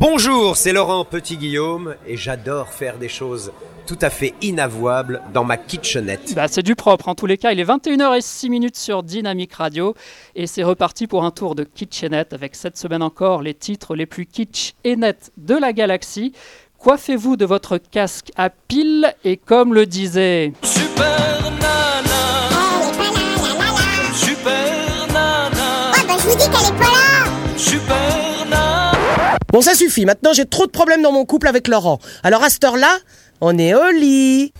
Bonjour, c'est Laurent Petit-Guillaume et j'adore faire des choses tout à fait inavouables dans ma kitchenette. Bah, c'est du propre en tous les cas. Il est 21h06 sur Dynamique Radio et c'est reparti pour un tour de kitchenette avec cette semaine encore les titres les plus kitsch et nets de la galaxie. Coiffez-vous de votre casque à pile et comme le disait Super Bon, ça suffit. Maintenant, j'ai trop de problèmes dans mon couple avec Laurent. Alors, à cette heure-là, on est au lit.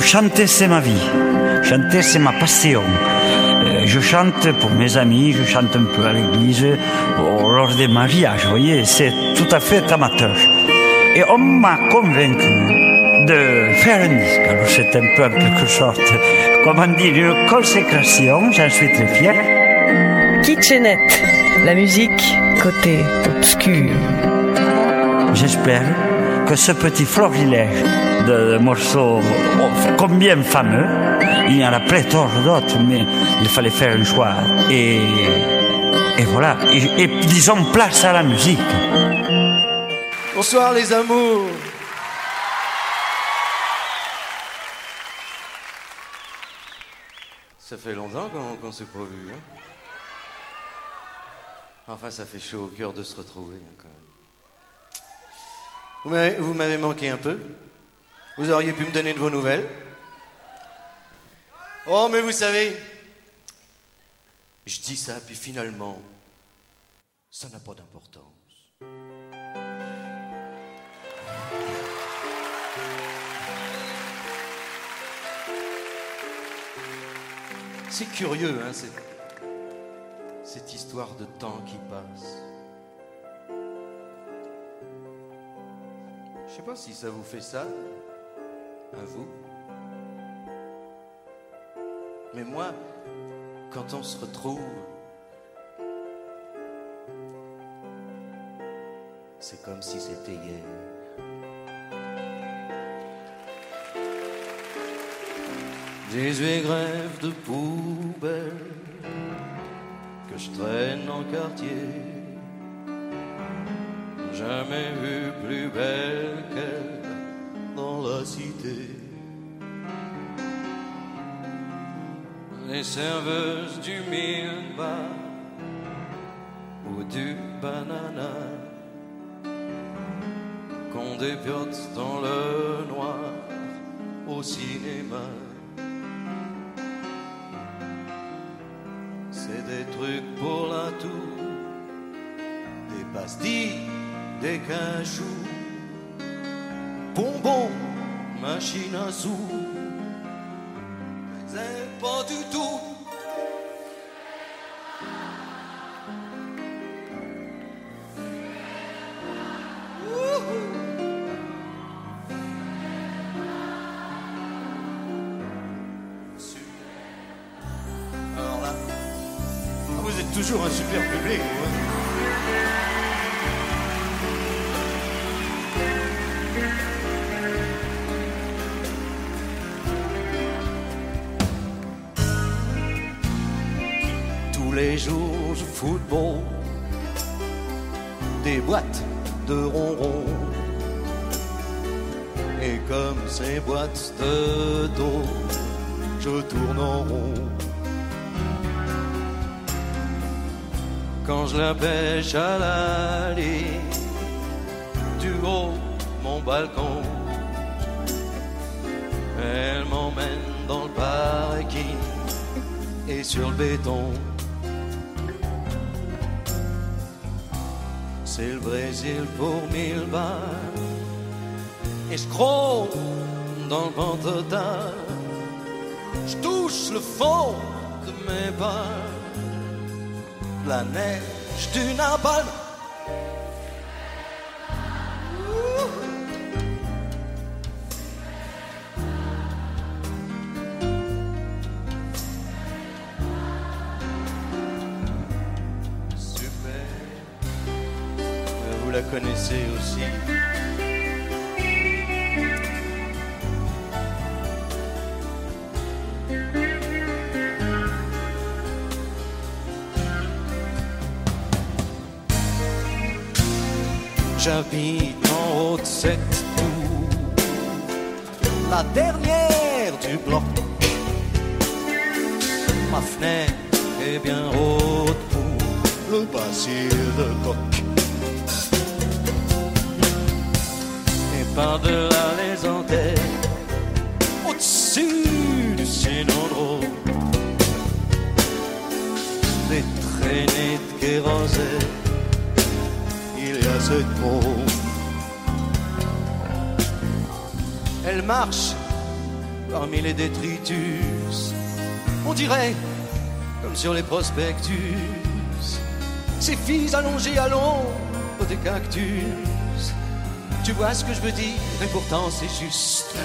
Chanter, c'est ma vie. Chanter, c'est ma passion. Euh, Je chante pour mes amis, je chante un peu à l'église, lors des mariages, vous voyez, c'est tout à fait amateur. Et on m'a convaincu de faire un disque. Alors c'est un peu en quelque sorte, comment dire, une consécration, j'en suis très fier. Kitchenette, la musique côté obscur. J'espère que ce petit florilège de morceaux oh, combien fameux, il y en a pléthore d'autres, mais il fallait faire un choix. Et, et voilà. Et, et disons place à la musique. Bonsoir les amours Ça fait longtemps qu'on qu'on s'est pas vu. Hein enfin, ça fait chaud au cœur de se retrouver. hein, Vous m'avez manqué un peu. Vous auriez pu me donner de vos nouvelles. Oh, mais vous savez, je dis ça, puis finalement, ça n'a pas d'importance. C'est curieux, hein, cette, histoire de temps qui passe. Je sais pas si ça vous fait ça, à vous. Mais moi, quand on se retrouve, c'est comme si c'était hier. 18 grèves de poubelle que je traîne en quartier. Jamais vu plus belle qu'elle dans la cité. Les serveuses du bar ou du banana qu'on dépiote dans le noir au cinéma. Des trucs pour la tour, des pastilles, des cachous, bonbons, machine à sous. C'est pas du tout. Toujours un super public. hein. Tous les jours je football, des boîtes de ronron. Et comme ces boîtes de dos, je tourne en rond. Quand je la pêche à la ligne, du haut mon balcon, elle m'emmène dans le parking et sur le béton. C'est le Brésil pour mille balles. Et je gronde dans le vent total. Je touche le fond de mes pas. La neige du napalm. J'habite en haut de cette tour, la dernière du bloc. Ma fenêtre est bien haute pour le basil de coq. Et par-delà parmi les détritus, on dirait comme sur les prospectus, ces filles allongées à l'ombre des cactus. Tu vois ce que je veux dire, et pourtant c'est juste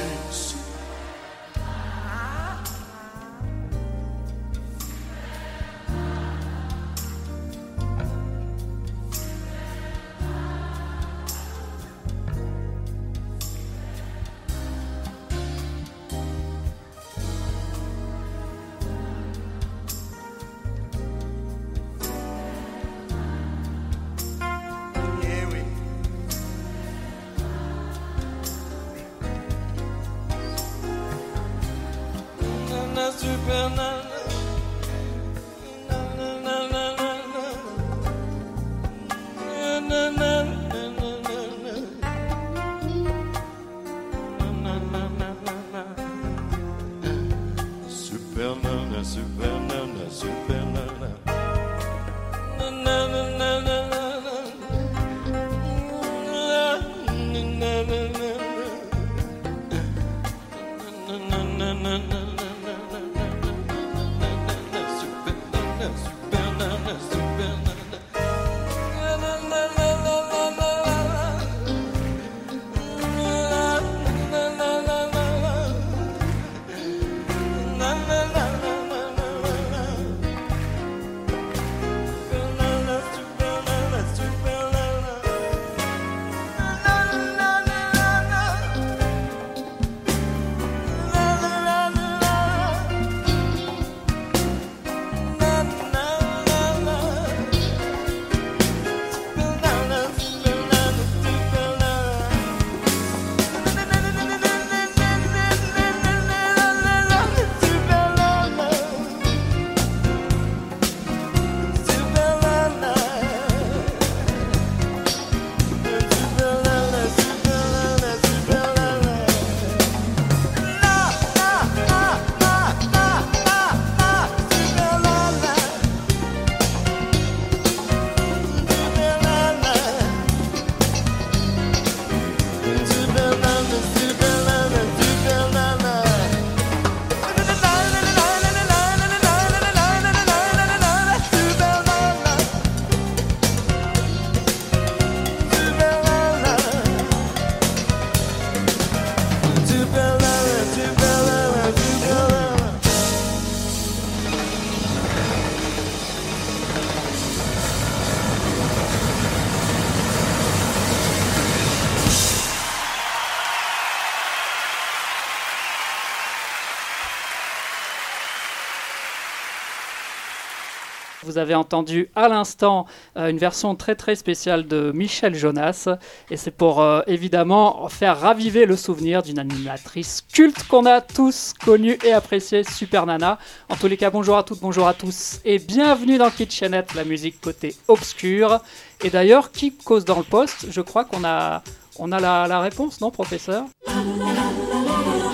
Vous avez entendu à l'instant euh, une version très très spéciale de Michel Jonas et c'est pour euh, évidemment faire raviver le souvenir d'une animatrice culte qu'on a tous connue et appréciée, Super Nana. En tous les cas, bonjour à toutes, bonjour à tous et bienvenue dans Kitchenette, la musique côté obscur. Et d'ailleurs, qui cause dans le poste? Je crois qu'on a, on a la, réponse, non professeur?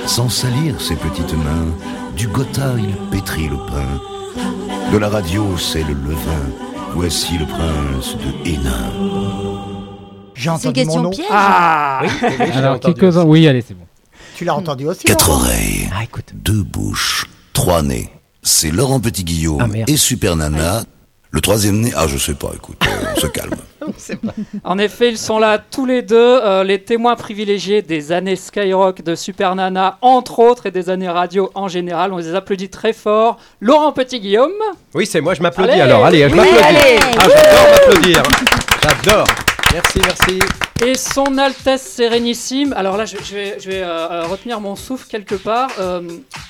Sans salir ses petites mains, du gotha il pétrit le pain. De la radio c'est le levain. Voici le prince de Hénin. J'ai C'est une entendu mon question nom. piège Ah Alors, quelques-uns, oui, allez, c'est bon. Tu l'as entendu aussi Quatre oreilles, Ah, écoute. deux bouches, trois nez. C'est Laurent Petit-Guillaume Ah, et Super Nana. Le troisième nez, ah je sais pas, écoute, euh, on se calme. En effet, ils sont là tous les deux, euh, les témoins privilégiés des années Skyrock de Super Nana, entre autres, et des années radio en général. On les applaudit très fort. Laurent Petit-Guillaume. Oui, c'est moi, je m'applaudis Allez. alors. Allez, je Oui, m'applaudis. Ah, j'adore m'applaudir. J'adore. Merci, merci. Et son Altesse Sérénissime, alors là je, je vais, je vais euh, euh, retenir mon souffle quelque part. Euh,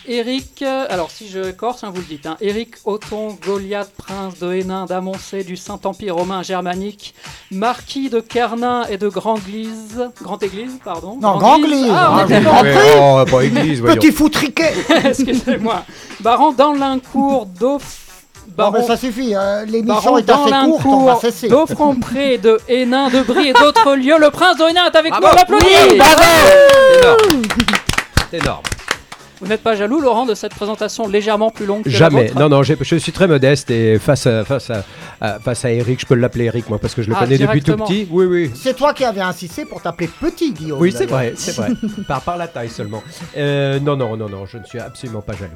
Éric, euh, alors si je corse, hein, vous le dites, hein, Éric Othon, Goliath, prince de Hénin, d'Amoncé, du Saint-Empire romain germanique, marquis de Kernin et de Grand-Église, Grand-Église, pardon. Non, Grand-Église. Ah, Ah, bon. Oh, pas église, voyons. Petit foutriquet Excusez-moi. Baron d'Anlincourt, d'Off... Bon, Baron- ça suffie, euh, l'émission est assez courte, on va d'Offrempré, de Hénin, de Brie et d'autres lieux. Le prince de Hénin est avec nous, on l'applaudit Oui, Bravo Énorme. C'est énorme. Vous n'êtes pas jaloux, Laurent, de cette présentation légèrement plus longue que la Jamais. vôtre Non, non, je suis très modeste et face à, face à, à- face à Eric, je peux l'appeler Eric, moi, parce que je le Ah, connais depuis tout petit. Oui, oui. C'est toi qui avais insisté pour t'appeler Petit Guillaume. Oui, c'est vrai, c'est vrai. par, par la taille seulement. Euh, non, non, non, non, je ne suis absolument pas jaloux.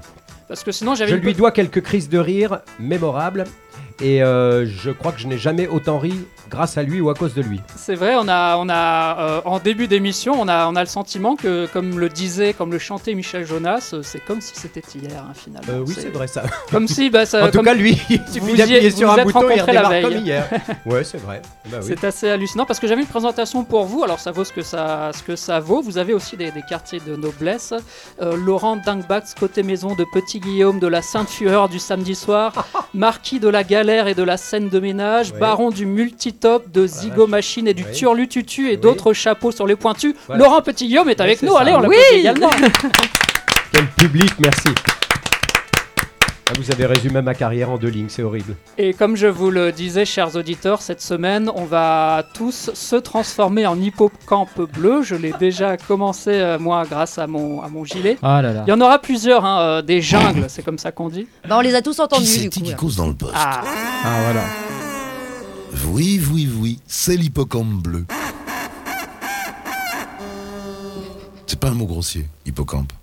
Parce que sinon, j'avais Je lui dois quelques crises de rire mémorables et euh, je crois que je n'ai jamais autant ri grâce à lui ou à cause de lui. C'est vrai, on a, on a euh, en début d'émission, on a, on a le sentiment que, comme le disait, comme le chantait Michel Jonas, euh, c'est comme si c'était hier, hein, finalement. Euh, oui, c'est vrai ça. Comme si, bah, ça, en tout comme- cas, lui, il suffit d'appuyer sur vous un bouton et il la veille. comme hier. Ouais, c'est vrai. Bah oui. C'est assez hallucinant parce que j'avais une présentation pour vous. Alors ça vaut ce que ça, ce que ça vaut. Vous avez aussi des, des quartiers de noblesse. Euh, Laurent Dingbach, côté maison de Petit Guillaume, de la Sainte Fureur du samedi soir, Marquis de la Galère et de la scène de ménage, Ouais. Baron du Multitop, de Zigo Machine et du Ouais. Turlututu et Oui. d'autres chapeaux sur les pointus. Voilà. Laurent Petit Guillaume est avec nous. ça. Allez, on Oui. l'applaudit également. Quel public, merci. Ah, vous avez résumé ma carrière en deux lignes, c'est horrible. Et comme je vous le disais, chers auditeurs, cette semaine, on va tous se transformer en hippocampe bleu. Je l'ai déjà commencé, euh, moi, grâce à mon, à mon gilet. Ah là là. Il y en aura plusieurs, hein, euh, des jungles, c'est comme ça qu'on dit. Bah, on les a tous entendus Qui du c'est coup. qui cause dans le poste Ah, Ah voilà. Oui, oui, oui, c'est l'hippocampe bleu. C'est pas un mot grossier, hippocampe.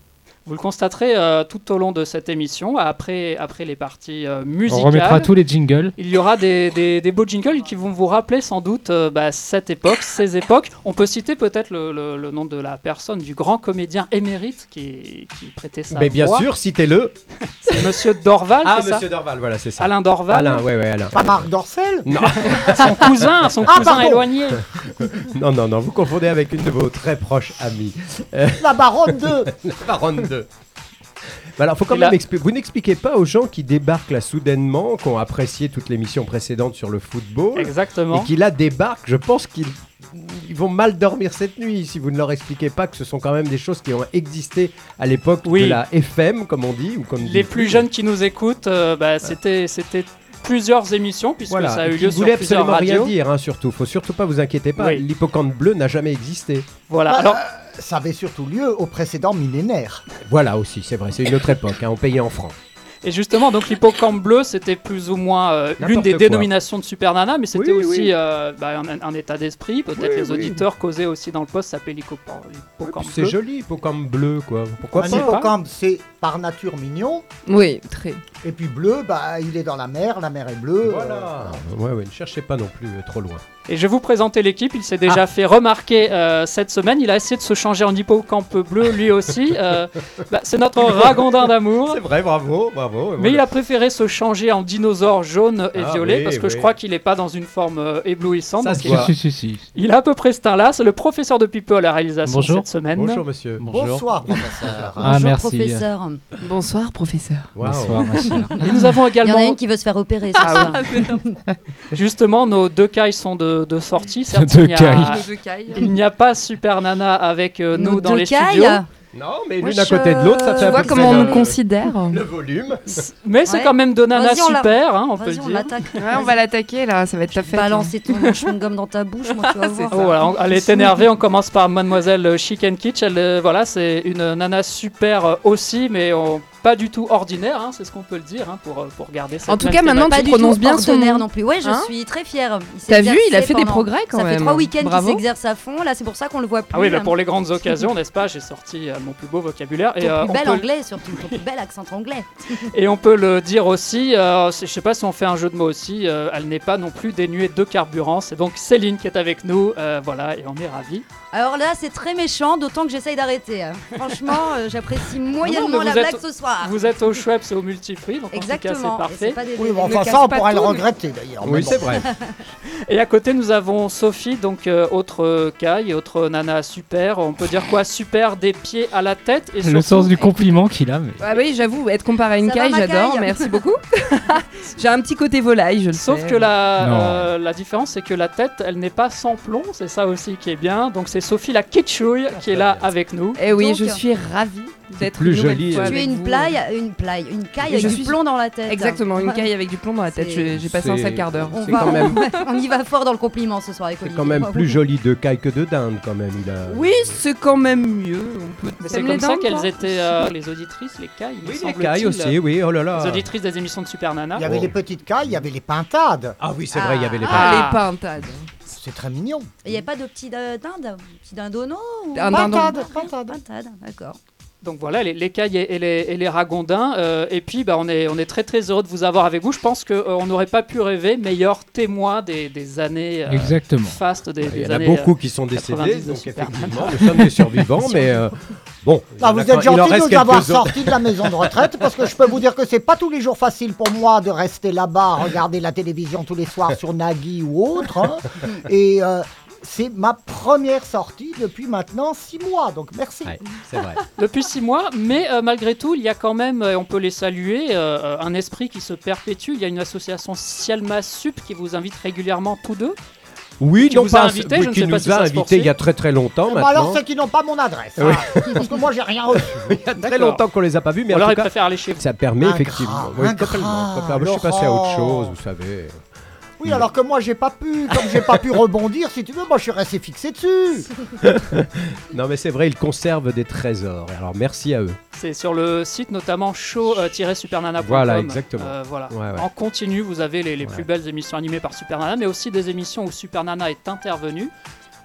Vous le constaterez euh, tout au long de cette émission, après, après les parties euh, On musicales. remettra tous les jingles. Il y aura des, des- des beaux jingles qui vont vous rappeler sans doute euh, bah, cette époque, ces époques. On peut citer peut-être le, le- le nom de la personne, du grand comédien émérite qui, qui prêtait sa Mais bien voix. sûr, citez-le. C'est Monsieur Dorval, Ah, c'est ça monsieur Dorval, voilà, c'est ça. Alain Dorval, Alain, ouais, ouais, Alain. Pas Marc Dorcel? Non, son cousin, son Ah, cousin pardon. éloigné. non, non, non, vous confondez avec une de vos très proches amies. La baronne de... La baronne 2. Bah alors, faut quand même expli- Vous n'expliquez pas aux gens qui débarquent là soudainement, qui ont apprécié toute l'émission précédente sur le football, Exactement. et qui là débarquent. Je pense qu'ils ils vont mal dormir cette nuit si vous ne leur expliquez pas que ce sont quand même des choses qui ont existé à l'époque Oui. de la FM, comme on dit, ou comme Les plus jeunes qui nous écoutent, euh, bah, c'était c'était plusieurs émissions puisque Voilà, ça a eu lieu sur plusieurs absolument rien radios. dire, hein, surtout. Faut surtout pas vous inquiéter pas. Oui. L'hippocampe bleu n'a jamais existé. Voilà. Bah, Alors, ça avait surtout lieu au précédent millénaire. Voilà aussi, c'est vrai. C'est une autre époque. hein, on payait en francs. Et justement, donc l'hippocampe bleu, c'était plus ou moins euh, l'une N'importe des quoi. dénominations de Super Nana, mais c'était Oui, aussi oui. euh, bah, un, un état d'esprit. Peut-être Oui, les oui. auditeurs causaient aussi dans le poste s'appelait l'hippocampe l'hippocampe C'est bleu. joli, hippocampe bleu, quoi. Pourquoi Un pas hippocampe, c'est par nature mignon. Oui, très. Et puis bleu, bah, il est dans la mer, la mer est bleue. Voilà. Ouais, ouais, ne cherchez pas non plus euh, trop loin. Et je vais vous présenter l'équipe. Il s'est Ah. déjà fait remarquer euh, cette semaine. Il a essayé de se changer en hippocampe bleu lui aussi. Euh, bah, c'est notre ragondin d'amour. C'est vrai, bravo, bravo. Mais il a préféré se changer en dinosaure jaune et Ah violet oui, parce que je crois qu'il n'est pas dans une forme euh, éblouissante. Ça il. Si, si, si. il a à peu près ce teint-là. C'est le professeur de Pipo à la réalisation Bonjour. cette semaine. Bonjour, monsieur. Bonjour. Bonsoir, professeur. Ah, Bonjour, merci. professeur. Bonsoir, professeur. Bonsoir, ma. Et nous avons Il y en a également, une qui veut se faire opérer ce soir. justement, nos deux cailles sont de, de sortie. Certes, Deux il n'y a- pas Super Nana avec euh, nous dans les cailles. studios. Non, mais l'une à je- côté de l'autre, ça fait Tu à vois comment on le- nous considère Le volume. Mais c'est Ouais. quand même deux nanas Vas-y, on la- super, hein, on peut on dire. on va l'attaquer là, ça va être ta fête. Balancer ton chewing-gum dans ta bouche, moi, tu vas voir. Oh, voilà, on- elle est énervée. On commence par Mademoiselle Chic and Kitsch. Elle, euh, voilà, c'est une nana super euh, aussi, mais euh, pas du tout ordinaire. hein, c'est ce qu'on peut le dire hein, pour, euh, pour garder cette En tout cas, maintenant, tu prononces bien son nom. non plus. Ouais, je Hein suis très fière. T'as vu, il a fait des progrès quand Ça fait même. trois week-ends qu'il s'exerce à fond. Là, c'est pour ça qu'on le voit plus. Ah oui, bah, là. pour les grandes occasions, n'est-ce pas J'ai sorti euh, mon plus beau vocabulaire. Ton Et, euh, plus on bel peut, anglais, surtout. Ton plus bel accent anglais. et on peut le dire aussi, euh, je sais pas si on fait un jeu de mots aussi, euh, elle n'est pas non plus dénuée de carburant. C'est donc Céline qui est avec nous. euh, voilà, et on est ravis. Alors là, c'est très méchant, d'autant que j'essaye d'arrêter. Franchement, euh, j'apprécie moyennement la blague ce soir. Vous êtes au Schweppes et au Multiprix, donc Exactement. en tout cas et c'est parfait. des- Oui, bon, enfin ça, on pourrait le regretter d'ailleurs. Oui, bon. c'est vrai. Et à côté, nous avons Sophie, donc euh, autre euh, caille, autre nana super. On peut dire quoi? Super des pieds à la tête et Le surtout- sens du compliment qu'il a. Mais... Ah oui, j'avoue, être comparé à une Ça caille, j'adore, merci beaucoup. J'ai un petit côté volaille, je le Sauf sais. que la, euh, la différence, c'est que la tête, elle n'est pas sans plomb. C'est ça aussi qui est bien. Donc c'est Sophie la kitschouille qui est là avec nous. Eh oui, Donc, je suis ravie d'être plus jolie, Tu es une plaille, une plaille, une caille avec je du suis- plomb dans la tête. Exactement, une caille avec du plomb dans la tête. J'ai j'ai passé un sale quart d'heure. On, C'est va- quand même- on y va fort dans le compliment ce soir avec C'est quand même plus joli de caille que de dinde, quand même. Oui, c'est quand même mieux. On peut... Mais c'est comme ça qu'elles étaient euh, les auditrices, les cailles. Oui, les cailles aussi, oui, oh là là. Les auditrices des émissions de Super Nana. Il y avait Oh. les petites cailles, il y avait les pintades. Ah oui, c'est vrai, il y avait les Ah, Ah. les pintades. C'est très mignon. Il n'y a pas de petit euh, dinde, petit dindono ou... Un dindon. Pintade, pintade. Pintade, d'accord. Donc voilà, les, les cailles et, et les, et les ragondins. euh, et puis, bah, on, est, on est très très heureux de vous avoir avec vous. Je pense qu'on n'aurait pas pu rêver meilleur témoin des, des années euh, Exactement. fastes des, Il y des en a années, beaucoup euh, qui sont 90 décédés, donc effectivement, nous sommes des survivants, mais euh, bon. en vous êtes gentil de reste nous avoir quelques-uns. sortis de la maison de retraite parce que je peux vous dire que c'est pas tous les jours facile pour moi de rester là-bas, regarder la télévision tous les soirs sur Nagui ou autre. hein. Et euh, c'est ma première sortie depuis maintenant six mois, donc merci. Ouais, c'est vrai. depuis six mois, mais euh, malgré tout, il y a quand même, euh, on peut les saluer, euh, un esprit qui se perpétue. Il y a une association Cialma Sup qui vous invite régulièrement tous deux. Oui, Qui non vous a pas- invité, oui, je ne qui sais pas nous si a invités il y a très très longtemps Bah maintenant. alors c'est qu'ils n'ont pas mon adresse, Oui. hein, parce que moi j'ai rien reçu. il y a très longtemps qu'on les a pas vus, mais Ou en alors tout cas, aller chez vous. ça permet Un effectivement. gras, Oui, un complètement, gras, complètement. Je suis passé à autre chose, vous savez. Oui, alors que moi j'ai pas pu, comme j'ai pas pu rebondir, si tu veux, moi je suis resté fixé dessus. Non, mais c'est vrai, ils conservent des trésors. Alors merci à eux. C'est sur le site notamment show-supernana.com. Voilà, exactement. Euh, voilà. Ouais, ouais. En continu, vous avez les, les Ouais. plus belles émissions animées par Super Nana, mais aussi des émissions où Super Nana est intervenu.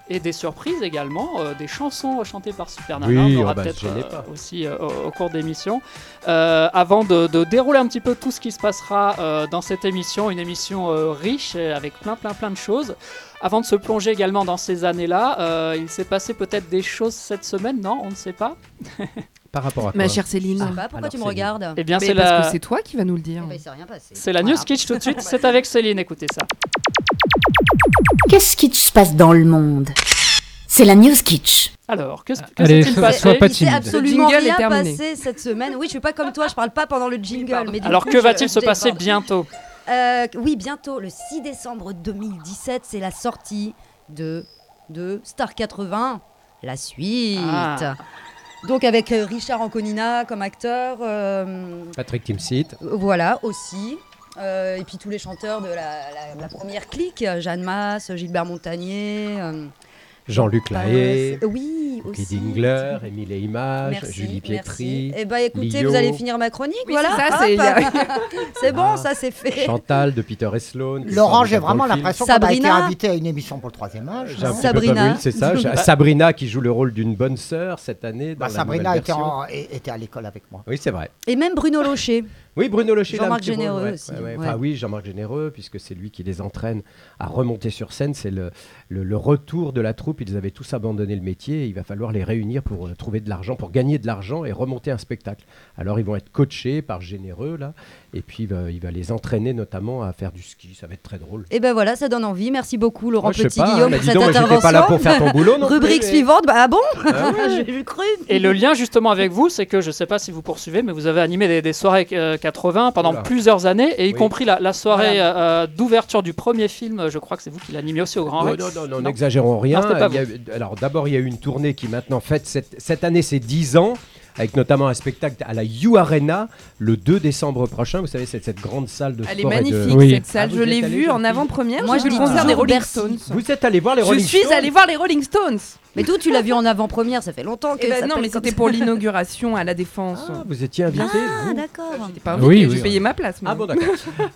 Et des surprises également, euh, des chansons chantées par Super Nana. Oui, On aura oh bah, peut-être euh, aussi euh, au, au cours d'émission. Euh, avant de, de dérouler un petit peu tout ce qui se passera euh, dans cette émission, une émission euh, riche avec plein plein plein de choses. Avant de se plonger également dans ces années-là, euh, il s'est passé peut-être des choses cette semaine, non? On ne sait pas. Par rapport à quoi Ma chère Céline. pourquoi Alors, tu me Céline. regardes? Eh bien, c'est parce la, que c'est toi qui vas nous le dire. Eh ben, rien passé. c'est la Voilà. news kitsch tout de suite. C'est avec Céline. Écoutez ça. Qu'est-ce qui se passe dans le monde? C'est la News Kitsch. Alors, que, que Allez, s'est-il passé? sois pas Il s'est timide. absolument Le rien passé cette semaine. Oui, je suis pas comme toi, je parle pas pendant le jingle. Mais du Alors, coup, que va-t-il se passer déborde. bientôt? Euh, Oui, bientôt, le 6 décembre 2017, c'est la sortie de, de Star 80, la suite. Ah. Donc avec euh, Richard Anconina comme acteur, euh, Patrick Timsit. voilà aussi. Euh, et puis tous les chanteurs de la, la- la première clique, Jeanne Masse, Gilbert Montagnier. euh, Jean-Luc Lahaye, Oui, aussi. Dingler, Émile Merci, Julie Pietri, merci. Eh ben écoutez, Lio. vous allez finir ma chronique, Oui, voilà. c'est ça, c'est- Hop. c'est bon, Ah. ça c'est fait. Chantal de Peter et Sloan. Laurent, j'ai vraiment l'impression qu'on a été invité à une émission pour le troisième âge. J'ai un non petit peu Sabrina. pas vu, c'est ça. J'ai- Sabrina qui joue le rôle d'une bonne sœur cette année dans Bah, la Sabrina était, en- était à l'école avec moi. Oui, c'est vrai. Et même Bruno Locher. Oui, Bruno Locher. Jean-Marc Généreux ouais, aussi, ouais, ouais. ouais. Enfin, oui, Jean-Marc Généreux, puisque c'est lui qui les entraîne à remonter sur scène. C'est le, le, le retour de la troupe. Ils avaient tous abandonné le métier. il va falloir les réunir pour euh, trouver de l'argent, pour gagner de l'argent et remonter un spectacle. Alors, ils vont être coachés par Généreux, là. Et puis, il va, il va les entraîner notamment à faire du ski. Ça va être très drôle. Et ben voilà, ça donne envie. Merci beaucoup Laurent Moi, je sais Petit pas, Guillaume bah, pour dis cette donc, intervention. pas là pour faire ton boulot non Rubrique mais- suivante. Bah ah bon Ah ouais. J'ai cru. Et le lien justement avec vous, c'est que je ne sais pas si vous poursuivez, mais vous avez animé des, des soirées euh, 80 pendant Oula. plusieurs années, et y Oui. compris la, la soirée euh, d'ouverture du premier film. Je crois que c'est vous qui l'animez aussi au Grand Non, Rex. non, non, non, n'exagérons rien. Non, c'était pas Il y a eu- alors d'abord, il y a eu une tournée qui maintenant fête cette, cette année, c'est 10 ans, avec notamment un spectacle à la U Arena le 2 décembre prochain. Vous savez, c'est cette grande salle de Elle est sport et de- magnifique Oui. cette salle. Ah, je l'ai allé, vue en avant-première. Moi, J'ai je vu le concert des Rolling. Stones. Vous êtes allé voir les Je Rolling suis Stones allée voir les Rolling Stones. Mais toi, tu l'as vu en avant-première, ça fait longtemps que Eh ben ça non, mais c'était pour l'inauguration à la Défense. Ah, vous étiez invité Ah, vous d'accord. J'étais pas Oui, invitée, oui. j'ai payé ma place. moi. Ah bon, d'accord.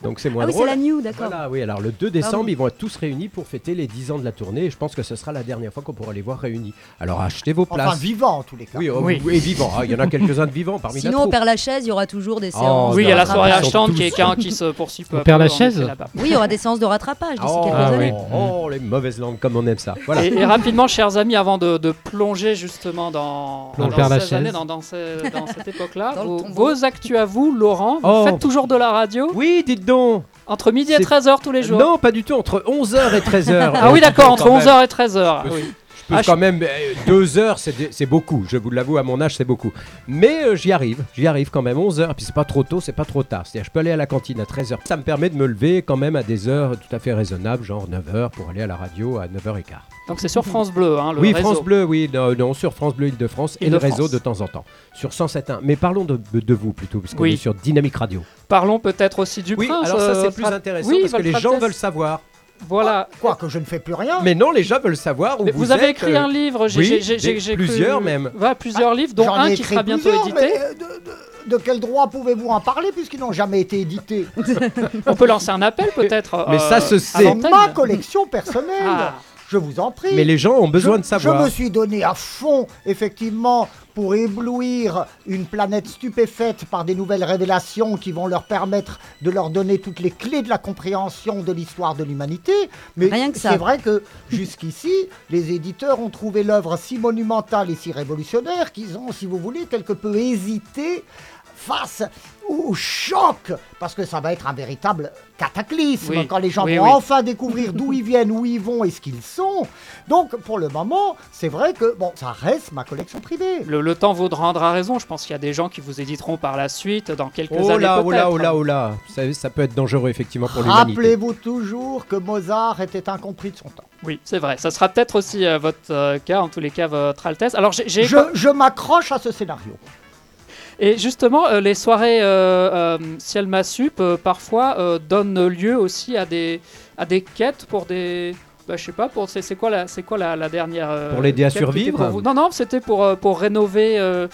Donc c'est moins Ah oui, c'est drôle. la New, d'accord. Voilà, oui, alors le 2 décembre, Pardon. ils vont être tous réunis pour fêter les 10 ans de la tournée et je pense que ce sera la dernière fois qu'on pourra les voir réunis. Alors achetez vos places. Enfin, vivant en tous les cas. oui, oh, Oui. oui, et vivants. Ah, Il y en a quelques-uns de vivants parmi la Sinon, on troupe. perd la chaise, il y aura toujours des Oh, séances. Oui, il de y a la rattrapage. soirée achetante qui, qui, se poursuit peu On perd la chaise. Oui, il y aura des séances de rattrapage d'ici Oh, quelques Ah années. oui. oh, les mauvaises langues comme on aime ça. Et rapidement, chers amis, avant avant de, de plonger justement dans, Dans ces années, dans, dans ce- dans cette époque-là, vos, vos actus à vous, Laurent, vous Oh. faites toujours de la radio Oui, dites donc. entre midi et C'est- 13h tous les jours Non, pas du tout, entre 11h et 13h. Ah oui, d'accord, entre Quand même. 11h et 13h. Je peux- oui. Je peux Ah, quand même, euh, deux heures, c'est beaucoup. Je vous l'avoue, à mon âge, c'est beaucoup. Mais euh, j'y arrive, j'y arrive quand même. 11 heures, puis c'est pas trop tôt, c'est pas trop tard. C'est-à-dire, je peux aller à la cantine à 13 heures. Ça me permet de me lever quand même à des heures tout à fait raisonnables, genre 9 heures pour aller à la radio à 9h15. Donc c'est sur France Bleu, hein, le oui, réseau. France Bleu, oui, non, non, sur France Bleu Île-de-France et le réseau de temps en temps. Sur 107.1. Mais parlons de, de vous plutôt, puisqu'on Oui. est sur Dynamique Radio. Parlons peut-être aussi du Oui, prince. alors ça, euh, c'est plus intéressant Oui, parce que les gens veulent savoir. Voilà. Quoi, que je ne fais plus rien Mais non, les gens veulent savoir où Mais vous, vous, avez êtes, écrit euh, un livre, j'ai oui, cru- plusieurs même. Voilà, plusieurs livres, dont un qui sera bientôt édité. mais, euh, de, de- de quel droit pouvez-vous en parler puisqu'ils n'ont jamais été édités? On peut lancer un appel peut-être. Mais ça euh, se sait. Ma collection personnelle Ah. Je vous en prie Mais les gens ont besoin je, de savoir. Je me suis donné à fond, effectivement, pour éblouir une planète stupéfaite par des nouvelles révélations qui vont leur permettre de leur donner toutes les clés de la compréhension de l'histoire de l'humanité. Mais c'est vrai que jusqu'ici, les éditeurs ont trouvé l'œuvre si monumentale et si révolutionnaire qu'ils ont, si vous voulez, quelque peu hésité face au choc, parce que ça va être un véritable cataclysme Oui, quand les gens oui, vont oui. enfin découvrir d'où ils viennent, où ils vont et ce qu'ils sont. Donc pour le moment, c'est vrai que bon, ça reste ma collection privée. Le, le temps vous rendra raison. Je pense qu'il y a des gens qui vous éditeront par la suite, dans quelques Oh années là, oh là, peut-être. oh là, oh là. Ça, ça peut être dangereux effectivement pour l'humanité. Rappelez-vous toujours que Mozart était incompris de son temps. Oui, c'est vrai. Ça sera peut-être aussi euh, votre euh, cas, en tous les cas, votre Altesse. Alors, j'ai- Je, je m'accroche à ce scénario. Et justement, euh, les soirées euh, euh, Ciel Massup, euh, parfois, euh, donnent lieu aussi à des, à des quêtes pour des... Bah, je sais pas, pour, c'est, c'est quoi, la, c'est quoi la, la dernière... euh, Pour l'aider à survivre vous? Non, non, c'était pour, euh, pour rénover... euh,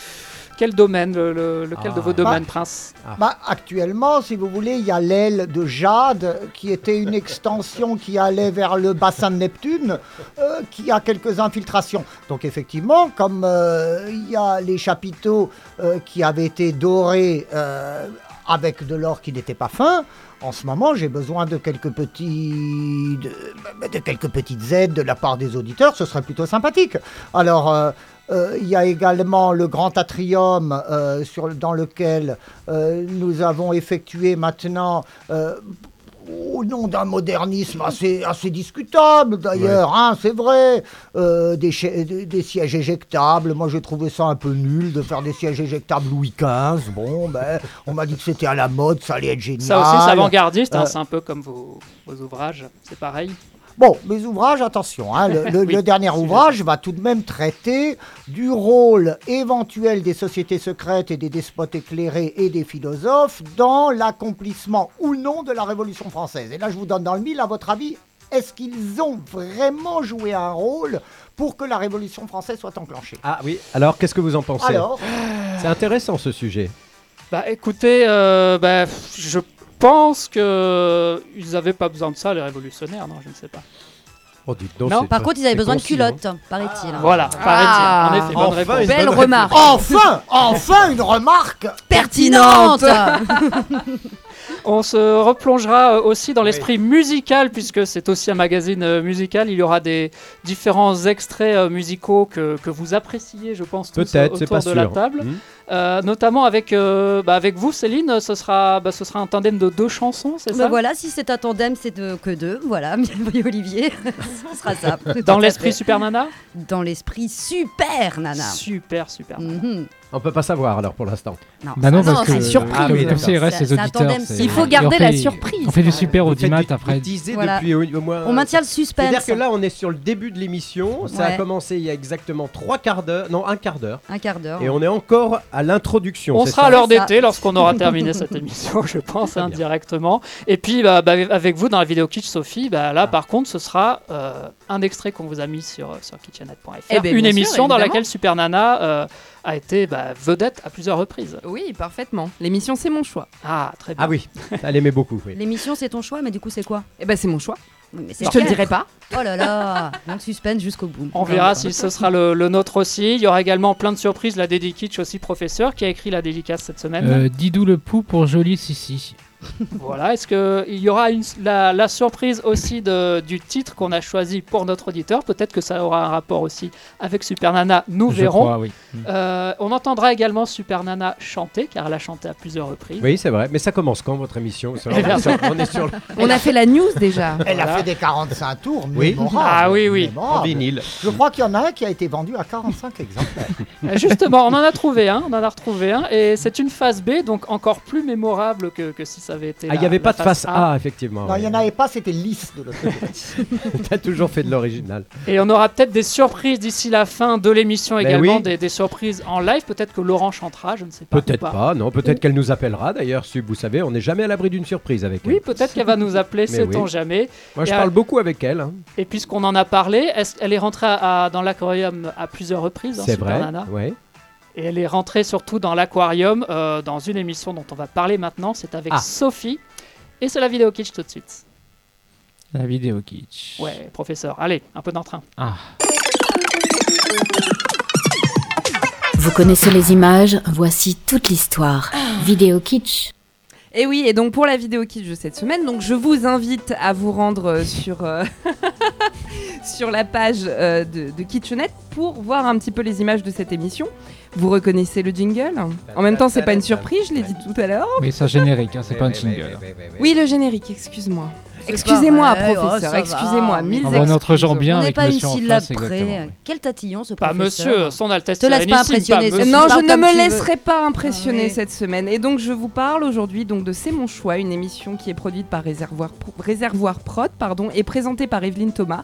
quel domaine le, le- Lequel de Ah. vos domaines, Bah, Prince Bah, actuellement, si vous voulez, il y a l'aile de Jade qui était une extension qui allait vers le bassin de Neptune, euh, qui a quelques infiltrations. Donc effectivement, comme euh, il y a les chapiteaux euh, qui avaient été dorés euh, avec de l'or qui n'était pas fin, en ce moment, j'ai besoin de quelques petits, de, de quelques petites aides de la part des auditeurs. Ce serait plutôt sympathique. Alors. euh, euh, il y a également le grand atrium euh, sur, dans lequel nous avons effectué maintenant, au nom d'un modernisme assez, assez discutable d'ailleurs, hein, c'est vrai, euh, des, cha- des- des sièges éjectables. Moi j'ai trouvé ça un peu nul de faire des sièges éjectables Louis XV. Bon, ben, on m'a dit que c'était à la mode, ça allait être génial. Ça aussi, c'est avant-gardiste, hein, Euh, c'est un peu comme vos, vos ouvrages, c'est pareil. Bon, mes ouvrages, attention, hein, le, le- Oui, le dernier ouvrage va tout de même traiter du rôle éventuel des sociétés secrètes et des despotes éclairés et des philosophes dans l'accomplissement ou non de la Révolution française. Et là, je vous donne dans le mille, à votre avis, est-ce qu'ils ont vraiment joué un rôle pour que la Révolution française soit enclenchée? Ah oui, alors qu'est-ce que vous en pensez? Alors, C'est intéressant ce sujet. Bah écoutez, euh, bah, je pense que ils n'avaient pas besoin de ça, les révolutionnaires, non, je ne sais pas. Oh, dites donc, Non, Par contre, ils avaient besoin de hein. culottes, paraît-il. Voilà, Ah, paraît-il. En effet, bonne enfin, réponse. une Belle bonne remarque. enfin, enfin une remarque Pertinente On se replongera euh, aussi dans l'esprit musical, puisque c'est aussi un magazine euh, musical. Il y aura des différents extraits euh, musicaux que, que vous appréciez, je pense, tous autour pas de sûr. la table. Euh, notamment avec, euh, bah, avec vous, Céline, ce sera, bah, ce sera un tandem de deux chansons, c'est Bah ça? voilà, si c'est un tandem, c'est de- que deux. Voilà, oui, Olivier, ce sera ça. Dans l'esprit. Super Nana? Dans l'esprit super, Nana. Super, super. Mhm. On peut pas savoir alors pour l'instant. Non, Bah non, parce c'est que une surprise. Ah oui, comme, comme ça, il reste les auditeurs. c'est- Il faut on garder fait- la surprise. On fait du super audimat après. Voilà. depuis au, moins. On maintient le suspense. C'est-à-dire que là, on est sur le début de l'émission. Ça a commencé il y a exactement trois quarts d'heure, non un quart d'heure, Un quart d'heure. et on est encore à l'introduction. On sera ça à l'heure d'été lorsqu'on aura terminé cette émission, je pense, Très hein, bien. directement. Et puis, bah, bah, avec vous dans la vidéo Kitsch Sophie, bah, là, par contre, ce sera euh, un extrait qu'on vous a mis sur, euh, sur kitchenette.fr. Eh ben, Une sûr, émission dans laquelle Super Nana euh, a été bah, vedette à plusieurs reprises. Oui, parfaitement. L'émission, c'est mon choix. Ah, très bien. Ah oui, ça l'aimait beaucoup. Oui. L'émission, c'est ton choix, mais du coup, c'est quoi? Eh ben, c'est mon choix. Mais Je te le dirai pas. Oh là là Donc suspense jusqu'au bout. On verra si ce sera le, le nôtre aussi. Il y aura également plein de surprises. La Dédi Kitsch aussi, professeur, qui a écrit la dédicace cette semaine. Euh, Didou le pou pour Jolie Sissi. Voilà, est-ce qu'il y aura une- la, la surprise aussi de- du titre qu'on a choisi pour notre auditeur? Peut-être que ça aura un rapport aussi avec Super Nana, nous Je verrons. crois, oui. Euh, on entendra également Super Nana chanter, car elle a chanté à plusieurs reprises. Oui, c'est vrai. Mais ça commence quand votre émission? Eh bien, On est sur le- On a fait la news déjà. Elle Voilà. a fait des 45 tours. Oui. Ah oui, oui. En vinyle. Je crois qu'il y en a un qui a été vendu à 45 exemplaires. Euh, Justement, on en a trouvé un, on en a retrouvé un, et c'est une phase B, donc encore plus mémorable que, que si ça avait été. Ah, il n'y avait la pas de face A, effectivement. Non, il n'y en avait pas, c'était lisse de l'autre côté. T'as toujours fait de l'original. Et on aura peut-être des surprises d'ici la fin de l'émission Ben également, oui. des, des surprises en live. Peut-être que Laurent chantera, je ne sais pas. Peut-être pas, non. Peut-être qu'elle nous appellera d'ailleurs, Sub. Vous savez, on n'est jamais à l'abri d'une surprise avec elle. Oui, peut-être qu'elle va nous appeler, sait-on oui. jamais. Moi, je Et, parle beaucoup avec elle. hein. Et puisqu'on en a parlé, est-ce- elle est rentrée à- à- dans l'aquarium à plusieurs reprises, hein, C'est vrai. Nana. Ouais. Et elle est rentrée surtout dans l'aquarium euh, dans une émission dont on va parler maintenant. C'est avec Ah. Sophie. Et c'est la vidéo kitsch tout de suite. La vidéo kitsch. Ouais, professeur. Allez, un peu d'entrain. Ah. Vous connaissez les images, voici toute l'histoire. Vidéo kitsch. Et oui, et donc pour la vidéo kitsch de cette semaine, donc je vous invite à vous rendre euh, sur, euh, sur la page euh, de, de Kitchenette pour voir un petit peu les images de cette émission. Vous reconnaissez le jingle En même temps, c'est pas une surprise, je l'ai dit tout à l'heure. Oui, c'est un générique, hein, c'est pas un jingle. Oui, le générique, excuse-moi. Excusez-moi, oh, professeur, excusez-moi, va. mille On voit notre genre bien On n'est avec pas une syllabe près. Quel tatillon ce Pas professeur monsieur, son Altesse Te laisse pas impressionner, pas. Non, je ne me laisserai pas impressionner Ah cette semaine. Et donc, je vous parle aujourd'hui donc de C'est mon choix, une émission qui est produite par Réservoir, Réservoir Prod pardon, et présentée par Evelyne Thomas,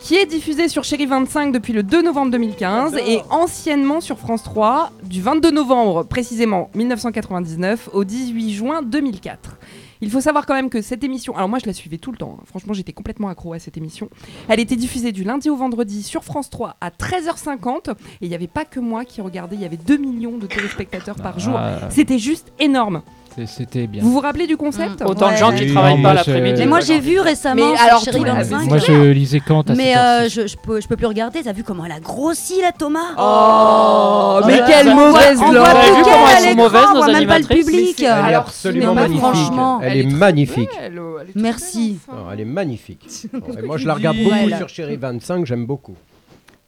qui est diffusée sur Chéri 25 depuis le 2 novembre 2015 et anciennement sur France 3 du 22 novembre précisément 1999 au 18 juin 2004. Il faut savoir quand même que cette émission, alors moi je la suivais tout le temps, hein. franchement j'étais complètement accro à cette émission. Elle était diffusée du lundi au vendredi sur France 3 à 13h50 et il n'y avait pas que moi qui regardais, il y avait 2 millions de téléspectateurs par jour. Ah. C'était juste énorme. C'était bien. Vous vous rappelez du concept Mm. Autant de gens qui Oui, travaillent non, pas l'après-midi. Mais moi j'ai vu récemment Mais sur alors, Chéri tout- 25. Moi, je lisais Kant à Mais euh, je, je peux, je peux plus regarder. T'as vu comment elle a grossi la Thomas Oh, mais Ouais, quelle mauvaise avez plus vu comment elles sont mauvaises, on nos voit même pas le public. Mais Elle est Alors, absolument magnifique. franchement. Elle est magnifique. oh, Merci. Oh, elle est magnifique. Oh, moi, je la regarde beaucoup sur Chéri 25, j'aime beaucoup.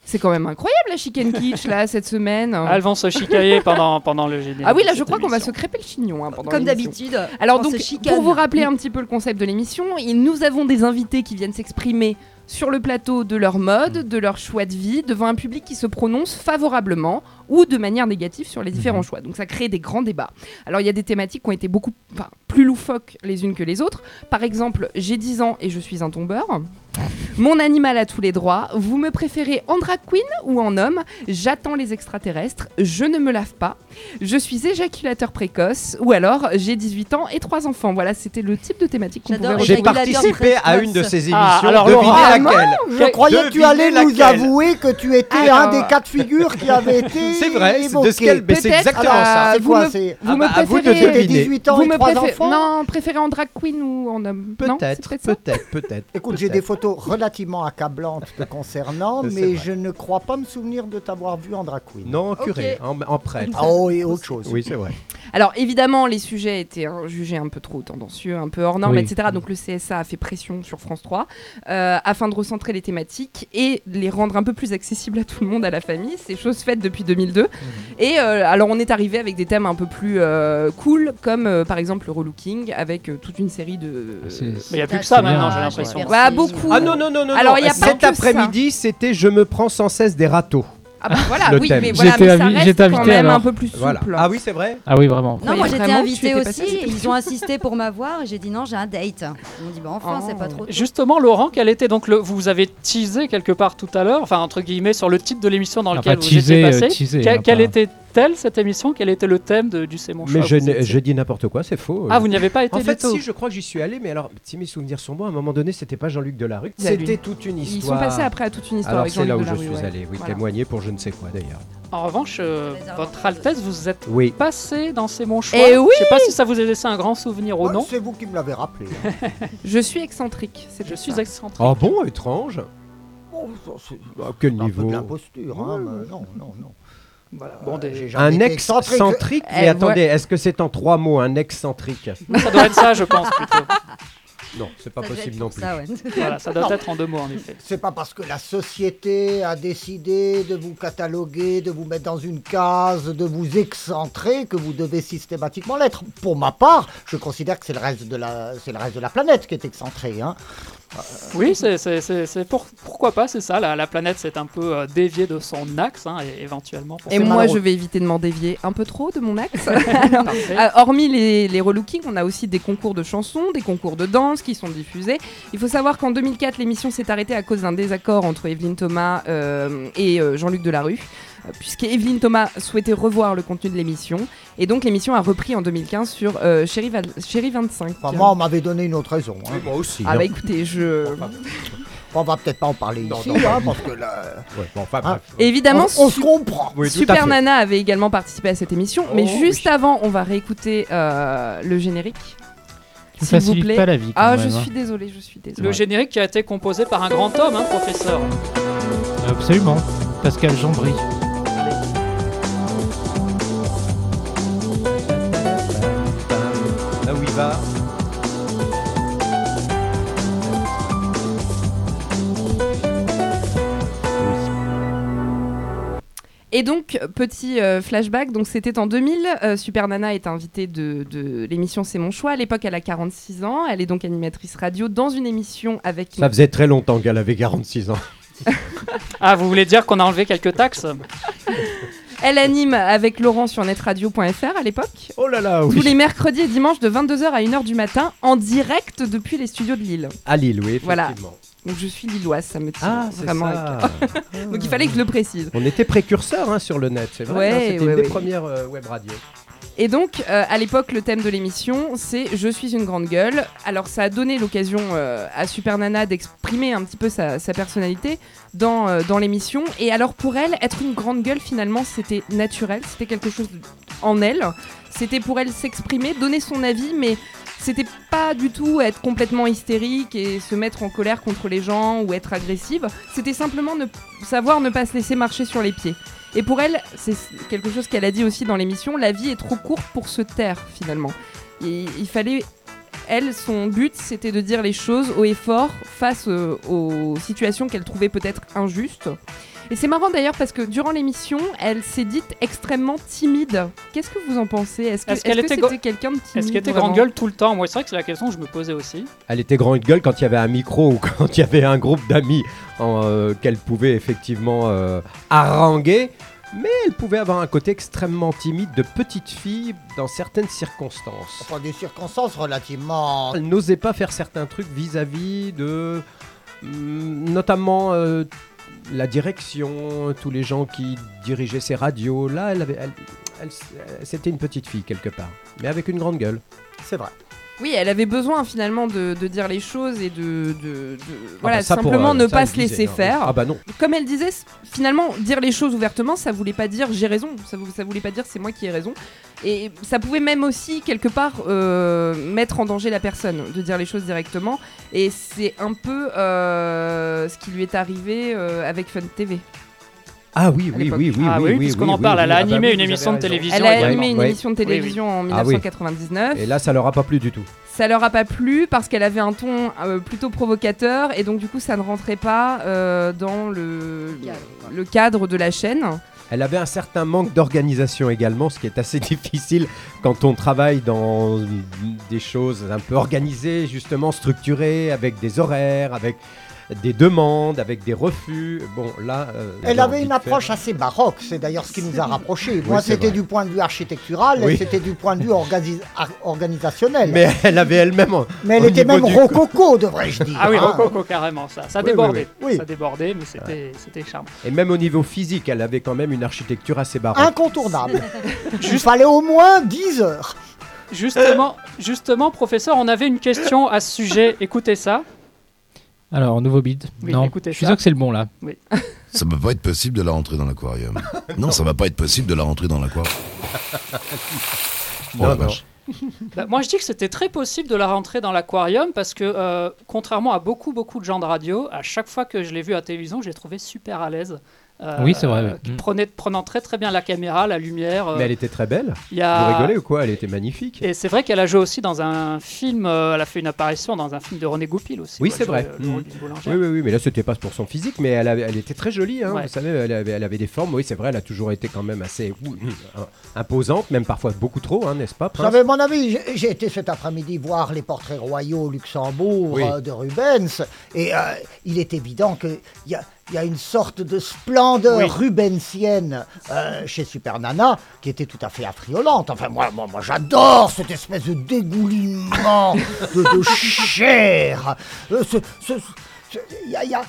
C'est quand même incroyable la chicken kitsch là cette semaine. Ah, Elles vont se chicailler pendant, pendant le générique. Ah oui, là je crois qu'on va se crêper le chignon hein, pendant Comme d'habitude. Alors on donc, pour vous rappeler un petit peu le concept de l'émission, nous avons des invités qui viennent s'exprimer sur le plateau de leur mode, de leur choix de vie, devant un public qui se prononce favorablement ou de manière négative sur les différents choix. Donc ça crée des grands débats. Alors il y a des thématiques qui ont été beaucoup enfin, plus loufoques les unes que les autres. Par exemple, j'ai 10 ans et je suis un tombeur. Mon animal a tous les droits. Vous me préférez en drag queen ou en homme? J'attends les extraterrestres. Je ne me lave pas. Je suis éjaculateur précoce. Ou alors j'ai 18 ans et 3 enfants. Voilà, c'était le type de thématique qu'on pouvait J'ai participé à une de ces émissions. Ah, alors, Devinez Laurent. Laquelle Je croyais que tu allais nous avouer que tu étais Alors, un des cas de figure qui avait été C'est vrai, c'est de exactement alors, ça. C'est vous quoi me- Vous Ah me bah, à vous de préférez T'es deviner. 18 ans vous et me 3 préférez- enfants Non, préférez en drag queen ou en homme Peut-être, peut-être, peut-être. Écoute, j'ai des photos relativement accablantes te concernant, mais vrai. je ne crois pas me souvenir de t'avoir vu en drag queen. Non, en curé, en, en prêtre. Oh, et autre chose. Oui, c'est vrai. Alors évidemment, les sujets étaient hein, jugés un peu trop tendancieux, un peu hors normes, Oui. etc. Donc le CSA a fait pression sur France 3 euh, afin de recentrer les thématiques et les rendre un peu plus accessibles à tout le monde, à la famille. C'est chose faite depuis 2002. Et euh, alors on est arrivé avec des thèmes un peu plus euh, cool, comme euh, par exemple le relooking, avec euh, toute une série de... Mais il n'y a plus que ça maintenant, j'ai l'impression. Bah, beaucoup. Ah non, non, non, non. Alors, il y a Cet après-midi, c'était Je me prends sans cesse des râteaux. Ah bah voilà, Le oui, thème. mais voilà, J'étais mais ça reste j'étais quand invité, même un alors. peu plus souple. Voilà. Ah oui, c'est vrai Ah oui, vraiment. Non, moi j'étais invitée aussi. Ils ont insisté pour m'avoir et j'ai dit non, j'ai un date. Ils m'ont dit bah enfin, Oh. c'est pas trop. tôt. Justement, Laurent, quel était donc le. Vous avez teasé quelque part tout à l'heure, enfin, entre guillemets, sur le titre de l'émission dans Ah, lequel vous teasé, étiez euh, passé. teasé, Que- hein, quelle pas- était-elle cette émission? Quel était le thème de, du C'est mon choix Mais je, dis n'importe quoi, c'est faux. Ah, vous n'y avez pas été En fait, si, je crois que j'y suis allé, mais alors, si mes souvenirs sont bons, à un moment donné, c'était pas Jean-Luc Delarue. C'était toute une Ils sont histoire. passés après à toute une histoire Alors, c'est là où je suis ouais. allé, oui, Voilà. témoigner pour je ne sais quoi d'ailleurs. En revanche, euh, votre Altesse, vous êtes Oui. passé dans C'est mon choix. Eh oui Je sais pas si ça vous a laissé un grand souvenir ou Ouais, non. C'est vous qui me l'avez rappelé. hein. Je suis excentrique, c'est Je suis excentrique. Ah bon, étrange ça, c'est À quel un peu niveau? de l'imposture. hein, mais non, non, non. Voilà. Bon, des- Un excentrique Eh, Mais attendez, ouais. est-ce que c'est en trois mots, un excentrique? Ça doit être ça, je pense, plutôt. Non, c'est pas Ça possible non plus. ça, ouais. Voilà, ça doit Non. être en deux mots, en effet. C'est pas parce que la société a décidé de vous cataloguer, de vous mettre dans une case, de vous excentrer que vous devez systématiquement l'être. Pour ma part, je considère que c'est le reste de la, c'est le reste de la planète qui est excentré. Hein. Oui, c'est, c'est, c'est, c'est pour, pourquoi pas, c'est ça. La, la planète s'est un peu euh, déviée de son axe, hein, et éventuellement. Pour Et moi, je vais éviter de m'en dévier un peu trop de mon axe. Alors, euh, hormis les, les relookings, on a aussi des concours de chansons, des concours de danse qui sont diffusés. Il faut savoir qu'en 2004, l'émission s'est arrêtée à cause d'un désaccord entre Evelyne Thomas euh, et Jean-Luc Delarue, euh, puisque Evelyne Thomas souhaitait revoir le contenu de l'émission. Et donc, l'émission a repris en 2015 sur euh, Chérie, Val- Chérie 25. Enfin, moi, on m'avait donné une autre raison. hein. Moi aussi. ah hein. bah écoutez, je... On va peut-être pas en parler Non, ici, non, hein, parce que là, Ouais, bon, enfin, Hein bref. Évidemment, on, on se su- comprend. Oui, tout à Super fait. Nana avait également participé à cette émission, mais Oh, juste oui. avant, on va réécouter euh, le générique. Tu S'il vous facilites plaît. pas la vie. quand Ah, même, je hein. suis désolée, je suis désolée. Le générique qui a été composé par un grand homme, hein, professeur. Absolument. Pascal Jambry. Va. Et donc, petit euh, flashback, donc c'était en 2000, euh, Super Nana est invitée de, de l'émission C'est mon choix. À l'époque, elle a 46 ans, elle est donc animatrice radio dans une émission avec... Ça faisait très longtemps qu'elle avait 46 ans. Ah, vous voulez dire qu'on a enlevé quelques taxes? Elle anime avec Laurent sur netradio.fr à l'époque. Oh là là, Tous oui. les mercredis et dimanches de 22h à 1h du matin, en direct depuis les studios de Lille. À Lille, oui, Voilà. effectivement. Donc je suis lilloise, ça me tient Ah, c'est vraiment à ça. cœur. Donc il fallait que je le précise. On était précurseurs hein, sur le net, c'est vrai. Ouais, hein, C'était ouais, une des ouais. premières euh, web radios. Et donc, euh, à l'époque, le thème de l'émission, c'est Je suis une grande gueule. Alors, ça a donné l'occasion euh, à Super Nana d'exprimer un petit peu sa, personnalité dans, euh, dans l'émission. Et alors, pour elle, être une grande gueule, finalement, c'était naturel. C'était quelque chose en elle. C'était pour elle s'exprimer, donner son avis, mais c'était pas du tout être complètement hystérique et se mettre en colère contre les gens ou être agressive. C'était simplement savoir ne pas se laisser marcher sur les pieds. Et pour elle, c'est quelque chose qu'elle a dit aussi dans l'émission, la vie est trop courte pour se taire finalement. Et il fallait, elle, son but, c'était de dire les choses haut et fort face euh, aux situations qu'elle trouvait peut-être injustes. Et c'est marrant d'ailleurs parce que durant l'émission, elle s'est dite extrêmement timide. Qu'est-ce que vous en pensez? Est-ce que était c'était quelqu'un de timide Est-ce qu'elle était grande gueule tout le temps? Moi, c'est vrai que c'est la question que je me posais aussi. Elle était grande gueule quand il y avait un micro ou quand il y avait un groupe d'amis euh, qu'elle pouvait effectivement euh, haranguer. Mais elle pouvait avoir un côté extrêmement timide de petite fille dans certaines circonstances. Enfin, des circonstances relativement. Elle n'osait pas faire certains trucs vis-à-vis de, hum, notamment euh, la direction, tous les gens qui dirigeaient ces radios. Là, elle avait, elle- c'était une petite fille quelque part, mais avec une grande gueule. C'est vrai. Oui, elle avait besoin finalement de, de dire les choses et de, de- de- voilà, bah pour, simplement euh, ne pas se laisser non, faire. Ah bah non. Comme elle disait, finalement, dire les choses ouvertement, ça voulait pas dire j'ai raison, ça, vou- ça voulait pas dire c'est moi qui ai raison. Et ça pouvait même aussi, quelque part, euh, mettre en danger la personne, de dire les choses directement. Et c'est un peu euh, ce qui lui est arrivé avec Fun TV. Ah oui, oui, oui, oui, Ah oui, oui, puisqu'on oui, en parle, oui, elle a ah bah animé une émission de télévision. Elle a animé une émission de Oui, oui. télévision en Ah oui. 1999. Et là, ça leur a pas plu du tout. Ça leur a pas plu parce qu'elle avait un ton euh, plutôt provocateur et donc du coup ça ne rentrait pas euh, dans le, le cadre de la chaîne. Elle avait un certain manque d'organisation également, ce qui est assez difficile quand on travaille dans des choses un peu organisées, justement structurées, avec des horaires, avec des demandes, avec des refus. Bon, là. euh, Elle avait une approche faire- assez baroque, c'est d'ailleurs ce qui nous a rapprochés. Moi, c'était du point de vue architectural, Oui. elle, c'était du point de vue organi- organisationnel. Mais elle avait elle-même. Mais elle était même rococo, devrais-je dire. Ah oui, hein. Rococo, carrément, ça. Ça Oui, débordait. oui. Oui. Ça débordait, mais c'était c'était charmant. Et même au niveau physique, elle avait quand même une architecture assez baroque. Incontournable. Il fallait au moins 10 heures. Justement, justement, professeur, on avait une question à ce sujet. Écoutez ça. Alors, nouveau beat. Oui, non, écoutez je suis ça. sûr que c'est le bon là. Oui. Ça va pas être possible de la rentrer dans l'aquarium. non, ça va pas être possible de la rentrer dans l'aquarium. Oh, Non, la non. vache. Bah, moi, je dis que c'était très possible de la rentrer dans l'aquarium parce que, euh, contrairement à beaucoup, beaucoup de gens de radio, à chaque fois que je l'ai vue à la télévision, je l'ai trouvée super à l'aise. Euh, Oui, c'est vrai, qui Mm. prenait, prenant très très bien la caméra, la lumière. euh, Mais elle était très belle. y a- Vous rigolez ou quoi? Elle était magnifique. Et c'est vrai qu'elle a joué aussi dans un film, euh, elle a fait une apparition dans un film de René Goupil aussi. Oui, c'est vrai. le boulangère. Oui, oui, oui, mais là, c'était pas pour son physique, mais elle, avait- elle était très jolie. hein, Ouais. Vous savez, elle avait, elle avait des formes. Oui, c'est vrai, elle a toujours été quand même assez ouh, euh, imposante, même parfois beaucoup trop, hein, n'est-ce pas Vous savez, mon ami, j'ai- été cet après-midi voir les portraits royaux au Luxembourg Oui. euh, de Rubens, et euh, il est évident qu'il y a, il y a une sorte de splendeur Oui. rubensienne euh, chez Super Nana qui était tout à fait affriolante. Enfin, moi, moi, moi j'adore cette espèce de dégoulinement de, de chair. Euh, ce- ce- ce- Il y a, il y a-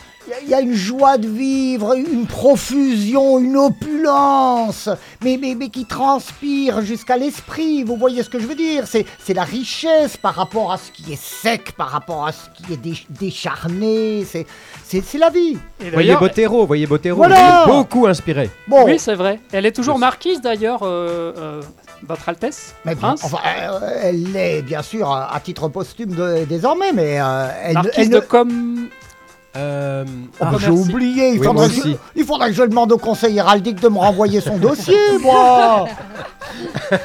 il y a- une joie de vivre, une profusion, une opulence, mais, mais, mais qui transpire jusqu'à l'esprit. Vous voyez ce que je veux dire? C'est c'est la richesse par rapport à ce qui est sec, par rapport à ce qui est dé- décharné. C'est c'est- c'est la vie. Voyez Bottero, voyez Bottero, Voilà. il est beaucoup inspiré. Bon, Oui, c'est vrai. Elle est toujours marquise d'ailleurs, euh, euh, Votre Altesse, mais bien, Prince. enfin, euh, elle l'est bien sûr à titre posthume de- désormais, mais euh, elle, ne- Marquise elle de ne- Com. Euh, Ah, J'ai oublié, il, Oui, faudrait moi que je, aussi. il faudrait que je demande au conseil héraldique de me renvoyer son dossier, moi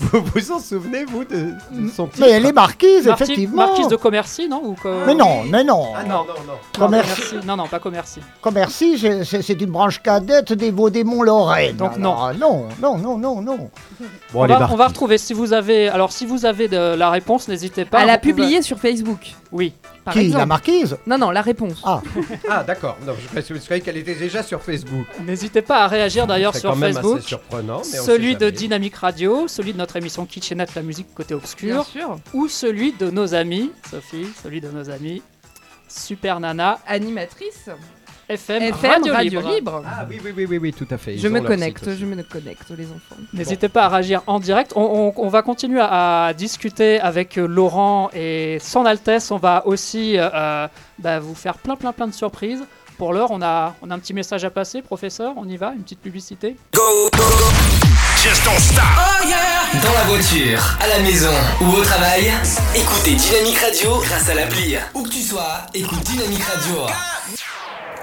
vous vous en souvenez, vous, de, de son titre Mais elle est marquise, Marti- effectivement Marquise de Commercy, non ou co- Mais non, mais non Ah non, non, non. Non, Commercy. Non, non, pas Commercy. Commercy, c'est- une branche cadette des Vaudémont-Lorraine. Donc non. Alors, non, non, non, non, non. Bon, on, va, on va retrouver. Si vous avez, alors si vous avez de la réponse, n'hésitez pas. Elle a pouvez- publié sur Facebook. Oui. Par Qui, exemple. la marquise? Non, non, la réponse. Ah, Ah, d'accord. Non, je pensais- je croyais qu'elle était déjà sur Facebook. N'hésitez pas à réagir d'ailleurs C'est sur quand même Facebook. assez surprenant. mais on Celui sait de jamais. Dynamique Radio, celui de notre émission Kitchenette, la musique côté Bien obscur, sûr. ou celui de nos amis, Sophie, celui de nos amis Super Nana, Animatrice. FM, FM, Radio, Radio, Libre. Libre. Ah oui, oui, oui, oui, oui, tout à fait. Ils Je me connecte, je me connecte, les enfants. N'hésitez pas à réagir en direct. On, on- on va continuer à, à discuter avec euh, Laurent et son Altesse. On va aussi euh, euh, bah, vous faire plein, plein, plein de surprises. Pour l'heure, on a, on a un petit message à passer, professeur. On y va Une petite publicité Just don't stop. Dans la voiture, à la maison ou au travail, écoutez Dynamique Radio grâce à l'appli. Où que tu sois, écoute Dynamique Radio.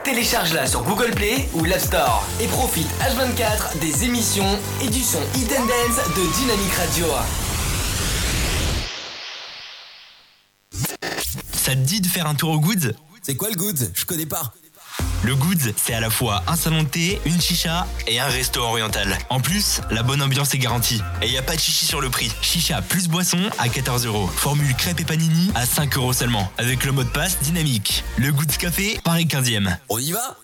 Télécharge-la sur Google Play ou l'App Store et profite H24 des émissions et du son Hit and Dance de Dynamique Radio. Ça te dit de faire un tour au Goods? C'est quoi le good Je connais pas. Le Goods, c'est à la fois un salon de thé, une chicha et un resto oriental. En plus, la bonne ambiance est garantie. Et y a pas de chichi sur le prix. Chicha plus boisson à 14 euros. Formule crêpe et panini à 5 euros seulement. Avec le mot de passe dynamique. Le Goods Café, Paris 15e. On y va?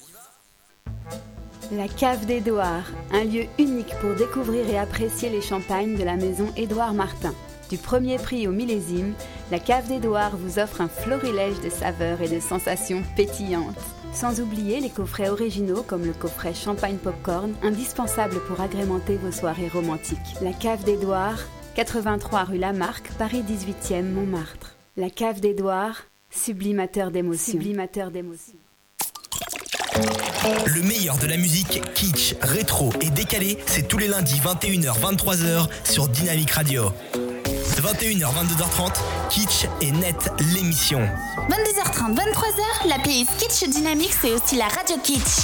La cave d'Édouard, un lieu unique pour découvrir et apprécier les champagnes de la maison Édouard Martin. Du premier prix au millésime, la cave d'Édouard vous offre un florilège de saveurs et de sensations pétillantes. Sans oublier les coffrets originaux comme le coffret champagne popcorn, indispensable pour agrémenter vos soirées romantiques. La cave d'Édouard, 83 rue Lamarck, Paris 18e, Montmartre. La cave d'Édouard, sublimateur d'émotions. Le meilleur de la musique kitsch, rétro et décalé, c'est tous les lundis 21h 23h sur Dynamique Radio. 21h 22h30, kitsch et net l'émission. 22h30, 23h, la playlist Kitsch Dynamique, c'est aussi la radio Kitsch.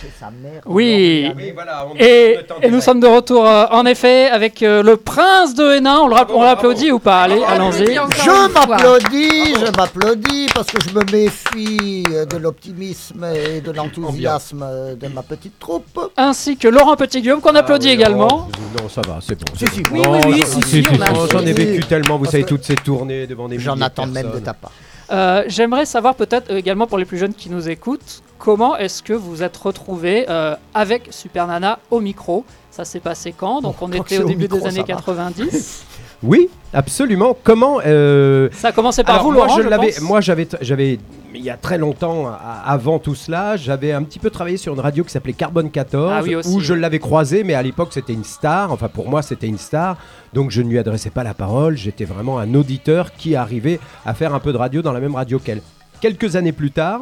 c'est sa mère. Oui. Oui, voilà, on- Et, nous sommes de retour euh, en effet avec euh, le prince de Hénin. On rapp- on l'applaudit ou pas? Allez, allons-y. Je m'applaudis, je m'applaudis parce que je me méfie de l'optimisme et de l'enthousiasme de ma petite troupe. Ainsi que Laurent Petit-Guillaume qu'on applaudit Ah oui, également. Non, ça va, c'est bon. Si, c'est si, bon. oui, oui, oui, j'en- si, si, si, on a non, J'en ai vécu tellement, vous savez, toutes ces tournées devant des J'en milliers attends même de personnes. ta part. Euh, J'aimerais savoir peut-être euh, également pour les plus jeunes qui nous écoutent, comment est-ce que vous êtes retrouvés euh, avec Super Nana au micro? Ça s'est passé quand? Donc on était c'est au au début micro, des années ça va. 90. Oui, absolument. Comment euh, Ça a commencé par Alors, vous, moi, Laurent, je je l'avais, pense? moi, j'avais, j'avais, il y a très longtemps, avant tout cela, j'avais un petit peu travaillé sur une radio qui s'appelait Carbone 14, Ah oui, aussi, où je l'avais croisé, mais à l'époque c'était une star. Enfin, pour moi, c'était une star. Donc, je ne lui adressais pas la parole. J'étais vraiment un auditeur qui arrivait à faire un peu de radio dans la même radio qu'elle. Quelques années plus tard,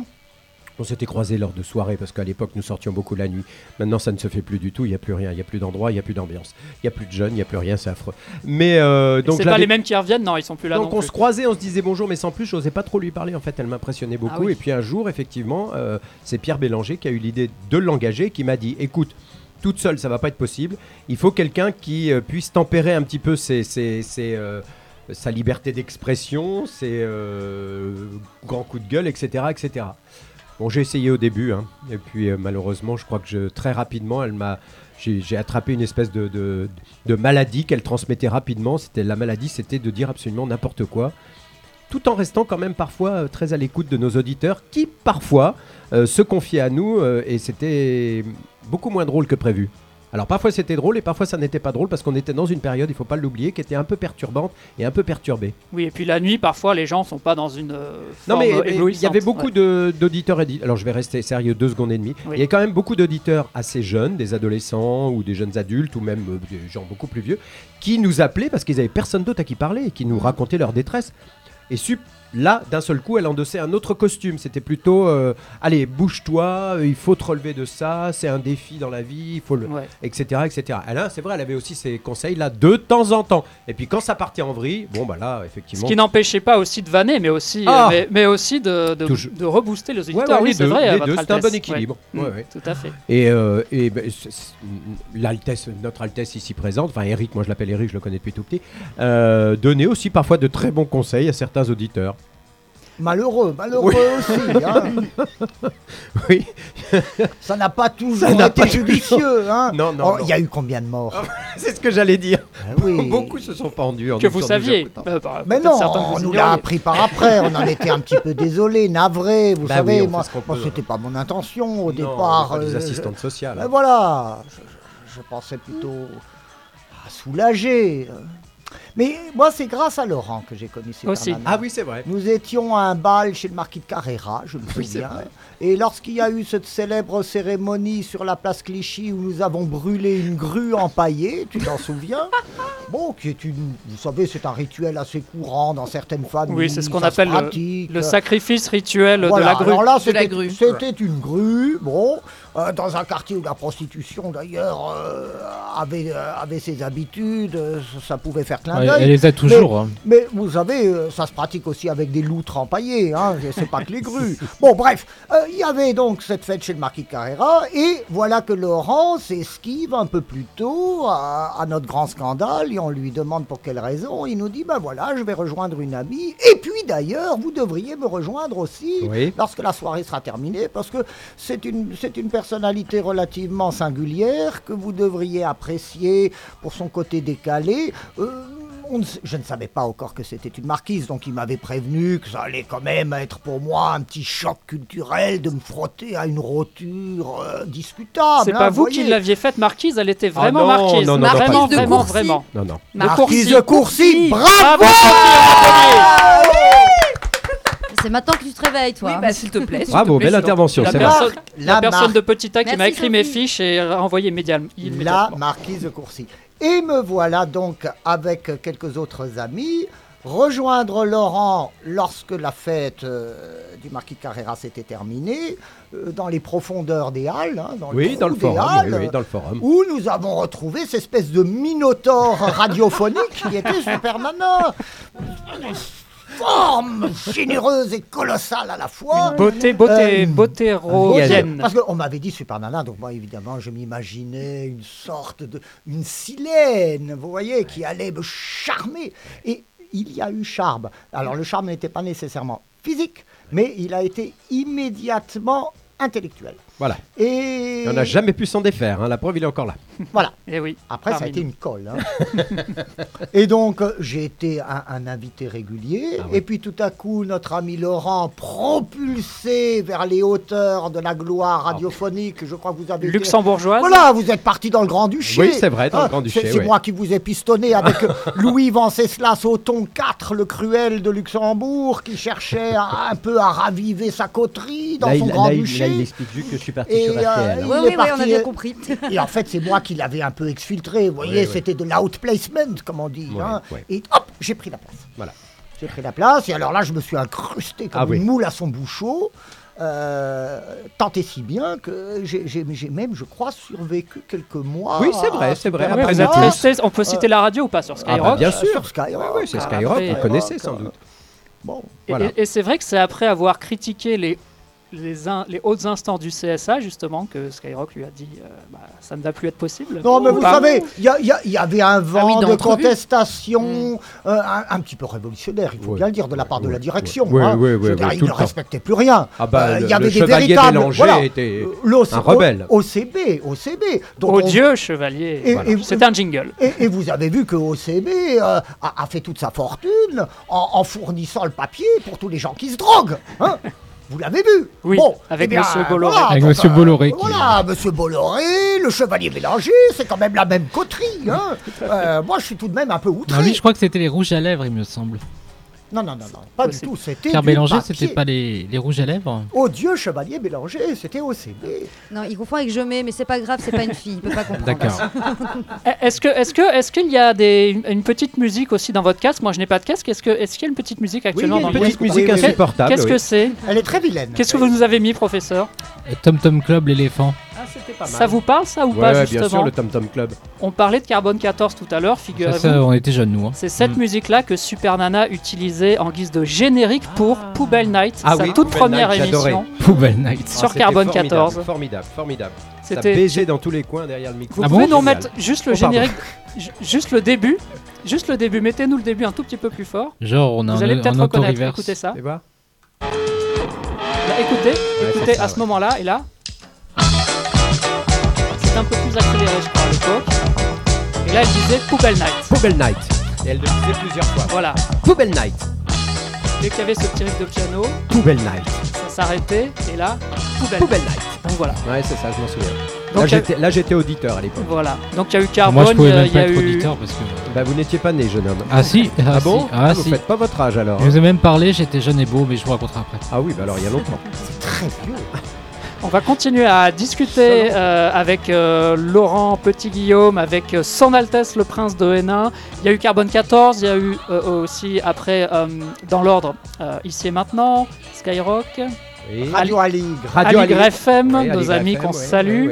On s'était croisés lors de soirées parce qu'à l'époque nous sortions beaucoup la nuit. Maintenant ça ne se fait plus du tout, il n'y a plus rien, il n'y a plus d'endroit, il n'y a plus d'ambiance. Il n'y a plus de jeunes, il n'y a plus rien, c'est affreux. Mais euh, donc c'est pas les mêmes qui reviennent, non, ils sont plus là donc non on plus. se croisait, on se disait bonjour, mais sans plus, je n'osais pas trop lui parler. En fait, elle m'impressionnait beaucoup. Ah oui. Et puis un jour, effectivement, euh, c'est Pierre Bélanger qui a eu l'idée de l'engager, qui m'a dit écoute, toute seule, ça va pas être possible. Il faut quelqu'un qui euh, puisse tempérer un petit peu ses, ses- ses, euh, sa liberté d'expression, ses grands coups de gueule, etc., etc. Bon, j'ai essayé au début, hein, et puis euh, malheureusement, je crois que très rapidement, elle m'a, j'ai, attrapé une espèce de, maladie qu'elle transmettait rapidement. C'était la maladie, c'était de dire absolument n'importe quoi, tout en restant quand même parfois euh, très à l'écoute de nos auditeurs, qui parfois euh, se confiaient à nous, et c'était beaucoup moins drôle que prévu. Alors parfois c'était drôle et parfois ça n'était pas drôle parce qu'on était dans une période, il faut pas l'oublier, qui était un peu perturbante et un peu perturbée. Oui, et puis la nuit, parfois, les gens sont pas dans une euh, Non forme mais mais il y avait beaucoup Ouais. d'auditeurs alors je vais rester sérieux deux secondes et demie. Oui. Il y a quand même beaucoup d'auditeurs assez jeunes, des adolescents ou des jeunes adultes ou même euh, des gens beaucoup plus vieux, qui nous appelaient parce qu'ils avaient personne d'autre à qui parler et qui nous racontaient leur détresse. Et là, d'un seul coup, elle endossait un autre costume. C'était plutôt, euh, allez, bouge-toi, il faut te relever de ça, c'est un défi dans la vie, il faut le, Ouais. etc., etc. Elle, a- c'est vrai, elle avait aussi ces conseils là de temps en temps. Et puis quand ça partait en vrille, bon bah là, Ce effectivement. qui n'empêchait pas aussi de vanner, mais aussi, Ah euh, mais, mais aussi de, de, de rebooster les Ouais, auditeurs. ouais, oui, les c'est c'est un bon équilibre. Ouais. Ouais, Mm, ouais. Tout à fait. Et, euh, et l'Altesse, notre Altesse ici présente, enfin Eric, moi je l'appelle Eric, je le connais depuis tout petit, euh, donnait aussi parfois de très bons conseils à certains auditeurs. Malheureux, malheureux aussi. hein. Oui. Ça n'a pas toujours n'a été pas judicieux. Hein. Non, non, Oh, non. Il y a eu combien de morts C'est ce que j'allais dire. oui. Beaucoup se sont pendus. en Que nous vous saviez. écoutant. Euh, bah, Mais peut-être non, certains que vous on nous ignoriez. l'a appris par après. On en était un petit peu désolé, navré. Vous Bah savez, moi, ce qu'on moi, peut, c'était pas mon intention au Non, départ. pas des euh, assistantes sociales, Mais hein. voilà, je, je- je pensais plutôt à soulager. Mais moi, c'est grâce à Laurent que j'ai connu Super Aussi. Ah oui, c'est vrai. Nous étions à un bal chez le marquis de Carrera, je me Oui, c'est souviens. vrai. Et lorsqu'il y a eu cette célèbre cérémonie sur la place Clichy où nous avons brûlé une grue empaillée, tu t'en souviens Bon, qui est une. Vous savez, c'est un rituel assez courant dans certaines familles. Oui, c'est ce qu'on appelle le, sacrifice rituel Voilà, de la grue. Alors là, c'était une grue, bon, euh, dans un quartier où la prostitution d'ailleurs euh, avait, euh, avait ses habitudes, euh, ça, pouvait faire clin Ouais, d'œil. elle les a toujours, hein. Mais, mais vous savez, euh, ça se pratique aussi avec des loutres empaillées, hein, c'est pas que les grues. Bon, bref, euh, il y avait donc cette fête chez le marquis Carrera, et voilà que Laurent s'esquive un peu plus tôt à, à notre grand scandale, et on lui demande pour quelle raison. Il nous dit, ben voilà, je vais rejoindre une amie, et puis d'ailleurs, vous devriez me rejoindre aussi Oui. lorsque la soirée sera terminée, parce que c'est une, c'est une personnalité relativement singulière que vous devriez apprécier pour son côté décalé. Euh, on ne sait- je ne savais pas encore que c'était une marquise, donc il m'avait prévenu que ça allait quand même être pour moi un petit choc culturel de me frotter à une roture euh, discutable. C'est hein, pas vous voyez. qui l'aviez faite marquise, elle était vraiment Ah non, marquise. non, non, non, vraiment, tout. vraiment, Courcy. vraiment. Non, non. De Marquise Courcy. de Courcy, bravo C'est maintenant que tu te réveilles, toi. Oui, bah s'il te plaît. Bravo, te plaît, belle intervention. La c'est personne, vrai. la La personne de Petita qui m'a écrit mes fiches et envoyé immédiat- La immédiatement. marquise de Courcy. Et me voilà donc avec quelques autres amis rejoindre Laurent lorsque la fête euh, du marquis Carrera s'était terminée, euh, dans les profondeurs des halles, hein, dans Oui, le dans le forum. halles, oui, oui, dans le forum. où nous avons retrouvé cette espèce de minotaure radiophonique qui était Super Nana. Forme généreuse et colossale à la fois. Une beauté, beauté, Euh, beautérodienne. Parce qu'on m'avait dit Super Nana, donc moi évidemment je m'imaginais une sorte de. une silène, vous voyez, qui allait me charmer. Et il y a eu charme. Alors le charme n'était pas nécessairement physique, mais il a été immédiatement intellectuel. Voilà. Et. Et on n'a jamais pu s'en défaire. hein, La preuve, il est encore là. Voilà. Et oui. Après, ça a été une colle. hein. et donc, euh, j'ai été un, un invité régulier. Ah oui. Et puis, tout à coup, notre ami Laurent, propulsé vers les hauteurs de la gloire radiophonique, je crois que vous avez été- Luxembourgeoise. Voilà, vous êtes parti dans le Grand-Duché. Oui, c'est vrai, dans le Ah, Grand-Duché, C'est c'est oui. moi qui vous ai pistonné avec euh, Louis Venceslas Othon IV, le cruel de Luxembourg, qui cherchait un peu à raviver sa coterie dans Là, son il, là, il, Grand-Duché. là, il explique juste que je suis parti Et, sur euh, RTL. Oui, oui, on a parti, bien euh, compris. Et en fait, c'est moi qui l'avais un peu exfiltré. Vous voyez, Oui, oui. c'était de l'outplacement, comme on dit. Hein. Et hop, j'ai pris la place. Voilà. J'ai pris la place, et alors là, je me suis incrusté comme Ah oui. une moule à son bouchon. Euh, tant et si bien que j'ai même, je crois, survécu quelques mois. Oui, c'est vrai, c'est vrai. Après, Vous êtes on peut citer la radio ou pas sur Ah Skyrock bah, bien sûr. Sur Skyrock. Oui, c'est Skyrock, Après, vous connaissez sans doute. Bon. Et, Voilà. et- et c'est vrai que c'est après avoir critiqué les, les, in- les hautes instances du CSA, justement, que Skyrock lui a dit euh, bah, ça ne va plus être possible. Non, mais vous Pas- savez, il y, avait un vent Ah oui, dans de contestation, euh, un, un petit peu révolutionnaire, il faut bien le dire, de la part de la direction. oui, hein. dire, ils ne respectaient plus rien. Ah bah, Euh, il y avait le des véritables. Voilà, était euh, un rebelle. OCB, OCB. Donc on- Dieu, chevalier. Voilà. C'est un jingle. Et, et vous avez vu que OCB euh, a, a fait toute sa fortune en, en fournissant le papier pour tous les gens qui se droguent. hein. Vous l'avez vu Oui, bon, avec eh bien, Monsieur Bolloré. voilà, Avec Monsieur euh, Bolloré qui- Voilà, Monsieur Bolloré, le chevalier Bélanger, c'est quand même la même coterie. Hein. Euh, moi, je suis tout de même un peu outré. Non, lui, je crois que c'était les rouges à lèvres, il me semble. Non, non, non, non, pas du tout. C'était Pierre Bélanger, c'était pas les, les rouges à lèvres Oh Dieu, chevalier Bélanger, c'était OCB. Non, il confond avec je mets, mais c'est pas grave, c'est pas une fille, il peut pas comprendre. D'accord. Eh, Est-ce que, est-ce que, est-ce qu'il y a des, une, petite musique aussi dans votre casque? Moi, je n'ai pas de casque. Est-ce que, est-ce qu'il y a une petite musique actuellement il y a dans une petite casque? musique insupportable, Qu'est-ce oui. que c'est? Elle est très vilaine. Qu'est-ce que vous nous avez mis, professeur? Euh, Tom Tom Club, l'éléphant. Ah, c'était pas mal. Ça vous parle, ça ou Ouais, pas ouais, justement? bien sûr, le Tom Tom Club. On parlait de Carbone 14 tout à l'heure, figurez-vous. on était jeunes, nous. hein. C'est cette Mm. musique-là que Super Nana en guise de générique pour Poubelle Night, Ah sa oui, toute Poubelle première Night, émission. Poubelle Night. Sur Ah, c'était Carbone formidable, 14. Formidable, formidable. Ça C'était- baisait dans tous les coins derrière le micro. Vous pouvez nous Génial. mettre juste le Oh, générique, ju- juste le début, juste le début. Mettez-nous le début un tout petit peu plus fort. Genre, on a Vous un- allez peut-être reconnaître. Écoutez ça. Pas Là, écoutez, Ouais, écoutez ça, à ce moment-là et là. C'est un peu plus accéléré, je crois, à l'époque. Et là, elle disait Poubelle Night. Poubelle Night. Et elle le disait plusieurs fois. Voilà. Poubelle Night. Dès qu'il y avait ce petit riff de piano, Poubelle Night. ça s'arrêtait et là, Poubelle, Poubelle Night. Donc voilà. Ouais, c'est ça, je m'en souviens. Donc, là, j'étais, auditeur à l'époque. Voilà. Donc il y a eu Moi, Carbone, je pouvais il y a- même y pas a être eu. auditeur parce que. Bah, vous n'étiez pas né, jeune homme. Ah si Ah, Ah, bon si. Ah, Vous si. faites pas votre âge alors. Je vous ai même parlé, j'étais jeune et beau, mais je vous raconterai après. Ah oui, bah alors il y a longtemps. Très vieux. On va continuer à discuter euh, avec euh, Laurent Petit-Guillaume, avec euh, Son Altesse le Prince de Hénin. Il y a eu Carbone 14, il y a eu euh, aussi après, euh, dans l'ordre, euh, Ici et Maintenant, Skyrock, Oui. Radio Aligre. Radio Aligre Aligre. FM, Oui, nos amis qu'on ouais, salue.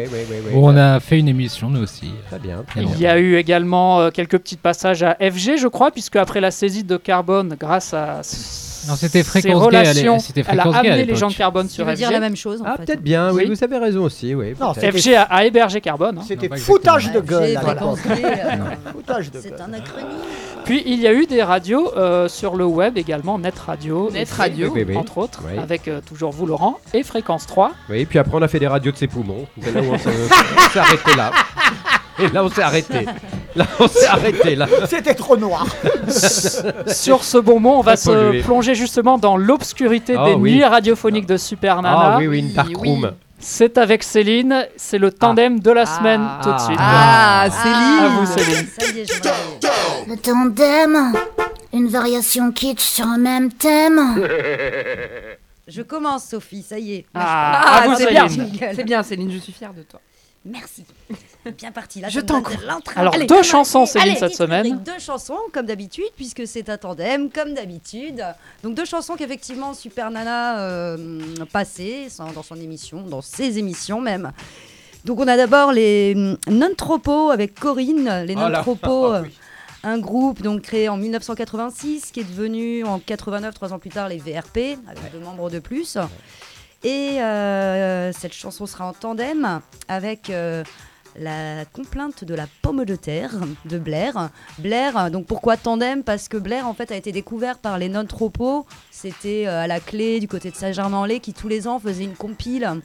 Bon, on a fait une émission, nous aussi. Très bien. Il y a Il y a eu également euh, quelques petits passages à FG, je crois, puisque après la saisie de Carbone, grâce à Non, c'était ses Fréquence l'é- relations, elle a amené les gens de Carbone sur FG. dire la même chose en Ah, fait. peut-être bien, oui, Oui. vous avez raison aussi, oui. Non. FG a, a hébergé Carbone. hein. C'était foutage de gueule J'ai à fréquence l'époque. G, Foutage de C'est gueule. un acronyme. Puis il y a eu des radios euh, sur le web également, Net Radio, Net et- Radio. Oui, oui, oui. entre autres, Oui. avec euh, toujours vous Laurent, et Fréquence 3. Oui, puis après on a fait des radios de ses poumons. C'est là où on s'est on s'est arrêté là. Et là on s'est arrêté. Là on s'est arrêté là. C'était trop noir. Sur ce bon mot, on va pollué. se plonger justement dans l'obscurité Ah des oui. nuits radiophoniques de Super Nana. Ah oui, oui, une dark oui. C'est avec Céline, c'est le tandem de la semaine tout de suite. Ah, Céline À vous Céline. Ça y est, je me réveille. Le tandem Une variation kitsch sur un même thème Je commence, Sophie, ça y est. Ah, vous c'est bien. Céline. C'est bien, Céline, je suis fière de toi. Merci. Bien parti. Là, Je t'encourage. Alors, Allez, deux chansons, Céline, allez, cette semaine. Deux chansons, comme d'habitude, puisque c'est un tandem, comme d'habitude. Donc, deux chansons qu'effectivement Super Nana euh, passait dans son émission, dans ses émissions même. Donc, on a d'abord les hum, Non-Tropos avec Corinne. Les Oh. Non-Tropos, Ah euh, un groupe donc créé en 1986 qui est devenu en 89, trois ans plus tard, les VRP, avec deux membres de plus. Et euh, cette chanson sera en tandem avec euh, la complainte de la pomme de terre de Blair. Blair, donc pourquoi tandem? Parce que Blair en fait a été découvert par les non-tropos. C'était euh, à la clé du côté de Saint-Germain-en-Laye qui tous les ans faisait une compile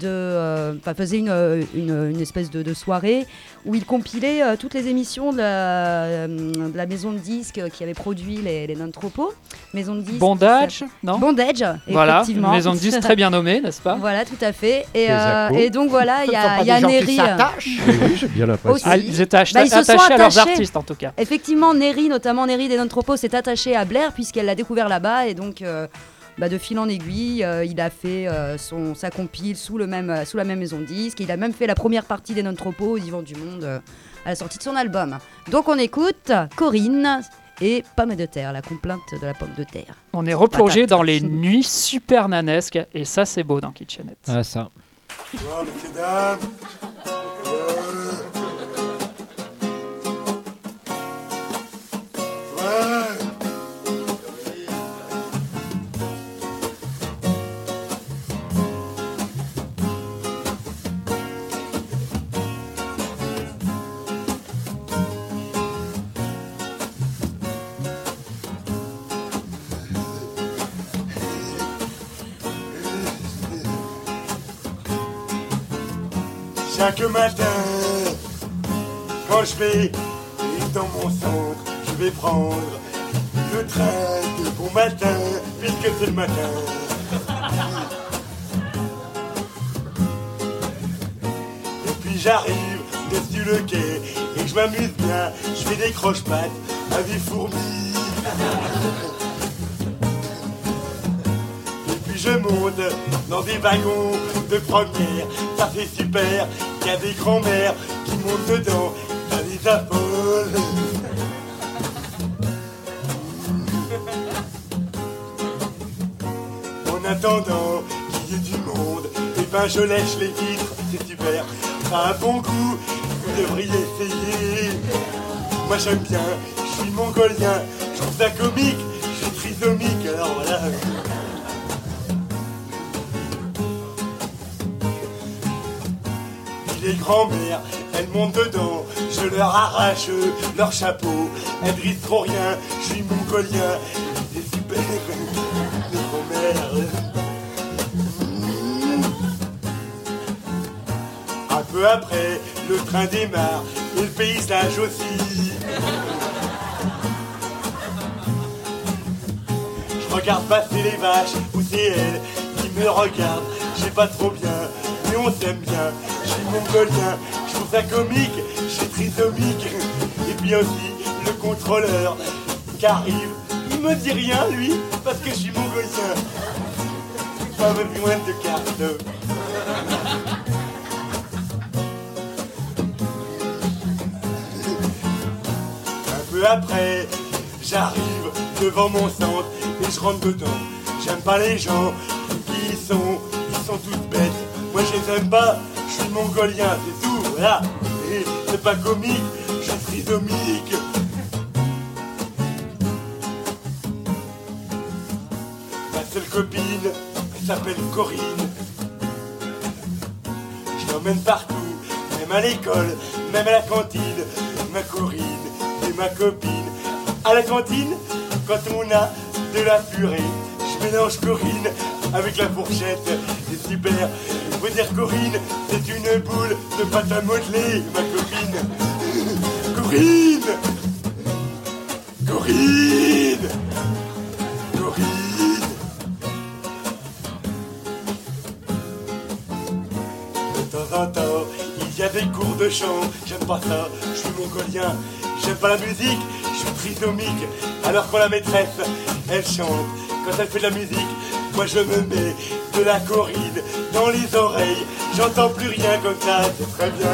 de, euh, faisait une, euh, une- une espèce de, de soirée où il compilait euh, toutes les émissions de la, de la maison de disques qui avait produit les, les non-tropos. Maison de disques. Bondage, non Bondage, Voilà, effectivement. une maison de 10 très bien nommée, n'est-ce pas Voilà, tout à fait. Et, euh, et donc voilà, il y a, y a Neri. s'attachent. Oui, oui, j'ai bien l'impression. Ah, Ils étaient Bah, ils se sont attachés à leurs artistes en tout cas. Effectivement, Neri, notamment Neri des non-tropos, s'est attachée à Blair puisqu'elle l'a découvert là-bas et donc euh, bah, de fil en aiguille, euh, il a fait euh, son, sa compile sous, le même, euh, sous la même maison de disques. Il a même fait la première partie des non-tropos au Divan du Monde euh, à la sortie de son album. Donc on écoute Corinne et Pomme de terre, la complainte de la pomme de terre. On est replongé Patate. dans les nuits super nanesques et ça c'est beau dans Kitchenette. Ah, ça. Chaque matin, quand je vais dans mon centre, je vais prendre le train de bon matin, puisque c'est le matin. Et puis j'arrive dessus le quai et je m'amuse bien, je fais des croche-pattes à des fourmis. Et puis je monte dans des wagons de première, ça fait super, y a des grands-mères qui montent dedans, ça les affole. En attendant qu'il y ait du monde, et ben je lèche les vitres, c'est super, a un bon goût, vous devriez essayer. Moi j'aime bien, je suis mongolien, je trouve ça comique, je suis trisomique, alors voilà. Les grands-mères, elles montent dedans, je leur arrache leur chapeau, elles brisent trop rien, je suis mongolien, c'est super, les grands-mères. Un peu après, le train démarre, et le paysage aussi. Je regarde passer les vaches, ou c'est elles qui me regardent, je sais pas trop bien, mais on s'aime bien. Mongolien, je trouve ça comique, suis trisomique. Et puis aussi le contrôleur qui arrive, il me dit rien lui, parce que je suis mongolien. Pas besoin de carte. Un peu après, j'arrive devant mon centre et je rentre dedans. J'aime pas les gens qui sont, ils sont tous bêtes. Moi je les aime pas, je suis mongolien, c'est tout, voilà. Et c'est pas comique, je suis trisomique. Ma seule copine, elle s'appelle Corinne. Je l'emmène partout, même à l'école, même à la cantine. Ma Corinne et ma copine. À la cantine, quand on a de la purée, je mélange Corinne avec la fourchette. C'est super. Faut dire Corinne, c'est une boule de pâte à modeler, ma copine. Corinne Corinne Corinne De temps en temps, il y a des cours de chant. J'aime pas ça, je suis mongolien. J'aime pas la musique, je suis trisomique. Alors quand la maîtresse, elle chante, quand elle fait de la musique, moi je me mets de la corride dans les oreilles. J'entends plus rien comme ça, c'est très bien.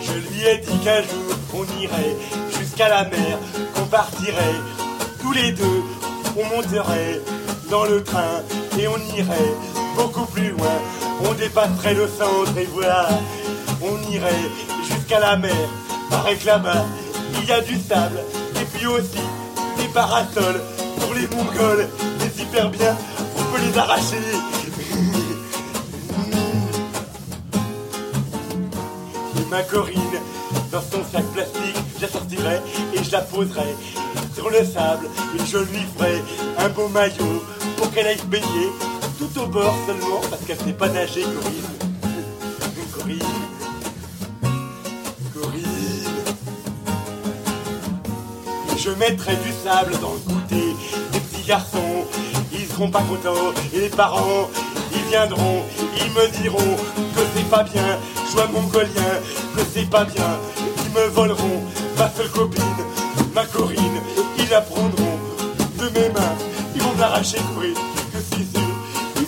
Je lui ai dit qu'un jour on irait jusqu'à la mer, qu'on partirait tous les deux, on monterait dans le train et on irait beaucoup plus loin. On dépasserait le centre et voilà, on irait jusqu'à la mer. Paraît que là-bas, il y a du sable et puis aussi des parasols pour les Mongols. C'est super bien, on peut les arracher. Et ma Corinne, dans son sac plastique, je la sortirai et je la poserai sur le sable et je lui ferai un beau maillot pour qu'elle aille se baigner au bord seulement parce qu'elle sait pas nager, Corinne. Corinne. Corinne. Je mettrai du sable dans le goûter des petits garçons. Ils seront pas contents et les parents, ils viendront, ils me diront que c'est pas bien, je sois mongolien, que c'est pas bien. Ils me voleront ma seule copine, ma Corinne, ils la prendront de mes mains, ils vont de l'arracher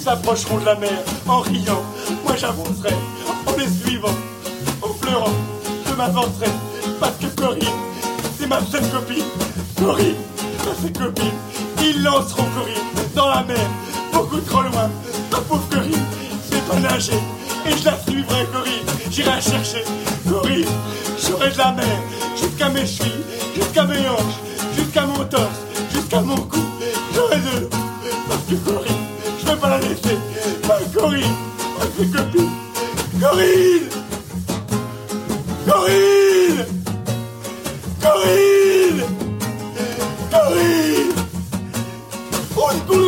s'approcheront de la mer en riant. Moi j'avancerai en les suivant, en pleurant. Je m'avancerai parce que Corinne, c'est ma seule copine. Corinne, ma seule copine. Ils lanceront Corinne dans la mer, beaucoup trop loin. Ma pauvre Corinne, vais pas nager et je la suivrai Corinne. J'irai chercher Corinne. J'aurai de la mer jusqu'à mes chevilles, jusqu'à mes hanches, jusqu'à mon torse, jusqu'à mon cou. J'aurai de l'eau parce que Corinne, pas la laisser. Ma Corinne, ma copine. Corinne. Corinne. Corinne. Corinne. Au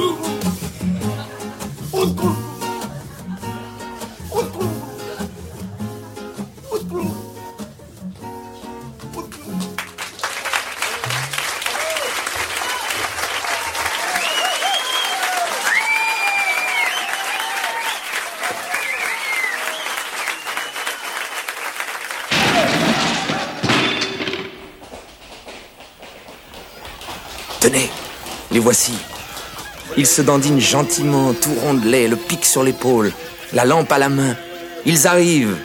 les voici. Ils se dandinent gentiment, tout rondelés, le pic sur l'épaule, la lampe à la main. Ils arrivent.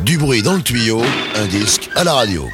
Du bruit dans le tuyau, un disque à la radio.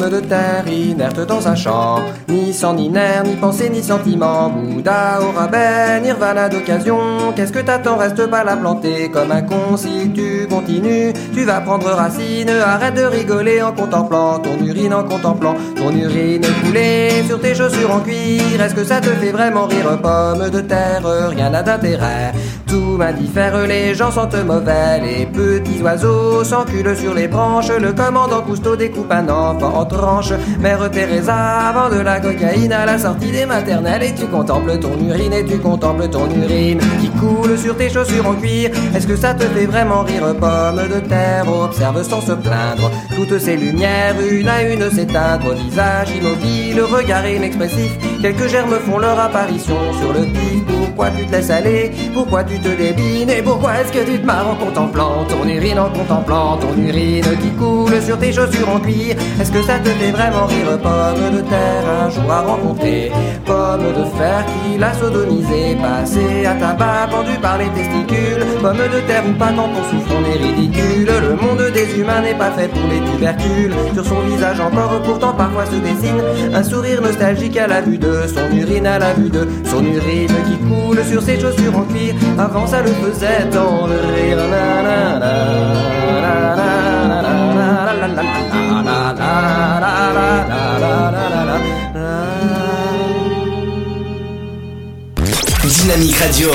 De terre inerte dans un champ, ni sang ni nerf, ni pensée ni sentiment. Bouddha au rabais, nirvana d'occasion. Qu'est-ce que t'attends, reste pas la planter comme un con. Si tu continues, tu vas prendre racine. Arrête de rigoler en contemplant ton urine, en contemplant ton urine couler sur tes chaussures en cuir. Est-ce que ça te fait vraiment rire, pomme de terre Rien n'a d'intérêt. Tout m'indiffère, les gens sentent mauvais. Les petits oiseaux s'enculent sur les branches. Le commandant Cousteau découpe un enfant en tranches. Mère Teresa vend de la cocaïne à la sortie des maternelles. Et tu contemples ton urine, et tu contemples ton urine qui coule sur tes chaussures en cuir. Est-ce que ça te fait vraiment rire, pomme de terre? Observe sans se plaindre toutes ces lumières, une à une s'éteindre. Visage immobile, regard inexpressif. Quelques germes font leur apparition sur le pif. Pourquoi tu te laisses aller? Pourquoi tu te débines? Et pourquoi est-ce que tu te marres en contemplant ton urine, en contemplant ton urine qui coule sur tes chaussures en cuir? Est-ce que ça te fait vraiment rire, pomme de terre Un jour à rencontrer, pomme de fer qui l'a sodomisé, passé à tabac, pendu par les testicules. Pomme de terre ou pas, quand on souffre, on est ridicule. Le monde des humains n'est pas fait pour les tubercules. Sur son visage encore, pourtant parfois se dessine un sourire nostalgique à la vue de son urine, à la vue de son urine qui coule sur ses chaussures en cuir. Avant ça le faisait dans le rire. Dynamique Radio.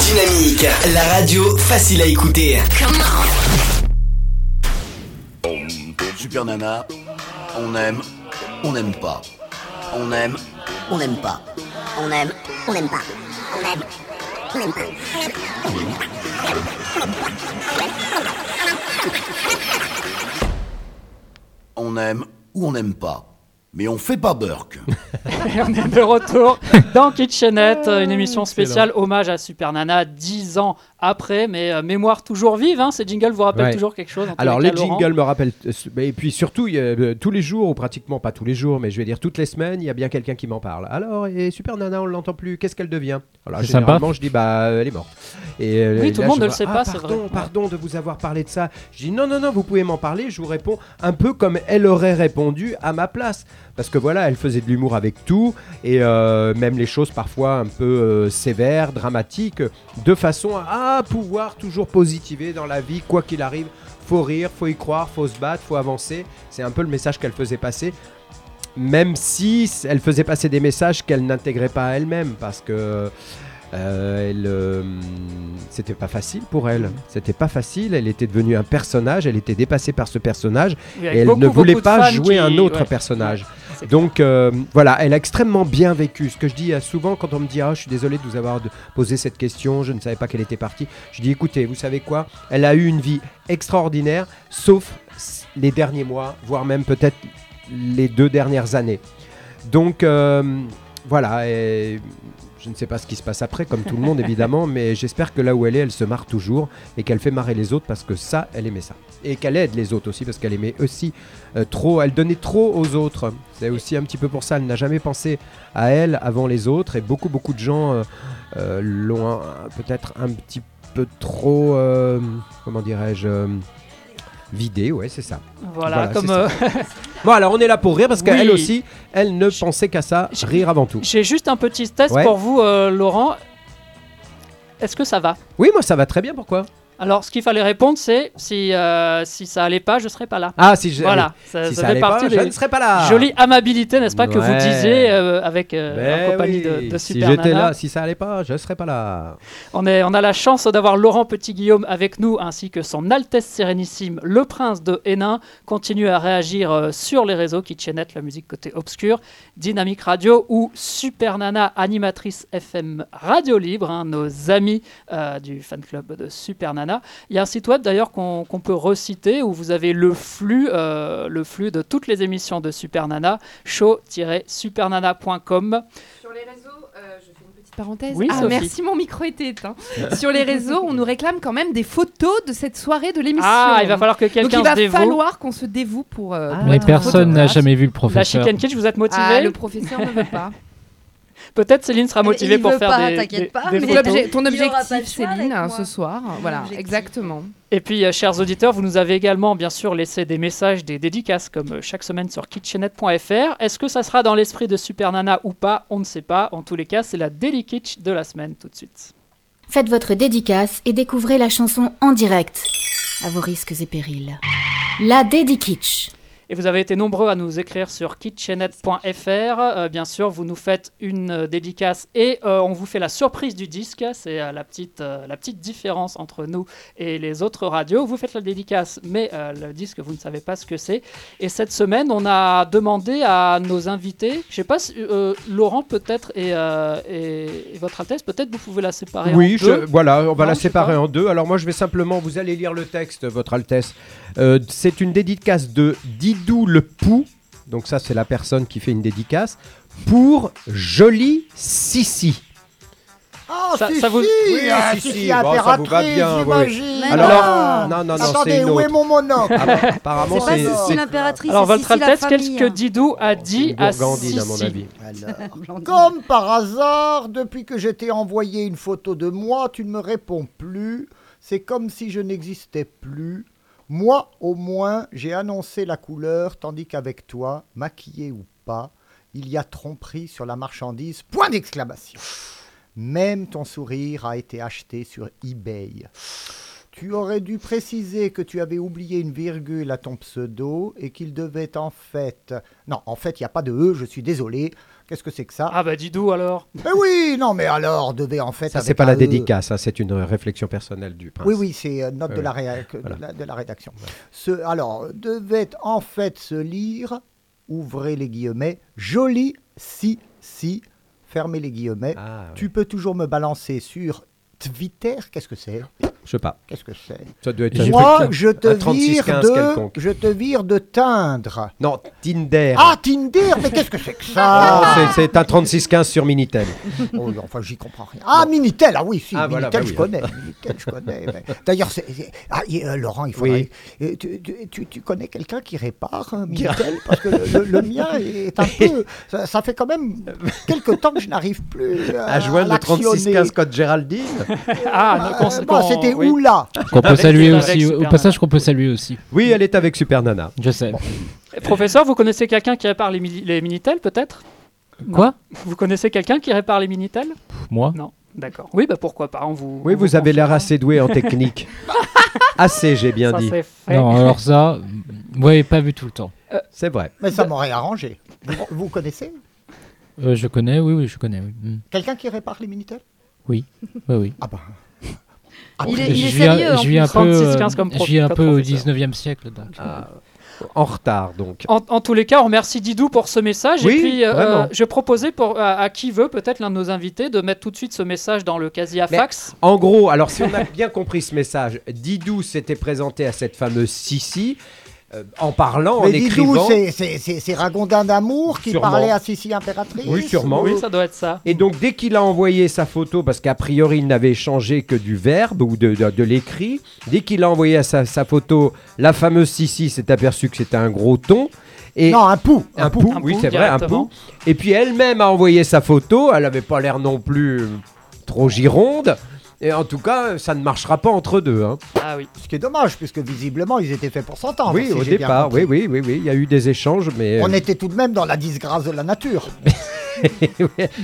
Dynamique la radio facile à écouter. Super Nana, on aime, on n'aime pas. On aime, on n'aime pas. On aime, on n'aime pas. On aime, on n'aime pas. On aime ou on n'aime pas. Mais on fait pas Burke. Et on est de retour dans Kitchenette, une émission spéciale hommage à Super Nana, 10 ans après, mais euh, mémoire toujours vive. Hein, ces jingles vous rappellent Ouais. toujours quelque chose Alors les les cas, Laurent jingles me rappellent, euh, et puis surtout il y a, euh, tous les jours, ou pratiquement pas tous les jours, mais je vais dire toutes les semaines, il y a bien quelqu'un qui m'en parle. Alors, et Super Nana, on l'entend plus, qu'est-ce qu'elle devient? Alors C'est généralement sympa. je dis, bah elle est morte. Et, euh, Oui, tout le monde ne le sait Ah, pas, c'est Pardon, vrai. pardon de vous avoir parlé de ça. Je dis, non, non, non, vous pouvez m'en parler, je vous réponds un peu comme elle aurait répondu à ma place. Parce que voilà, elle faisait de l'humour avec tout, et euh, même les choses parfois un peu euh, sévères, dramatiques, de façon à pouvoir toujours positiver dans la vie, quoi qu'il arrive. Faut rire, faut y croire, faut se battre, faut avancer. C'est un peu le message qu'elle faisait passer. Même si elle faisait passer des messages qu'elle n'intégrait pas à elle-même, parce que euh, elle, euh, c'était pas facile pour elle. C'était pas facile. Elle était devenue un personnage. Elle était dépassée par ce personnage. Et elle beaucoup, ne voulait pas jouer qui- un autre ouais. personnage. Donc euh, voilà, elle a extrêmement bien vécu. Ce que je dis souvent quand on me dit ah je suis désolé de vous avoir posé cette question, je ne savais pas qu'elle était partie. Je dis écoutez, vous savez quoi? Elle a eu une vie extraordinaire, sauf les derniers mois, voire même peut-être les deux dernières années. Donc voilà, et Je ne sais pas ce qui se passe après, comme tout le monde évidemment, mais j'espère que là où elle est, elle se marre toujours et qu'elle fait marrer les autres parce que ça, elle aimait ça. Et qu'elle aide les autres aussi parce qu'elle aimait aussi euh, trop, elle donnait trop aux autres. C'est aussi un petit peu pour ça, elle n'a jamais pensé à elle avant les autres et beaucoup, beaucoup de gens euh, euh, l'ont peut-être un petit peu trop, comment dirais-je, vidé, ouais, c'est ça. Voilà, comme, euh, bon, alors on est là pour rire parce qu'elle aussi, elle ne pensait qu'à ça, rire avant tout. J'ai juste un petit test Ouais. pour vous, euh, Laurent. Est-ce que ça va? Oui, moi ça va très bien, pourquoi? Alors, ce qu'il fallait répondre, c'est si, euh, si ça allait pas, je serais pas là. Ah, si je- Voilà, ça, Si ça ça fait allait pas, partie je des ne serais pas là. Jolie amabilité, n'est-ce pas, que vous disiez euh, avec euh, Ben en compagnie oui, de, de si Super j'étais Nana. là, si ça allait pas, je serais pas là. On, est, on a la chance d'avoir Laurent Petit-Guillaume avec nous, ainsi que son Altesse Sérénissime, le Prince de Hénin. Continue à réagir euh, sur les réseaux Kitchenette, la musique côté obscur, Dynamique Radio ou Super Nana, animatrice FM Radio Libre, hein, nos amis du fan club de Super Nana. Il y a un site web d'ailleurs qu'on peut reciter où vous avez le flux, euh, le flux de toutes les émissions de Super Nana, show-supernana.com. Sur les réseaux, euh, je fais une petite parenthèse. Oui, ah, merci, mon micro était éteint. Sur les réseaux, on nous réclame quand même des photos de cette soirée de l'émission. Ah, il va falloir que quelqu'un il va se dévoue. falloir qu'on se dévoue pour. euh, pour Mais personne n'a jamais vu le La professeur. Chicken Kitsch, vous êtes motivé Ah, le professeur ne veut pas. Peut-être Céline sera motivée il pour veut faire pas, des, pas, des mais- photos. Ton objectif, Céline, avec hein, moi. ce soir. Voilà, exactement. Et puis, euh, chers auditeurs, vous nous avez également, bien sûr, laissé des messages, des dédicaces, comme euh, chaque semaine sur kitchenette.fr. Est-ce que ça sera dans l'esprit de Super Nana ou pas? On ne sait pas. En tous les cas, c'est la Daily Kitsch de la semaine, tout de suite. Faites votre dédicace et découvrez la chanson en direct, à vos risques et périls. La Dédikitsch. Et vous avez été nombreux à nous écrire sur kitchenette.fr. Euh, bien sûr, vous nous faites une euh, dédicace et euh, on vous fait la surprise du disque. C'est la, petite, la petite différence entre nous et les autres radios. Vous faites la dédicace, mais le disque, vous ne savez pas ce que c'est. Et cette semaine, on a demandé à nos invités, je sais pas, si, Laurent peut-être et, et- et votre Altesse, peut-être vous pouvez la séparer Oui, en je- deux. voilà, on va Non, la séparer en deux. Alors moi, je vais simplement, vous allez lire le texte, Votre Altesse. Euh, c'est une dédicace de Didou le Pou. Donc ça, c'est la personne qui fait une dédicace pour Jolie Sissi. Ah, Ça- ça vous- Oui, ah, si, si, si, si, bon, ça vous va bien, oui, Alors, non. non, non, Attendez, où est mon monocle Ah bah, apparemment, C'est Sissi l'impératrice, Alors, votre Sissi Altesse, qu'est-ce que Didou a dit à Gourgandine, à mon Sissi avis. Alors, Comme par hasard, depuis que je t'ai envoyé une photo de moi, tu ne me réponds plus. C'est comme si je n'existais plus. Moi, au moins, j'ai annoncé la couleur, tandis qu'avec toi, maquillé ou pas, il y a tromperie sur la marchandise. Point d'exclamation. Même ton sourire a été acheté sur eBay. Tu aurais dû préciser que tu avais oublié une virgule à ton pseudo et qu'il devait en fait... Non, en fait, il n'y a pas de E, je suis désolé. Qu'est-ce que c'est que ça Ah bah Didou alors Eh oui, non, mais alors, devait en fait... Ça, c'est pas la E. dédicace, ça, c'est une réflexion personnelle du prince. Oui, oui, c'est euh, note de, la de de rédaction. Ce, alors, devait en fait se lire, ouvrez les guillemets, joli si si, fermez les guillemets. Ah, ouais. Tu peux toujours me balancer sur Twitter, qu'est-ce que c'est? Je sais pas. Qu'est-ce que c'est? Ça doit être un Moi, truc- je te un 36 vire 15 de, quelconque. je te vire de teindre. Non, Tinder. Ah, Tinder, mais qu'est-ce que c'est que Ah, ça c'est- c'est un 36-15 sur Minitel. Oh, non, enfin, j'y comprends rien. Ah, Minitel, ah oui, si, Ah, Minitel, voilà, bah je oui. connais. Minitel, je connais. mais- D'ailleurs, ah, euh, Laurent, il faudrait. euh, Tu, tu- tu- tu connais quelqu'un qui répare un Minitel? Parce que le, le- le mien est un peu. Ça, ça fait quand même quelques temps que je n'arrive plus à, À joindre le l'actionner. 36-15 code Géraldine. Ah, Euh, qu'on- bon, c'était oui. où là Qu'on peut saluer aussi. Au passage, qu'on peut saluer aussi. Oui, elle est avec Super Nana. Je sais. Professeur, vous connaissez quelqu'un qui répare les, mini- les Minitel peut-être? Quoi? Non. Vous connaissez quelqu'un qui répare les Minitel? Moi? Non, d'accord. Oui, bah pourquoi pas, on vous... Oui, on vous avez l'air assez doué en technique. assez, j'ai bien Ça, dit. Non, alors ça, vous m'avez pas vu tout le temps. C'est vrai. Mais ça m'aurait arrangé. Vous, vous connaissez? Euh, je connais, oui, oui, je connais. Oui, Mm. quelqu'un qui répare les Minitel? Oui, oui. oui. Ah bah. Il est, il est sérieux en je vis un peu, 36, euh, 15 comme je vis un peu au professeur. 19e siècle. Donc. Ah, en retard, donc. En, en tous les cas, on remercie Didou pour ce message. Oui, et puis, euh, je proposais pour, à, à qui veut, peut-être l'un de nos invités, de mettre tout de suite ce message dans le casier à fax. En gros, alors si on a bien compris ce message, Didou s'était présenté à cette fameuse Sissi. Euh, en parlant, en Mais dis-nous, écrivant. c'est- c'est c'est- c'est Ragondin d'amour qui Sûrement. parlait à Sissi impératrice Oui, sûrement. Oui, ça doit être ça. Et donc, dès qu'il a envoyé sa photo, parce qu'a priori, il n'avait changé que du verbe ou de, de- de l'écrit, dès qu'il a envoyé sa, sa photo, la fameuse Sissi s'est aperçue que c'était un gros ton. Et Non, un pou. Un, pou, Un oui, pou, c'est vrai, un pou. Et puis elle-même a envoyé sa photo, elle n'avait pas l'air non plus trop gironde. Et en tout cas, ça ne marchera pas entre deux. hein. Ah oui. Ce qui est dommage, puisque visiblement, ils étaient faits pour s'entendre. oui, si au départ, oui, oui, oui, oui, il y a eu des échanges, mais. On euh, était tout de même dans la disgrâce de la nature.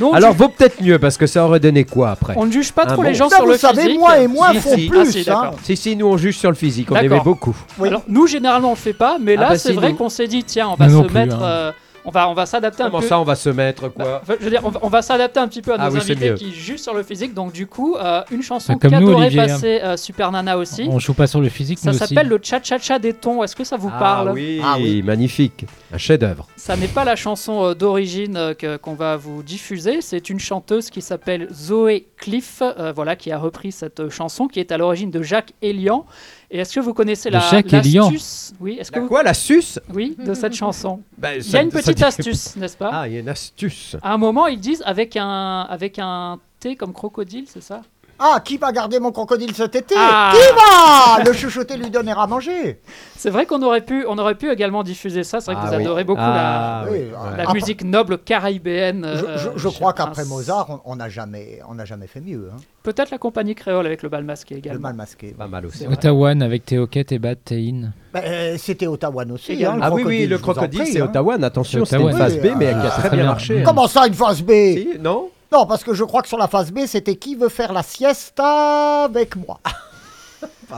Non, Alors, vaut peut-être mieux, parce que ça aurait donné quoi après? On ne juge pas trop bon. les gens Ça, sur vous le savez, physique. moi et moi Si, font si. plus. Ah, si, hein. Si, si, nous on juge sur le physique, on aimait beaucoup. Alors, nous, généralement, on le fait pas, mais Ah là, bah, c'est si, vrai nous. qu'on s'est dit, tiens, on va Nous se plus, mettre. hein. euh, on va, on va s'adapter un Comment peu. ça, on va se mettre quoi Enfin, je veux dire, on va, on va s'adapter un petit peu à Ah nos oui, c'est invités mieux. qui jugent sur le physique. Donc, du coup, euh, une chanson Bah, nous, qu'adorait Olivier, hein. passer euh, Super Nana aussi. On joue pas sur le physique, Ça s'appelle le Cha-Cha-Cha des tons. Est-ce que ça vous Ah parle? oui, Ah oui. magnifique, un chef-d'œuvre. Ça n'est pas la chanson euh, d'origine euh, qu'on va vous diffuser. C'est une chanteuse qui s'appelle Zoé Cliff, euh, voilà, qui a repris cette euh, chanson, qui est à l'origine de Jacques Elian. Et est-ce que vous connaissez la l'astuce Oui, est-ce que La vous- quoi, la suce Oui, de cette chanson. Ben, Il y a une petite dit- astuce, n'est-ce pas Ah, il y a une astuce. À un moment, ils disent avec un avec un T comme crocodile, c'est ça? Ah, qui va garder mon crocodile cet été Ah. Qui va Le chuchoter lui donner à manger C'est vrai qu'on aurait pu on aurait pu également diffuser ça. C'est vrai que Ah vous oui. adorez beaucoup Ah la, oui, Oui, ouais. la Après- musique noble caribéenne. Je, euh, je- je chez crois le qu'après. Mozart, on- on n'a jamais, on n'a jamais fait mieux. hein. Peut-être la compagnie créole avec le bal masqué Le également. mal masqué. Pas mal aussi. Ottawa avec Théoquette et Bat Tein. Ben, euh, C'était Ottawa aussi. hein, le Ah oui, oui, le je crocodile, c'est hein. Ottawa. Attention, C'est c'était une phase B, mais euh, qui a très bien marché. marché. Comment ça, une phase B Si, non Non, parce que je crois que sur la phase B, c'était qui veut faire la siesta avec moi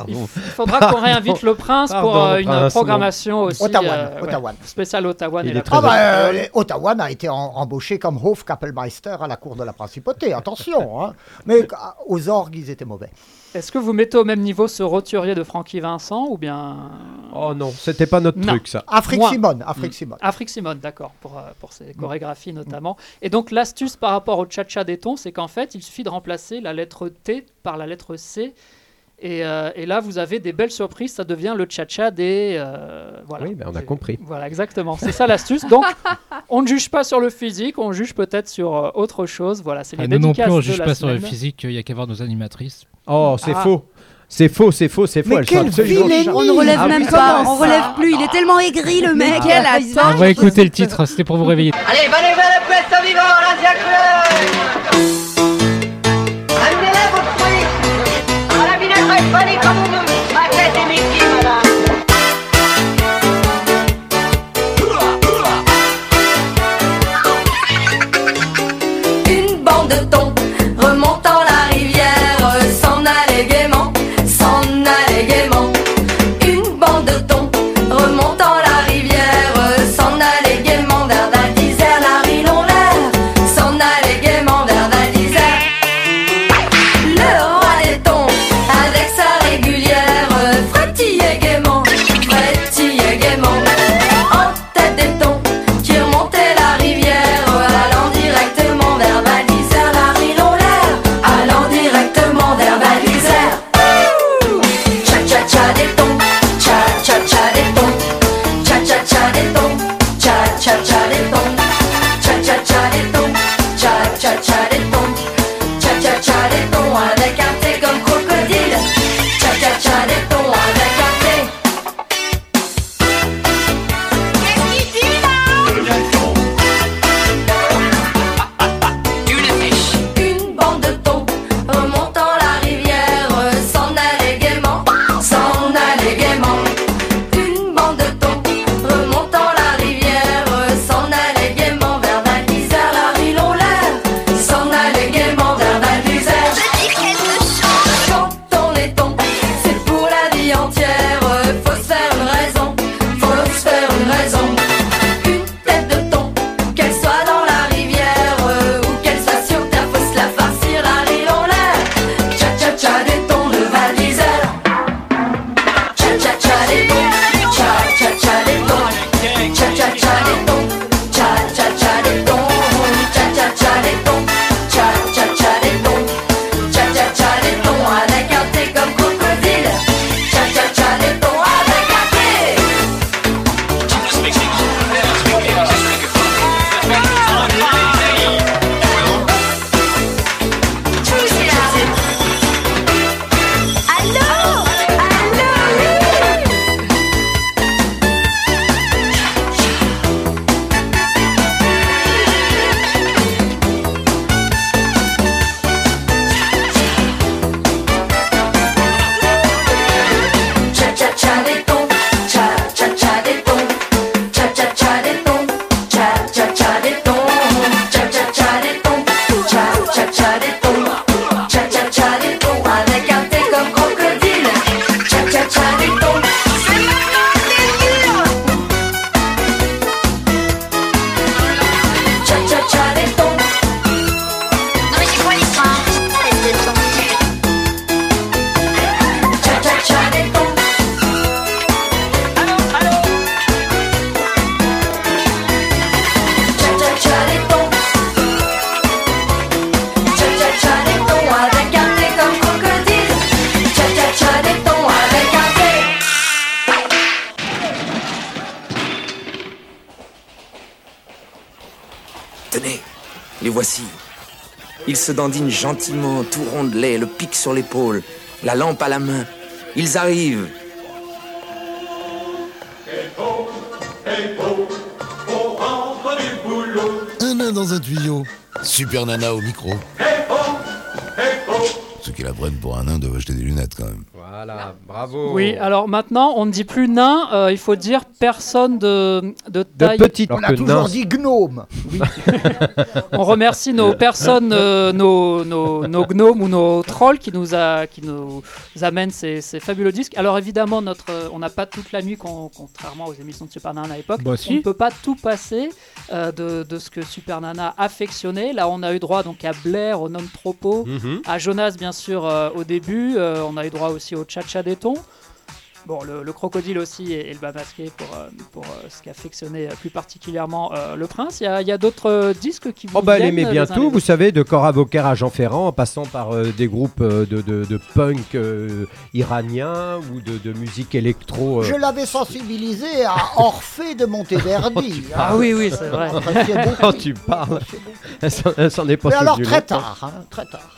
Il faudra qu'on réinvite le prince pour euh, une prince, programmation aussi. Ottawa, euh, ouais, Ottawa. spécial Ottawa. Il et est très Ah bah, euh. Ottawa a été en- embauché comme Hofkapellmeister à la cour de la principauté, attention. hein. Mais euh, aux orgues, ils étaient mauvais. Est-ce que vous mettez au même niveau ce roturier de Francky Vincent ou bien Oh non, c'était pas notre Non. truc, ça. Afrique Moi. Simone, Afrique Simone. Afrique Simone, d'accord, pour, euh, pour ses chorégraphies notamment. Et donc l'astuce par rapport au cha-cha des tons, c'est qu'en fait, il suffit de remplacer la lettre T par la lettre C. Et, euh, et là, vous avez des belles surprises, ça devient le cha-cha des... euh, voilà. Oui, ben, on a compris. Voilà, exactement. C'est ça l'astuce. Donc, on ne juge pas sur le physique, on juge peut-être sur euh, autre chose. Voilà, c'est les Ah, nous non plus, on de juge la pas sur le physique, il y a qu'à voir nos animatrices. Oh, c'est Ah. faux. C'est faux, c'est faux, c'est faux. Mais quelle charmantes. On ne relève Ah même pas, on relève plus, il est tellement aigri le mec. va- attente. On va écouter le titre, c'était pour vous réveiller. Allez, venez vers le puesto vivant, la voici. Ils se dandinent gentiment, tout rondelés, le pic sur l'épaule, la lampe à la main. Ils arrivent. Un nain dans un tuyau. Super Nana au micro. Ceux qui la prennent pour un nain doivent acheter des lunettes quand même. Voilà, bravo. Oui, alors maintenant, on ne dit plus nain, euh, il faut dire personne de, de taille. petite On a toujours dit gnome. On remercie nos personnes, euh, nos, nos, nos gnomes ou nos trolls qui nous, a, qui nous amènent ces, ces fabuleux disques. Alors évidemment, notre, euh, on n'a pas toute la nuit, con- contrairement aux émissions de Super Nana à l'époque. Bah, on ne peut pas tout passer euh, de, de ce que Super Nana affectionnait. Là, on a eu droit donc à Blair, au Nom Tropo, Mhm. à Jonas bien sûr euh, au début. Euh, on a eu droit aussi au Cha-Cha des Tons. Bon, le, le crocodile aussi et, et le bas masqué pour, euh, pour euh, ce qui affectionnait euh, plus particulièrement euh, le prince. Il y a, il y a d'autres euh, disques qui vous Oh bah elle viennent, aimait bien tout, vous savez, de Cora Vauquer à Jean Ferrand, en passant par euh, des groupes de, de- de punk euh, iranien ou de, de musique électro. euh. Je l'avais sensibilisé à Orphée de Monteverdi. hein. Ah oui, oui, c'est vrai. Quand tu parles, elle s'en- elle s'en est pas Mais alors très tard, hein, très tard.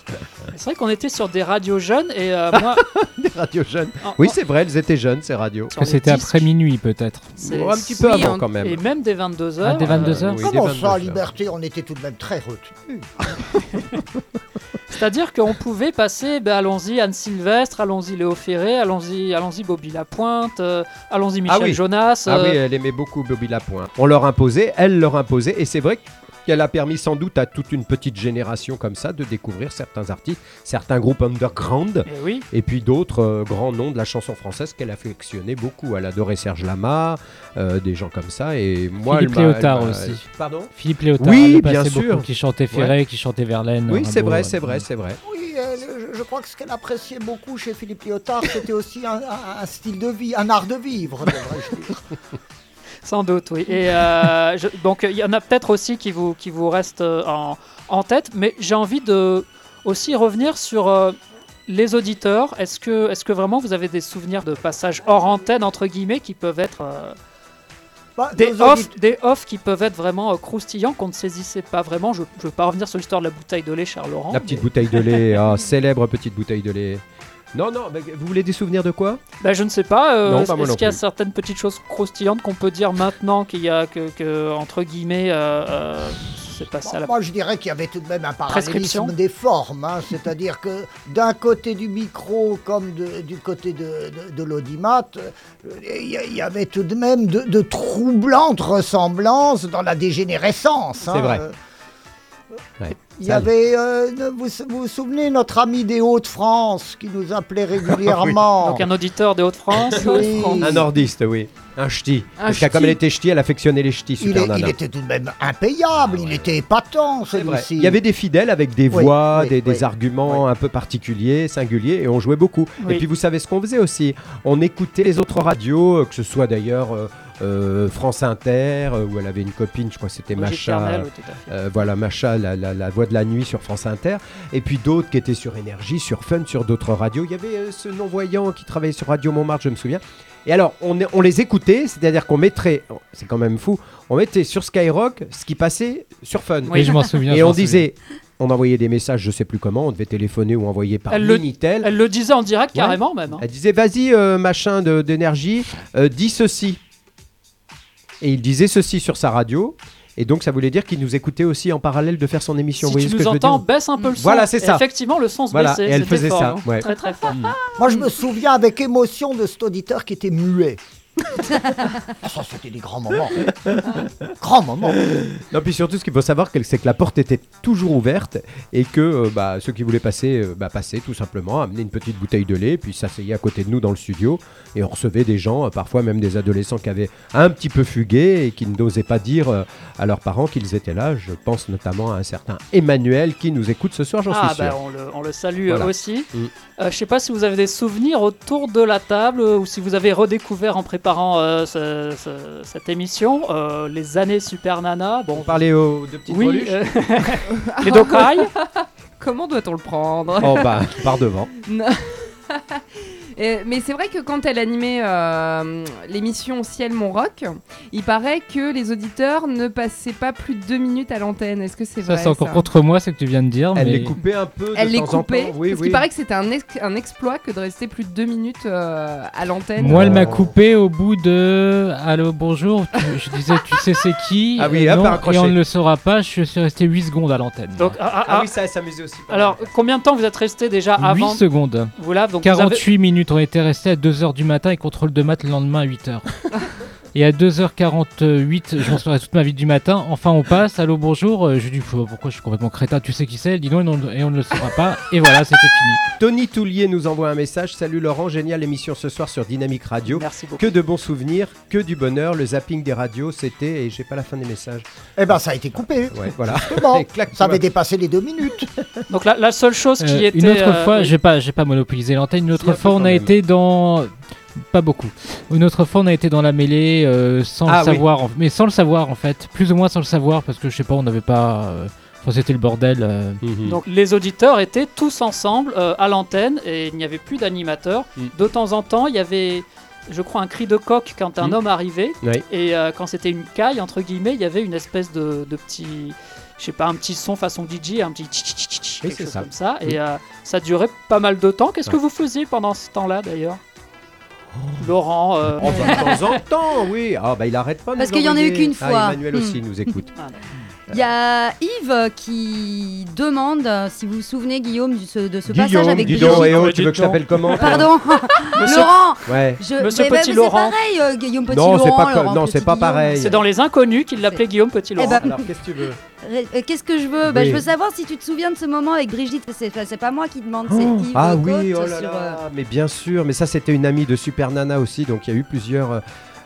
C'est vrai qu'on était sur des radios jeunes et euh, moi. Des radios jeunes. En- Oui, c'est vrai, elles étaient jeunes, ces radios. Parce que c'était après minuit peut-être. c'est- Oh, un petit peu oui, avant on- quand même. Et même des 22h. Ah, des 22h oui, Comment ça, 22 Liberté On était tout de même très retenus. C'est-à-dire qu'on pouvait passer, ben, allons-y Anne Sylvestre, allons-y Léo Ferré, allons-y allons Bobby Lapointe, euh, allons-y Michel ah oui. Jonas. Ah oui, euh, elle aimait beaucoup Bobby Lapointe. On leur imposait, elle leur imposait, et c'est vrai qu'elle a permis sans doute à toute une petite génération comme ça de découvrir certains artistes, certains groupes underground, eh oui. et puis d'autres euh, grands noms de la chanson française qu'elle affectionnait beaucoup. Elle adorait Serge Lama, euh, des gens comme ça, et moi... Philippe Léotard aussi. Pardon? Philippe Léotard, Oui, bien sûr. beaucoup, qui chantait Ferré, qui chantait Verlaine. Oui, c'est vrai, ouais. c'est vrai, c'est vrai. Oui, je, je crois que ce qu'elle appréciait beaucoup chez Philippe Lyotard, c'était aussi un, un- un style de vie, un art de vivre, devrais-je dire. Sans doute, oui. Et euh, je- donc il y en a peut-être aussi qui vous, qui vous restent euh, en, en tête, mais j'ai envie de aussi revenir sur euh, les auditeurs. Est-ce que, est que vraiment vous avez des souvenirs de passages hors antenne, entre guillemets, qui peuvent être... euh, Bah, des audit- des offs qui peuvent être vraiment euh, croustillants, qu'on ne saisissait pas vraiment? Je ne veux pas revenir sur l'histoire de la bouteille de lait Charles Laurent. La petite bouteille de lait, ah, célèbre petite bouteille de lait. Non, non, vous voulez des souvenirs de quoi? Bah, je ne sais pas. euh, est-ce qu'il y a plus. certaines petites choses croustillantes qu'on peut dire maintenant qu'il y a que, que, entre guillemets euh, euh, c'est passé à la Moi, je dirais qu'il y avait tout de même un Prescription. parallélisme des formes. hein. C'est-à-dire que d'un côté du micro comme de- du côté de, de- de l'audimat, euh, il y, avait tout de même de, de troublantes ressemblances dans la dégénérescence. C'est hein. vrai. Euh, Ouais. Il y avait, euh, vous, vous vous souvenez, notre ami des Hauts-de-France qui nous appelait régulièrement. Donc un auditeur des Hauts-de-France. Oui. Un nordiste, oui. Un ch'ti. Un Parce que comme elle était ch'ti, elle affectionnait les ch'tis, il, Super est- il était tout de même impayable, il était épatant C'est vrai. celui-ci. Il y avait des fidèles avec des Oui, voix, oui, des, des oui, arguments un peu particuliers, singuliers, et on jouait beaucoup. Oui. Et puis vous savez ce qu'on faisait aussi? On écoutait les autres radios, euh, que ce soit d'ailleurs euh, euh, France Inter, euh, où elle avait une copine, je crois que c'était Macha. Oui, euh, voilà, Macha, la, la- la voix de la nuit sur France Inter. Et puis d'autres qui étaient sur Énergie, sur Fun, sur d'autres radios. Il y avait euh, ce non-voyant qui travaillait sur Radio Montmartre, je me souviens. Et alors, on, les écoutait, c'est-à-dire qu'on mettrait, c'est quand même fou, on mettait sur Skyrock ce qui passait sur Fun. Oui, je m'en souviens, Et on disait, on envoyait des messages, je sais plus comment, on devait téléphoner ou envoyer par Elle le, elle le disait en direct Ouais. carrément même. hein. Elle disait, vas-y, euh, machin de- d'énergie, euh, dis ceci. Et il disait ceci sur sa radio. Et donc, ça voulait dire qu'il nous écoutait aussi en parallèle de faire son émission. Si Vous voyez tu ce que nous je veux entends, dire baisse un peu le son. Voilà, c'est Et ça. Effectivement, le son se Voilà, baissait. et elle c'était faisait fort, ça, hein. ouais. Très très fort. Moi, je me souviens avec émotion de cet auditeur qui était muet. Ah, ça, c'était des grands moments. grands moments. Non, puis surtout, ce qu'il faut savoir, c'est que la porte était toujours ouverte et que euh, bah, ceux qui voulaient passer, euh, bah, passaient tout simplement, amenaient une petite bouteille de lait, puis s'asseyaient à côté de nous dans le studio et on recevait des gens, euh, parfois même des adolescents qui avaient un petit peu fugué et qui n'osaient pas dire euh, à leurs parents qu'ils étaient là. Je pense notamment à un certain Emmanuel qui nous écoute ce soir, j'en Ah, suis sûr. bah, on, le, on le salue Voilà. aussi. Mm. Euh, je sais pas si vous avez des souvenirs autour de la table euh, ou si vous avez redécouvert en préparant euh, ce- ce- cette émission euh, les années Super Nana. Bon, On parlait aux deux petites oui, euh, les Dokai. Comment doit-on le prendre? Oh bah, par devant. Euh, mais c'est vrai que quand elle animait euh, l'émission Ciel Mon Rock, il paraît que les auditeurs ne passaient pas plus de deux minutes à l'antenne. Est-ce que c'est Ça, vrai c'est encore ça contre moi, c'est que tu viens de dire. Elle mais... les coupait un peu de Elle les temps en coupait. temps. Oui, parce oui. qu'il paraît que c'était un, ex- un exploit que de rester plus de deux minutes euh, à l'antenne. Moi, elle Oh. m'a coupé au bout de. Allô, bonjour. tu- Je disais, tu sais c'est qui? Ah oui, Et hop, non. Et on ne le saura pas. Je suis resté 8 secondes à l'antenne. Donc, ah, ah, Ah ah, oui, ça s'amusait aussi. alors, combien de temps vous êtes resté déjà 8 avant secondes. Voilà, donc vous avez- 48 minutes. On était resté à 2h du matin et contrôle de maths le lendemain à 8h. et à 2h48, je m'en souviendrai toute ma vie du matin. Enfin, on passe. Allô, bonjour. Euh, Je lui dis pourquoi je suis complètement crétin. Tu sais qui c'est Elle dit non, et non, et on ne le saura pas. Et voilà, c'était fini. Tony Toulier nous envoie un message. Salut Laurent, génial émission ce soir sur Dynamique Radio. Merci beaucoup. Que de bons souvenirs, que du bonheur. Le zapping des radios, c'était. Et j'ai pas la fin des messages. Eh ben, ça a été coupé. Ouais, voilà. Justement, ça avait dépassé les deux minutes. Donc la, la seule chose qui Euh, était. une autre euh, fois, oui. j'ai pas, j'ai pas monopolisé l'antenne. Une autre fois, on a même. été dans, pas beaucoup. Une autre fois, on a été dans la mêlée euh, sans Ah le oui. savoir, en- mais sans le savoir en fait, plus ou moins sans le savoir parce que je sais pas, on n'avait pas, euh, enfin c'était le bordel. euh. Mhm. Donc les auditeurs étaient tous ensemble euh, à l'antenne et il n'y avait plus d'animateur. Mm. De temps en temps, il y avait, je crois, un cri de coq quand un Mm. homme arrivait. Oui. Et euh, quand c'était une caille, entre guillemets, il y avait une espèce de, de petit, je sais pas, un petit son façon DJ, un petit tch, tch, tch, tch, Oui, quelque c'est chose ça. comme ça. Mm. Et euh, ça durait pas mal de temps. Qu'est-ce que vous faisiez pendant ce temps-là d'ailleurs? Laurent euh, Oh, bah, de temps en temps, oui. Ah bah il arrête pas. de Parce qu'il y en a eu qu'une Ah, fois. Emmanuel Hmm. aussi nous écoute. Il y a Yves qui demande euh, si vous vous souvenez, Guillaume, du- ce- de ce passage Guillaume, avec dis Brigitte. donc, eh oh, tu veux que je t'appelle comment Pardon, Monsieur- Laurent. Ouais. Je... Monsieur mais- mais Petit c'est Laurent. pareil, euh, Guillaume Petit Non, c'est Laurent. pas co- Laurent non, Petit c'est pas Guillaume. pareil. C'est dans Les Inconnus qu'il l'appelait Guillaume Petit Laurent. ben, Alors qu'est-ce que tu veux Euh, Qu'est-ce que je veux Bah, Oui. Je veux savoir si tu te souviens de ce moment avec Brigitte. C'est c'est pas moi qui demande, c'est Yves Ah oui, oh là sur, là, mais bien sûr, mais ça c'était une amie de Super Nana aussi, donc il y a eu plusieurs.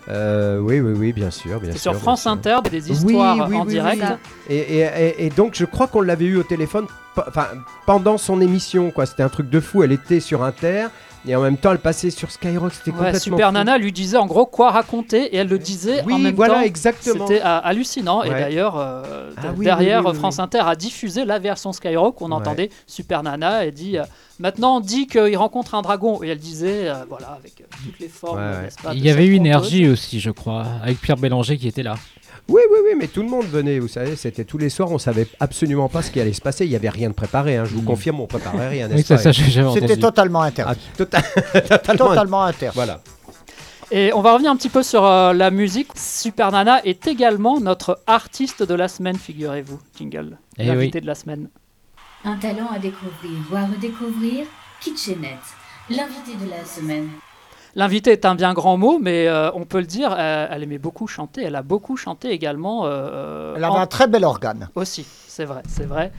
Euh, oui, oui, oui, bien sûr, bien sûr. sur France. Inter, des histoires Oui, oui, en oui, direct. Et, et- et- et donc je crois qu'on l'avait eu au téléphone, enfin pendant son émission, quoi. C'était un truc de fou. Elle était sur Inter et en même temps elle passait sur Skyrock. C'était Ouais, complètement Super fou. Nana lui disait en gros quoi raconter et elle le disait Oui, en même voilà, temps. exactement. C'était euh, hallucinant et d'ailleurs euh, Ah oui, derrière oui, oui, oui, France oui. Inter a diffusé la version Skyrock on Ouais. entendait Super Nana et dit euh, maintenant on dit qu'il rencontre un dragon et elle disait euh, voilà avec euh, toutes les formes Ouais, ouais. n'est-ce pas, Il y avait eu conteuse. énergie aussi, je crois, avec Pierre Bélanger qui était là. Oui, oui, oui, mais tout le monde venait, vous savez, c'était tous les soirs, on savait absolument pas ce qui allait se passer, il n'y avait rien de préparé, hein, je vous confirme, on préparait rien, n'est-ce pas C'était totalement interdit. Ah, tota- totalement, Totalement interdit. Voilà. Et on va revenir un petit peu sur euh, la musique. Super Nana est également notre artiste de la semaine, figurez-vous. Jingle. Eh L'invité oui. de la semaine. Un talent à découvrir ou à redécouvrir, Kitchenette, l'invité de la semaine. L'invité est un bien grand mot, mais euh, on peut le dire, euh, elle aimait beaucoup chanter. Elle a beaucoup chanté également. euh, Elle avait en- un très bel organe. Aussi, c'est vrai, c'est vrai.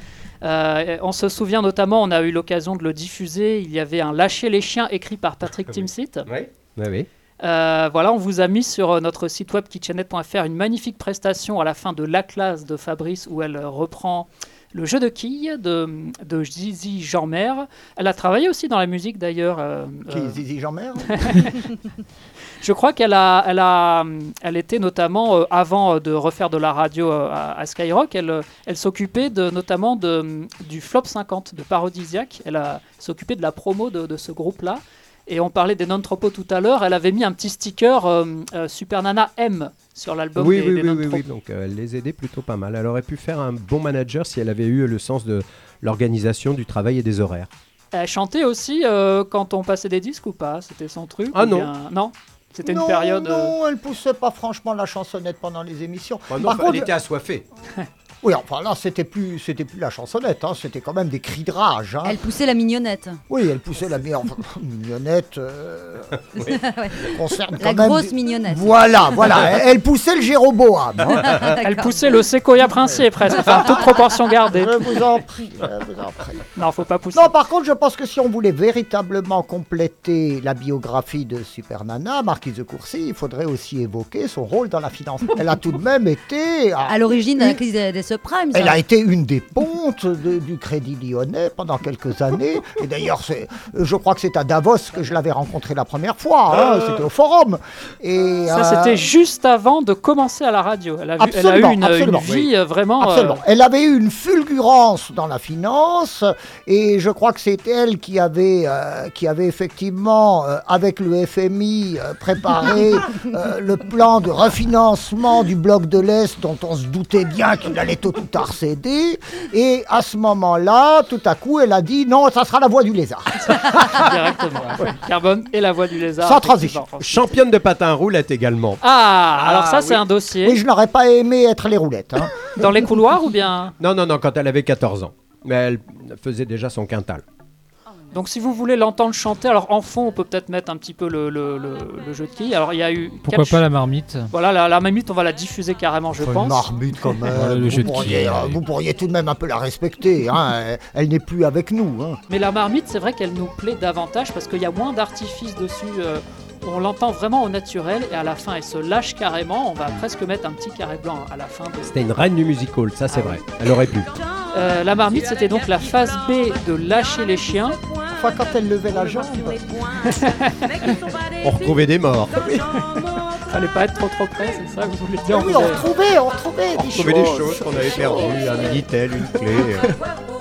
Euh, on se souvient notamment, on a eu l'occasion de le diffuser, il y avait un Lâcher les chiens écrit par Patrick Timsit. Oui, oui, oui. Euh, voilà, on vous a mis sur euh, notre site web kitchenette.fr une magnifique prestation à la fin de La classe de Fabrice où elle euh, reprend le jeu de quilles de, de Zizi Jeanmer. Elle a travaillé aussi dans la musique d'ailleurs. euh, Qui euh, Zizi Jean-Mère je crois qu'elle a, elle a, elle était notamment euh, avant euh, de refaire de la radio euh, à, à Skyrock, elle, euh, elle s'occupait de, notamment de, du Flop 50 de Parodisiac. Elle a s'occupait de la promo de, de ce groupe-là. Et on parlait des non-tropos tout à l'heure. Elle avait mis un petit sticker euh, euh, Super Nana M sur l'album Oui, des, oui, des oui, oui, donc euh, elle les aidait plutôt pas mal. Elle aurait pu faire un bon manager si elle avait eu le sens de l'organisation du travail et des horaires. Elle chantait aussi euh, quand on passait des disques ou pas? C'était son truc Ah non. bien- Non? C'était une période. euh, Non, elle poussait pas franchement la chansonnette pendant les émissions. Non, Par enfin, contre, elle était assoiffée. oui, enfin là, c'était plus, c'était plus la chansonnette, hein, c'était quand même des cris de rage. hein. Elle poussait la mignonnette. Oui, elle poussait la mignonnette. euh, Ouais. concerne La quand grosse mignonnette. Voilà, voilà. elle, poussait le Jéroboam. hein. Elle poussait le séquoia princier presque, enfin toute proportion gardée. Je vous en prie, je vous en prie. Non, faut pas pousser. Non, par contre, je pense que si on voulait véritablement compléter la biographie de Super Nana, Marquise de Courcy, il faudrait aussi évoquer son rôle dans la finance. Elle a tout de même été. À l'origine de la crise des, ça. Elle a été une des pontes de- du Crédit Lyonnais pendant quelques années. Et d'ailleurs, c'est- je crois que c'est à Davos que je l'avais rencontrée la première fois. hein, Euh. C'était au Forum. Et, Ça, euh, c'était juste avant de commencer à la radio. Elle a, vu- elle a eu Absolument, une, absolument, une vie vraiment. Absolument. Elle avait eu une fulgurance dans la finance et je crois que c'est elle qui avait, euh, qui avait effectivement, euh, avec le FMI, euh, préparé euh, le plan de refinancement du bloc de l'Est dont on se doutait bien qu'il allait tôt ou tard. Et à ce moment-là, tout à coup, elle a dit non, ça sera la voie du lézard. directement. Carbone et la voix du lézard. Sans transition. Championne de patin à roulette également. Ah, alors ça, Ah, c'est oui. un dossier. Oui, je n'aurais pas aimé être les roulettes. hein. Dans les couloirs ou bien? Non, non, non, quand elle avait 14 ans. Mais elle faisait déjà son quintal. Donc si vous voulez l'entendre chanter, alors en fond, on peut peut-être mettre un petit peu le, le- le- le jeu de quilles. Alors il y a eu. Pourquoi pas la marmite Voilà, la, la mamite, on va la diffuser carrément, je une pense. marmite quand même. Le vous, jeu de pourriez, quilles, euh, vous pourriez tout de même un peu la respecter. hein. Elle, elle n'est plus avec nous. hein. Mais la marmite, c'est vrai qu'elle nous plaît davantage parce qu'il y a moins d'artifices dessus. euh, on l'entend vraiment au naturel et à la fin, elle se lâche carrément. On va presque mettre un petit carré blanc à la fin de C'était une reine du music hall, ça c'est vrai. Elle aurait pu. Euh, la marmite, c'était donc la phase B de lâcher les chiens. Enfin, quand elle levait la jambe. On retrouvait des morts. Fallait pas être trop trop près, c'est ça que vous voulez dire Oui, on retrouvait, on retrouvait On des retrouvait des choses. choses qu'on avait perdues, un minitel, une clé.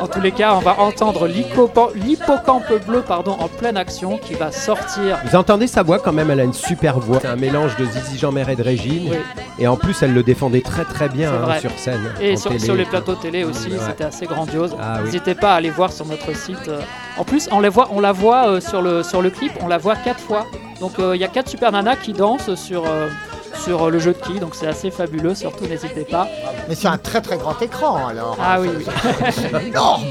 En tous les cas, on va entendre l'hippocampe bleu pardon, en pleine action qui va sortir. Vous entendez sa voix quand même, elle a une super voix. C'est un mélange de Zizi Jean-Mer et de Régine. Oui. Et en plus, elle le défendait très très bien hein, sur scène. Et sur, télé. sur les plateaux télé aussi, Ouais. c'était assez grandiose. Ah oui. N'hésitez pas à aller voir sur notre site. euh. En plus, on, les voit, on la voit euh, sur, le, sur le clip, on la voit quatre fois. Donc euh, il y a quatre super nanas qui dansent sur, euh, sur euh, le jeu de quilles, donc c'est assez fabuleux, surtout n'hésitez pas. Mais c'est un très très grand écran alors. Ah oui, oui. Énorme.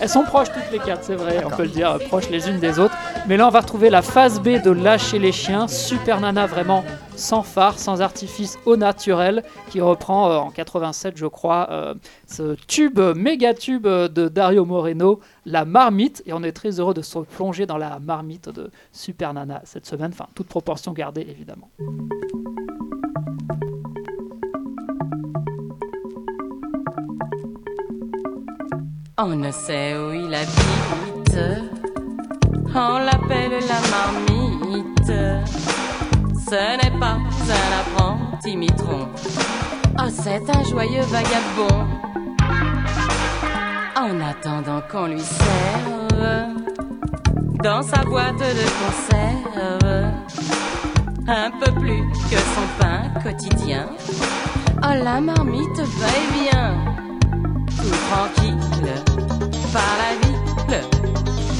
Elles sont proches toutes les quatre, c'est vrai, on peut le dire, proches les unes des autres. Mais là, on va retrouver la phase B de Lâcher les chiens, super nana vraiment sans phare, sans artifice, au naturel, qui reprend euh, en 87, je crois, euh, ce tube, méga tube de Dario Moreno, La Marmite. Et on est très heureux de se plonger dans la marmite de Super Nana cette semaine, enfin, toute proportion gardée, évidemment. On ne sait où il habite. On l'appelle la marmite. Ce n'est pas un apprenti mitron. Oh, c'est un joyeux vagabond. En attendant qu'on lui serve dans sa boîte de conserve un peu plus que son pain quotidien. Oh, la marmite va et vient tout tranquille par la ville.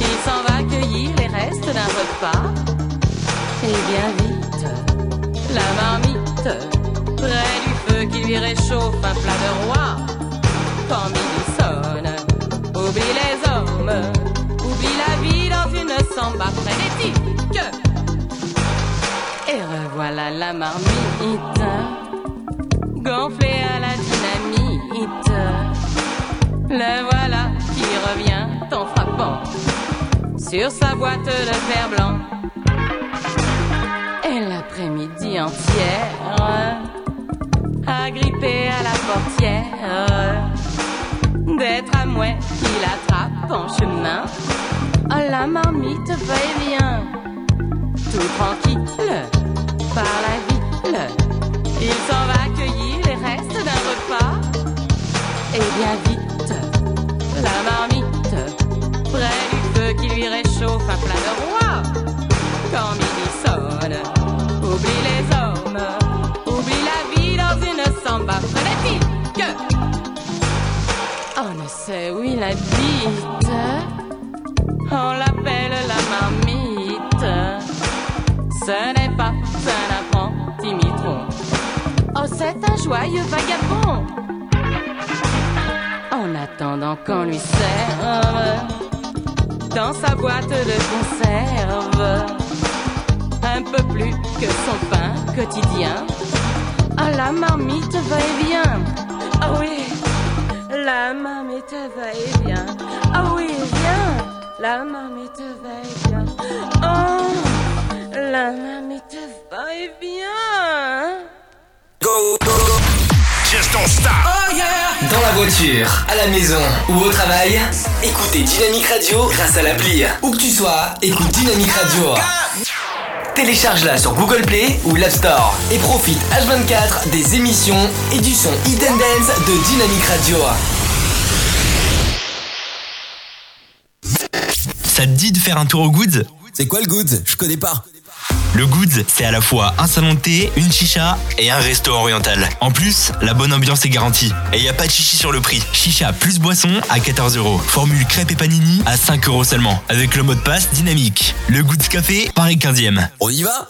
Il s'en va cueillir les restes d'un repas. Et bien vite, la marmite, près du feu qui lui réchauffe un plat de roi. Quand midi sonne, oublie les hommes, oublie la vie dans une samba frénétique. Et revoilà la marmite, gonflée à la. Le voilà qui revient en frappant sur sa boîte de fer blanc. Et l'après-midi entière, agrippée à la portière, des tramways qui l'attrapent en chemin. La marmite va et vient, tout tranquille, par la ville. Il s'en va cueillir les restes d'un repas. Et bien vite, la marmite, près du feu qui lui réchauffe un plat de roi. Quand midi sonne, oublie les hommes, oublie la vie dans une samba frénétique. On ne sait où il habite, on l'appelle la marmite. Ce n'est pas un apprenti mitron, oh c'est un joyeux vagabond. En attendant qu'on lui serve dans sa boîte de conserve un peu plus que son pain quotidien. Ah, la marmite va et vient. Ah oui, la marmite va et vient. Ah oui, viens. La marmite va et vient. Oh, la marmite va et vient. Just don't stop. Dans la voiture, à la maison ou au travail, écoutez Dynamique Radio grâce à l'appli. Où que tu sois, écoute Dynamique Radio. Télécharge-la sur Google Play ou l'App Store et profite H24 des émissions et du son Hit and Dance de Dynamique Radio. Ça te dit de faire un tour au Goods? C'est quoi le Goods? Je connais pas. Le Goods, c'est à la fois un salon de thé, une chicha et un resto oriental. En plus, la bonne ambiance est garantie. Et y a pas de chichi sur le prix. Chicha plus boisson à 14 euros. Formule crêpe et panini à 5 euros seulement. Avec le mot de passe dynamique. Le Goods Café, Paris 15e. On y va?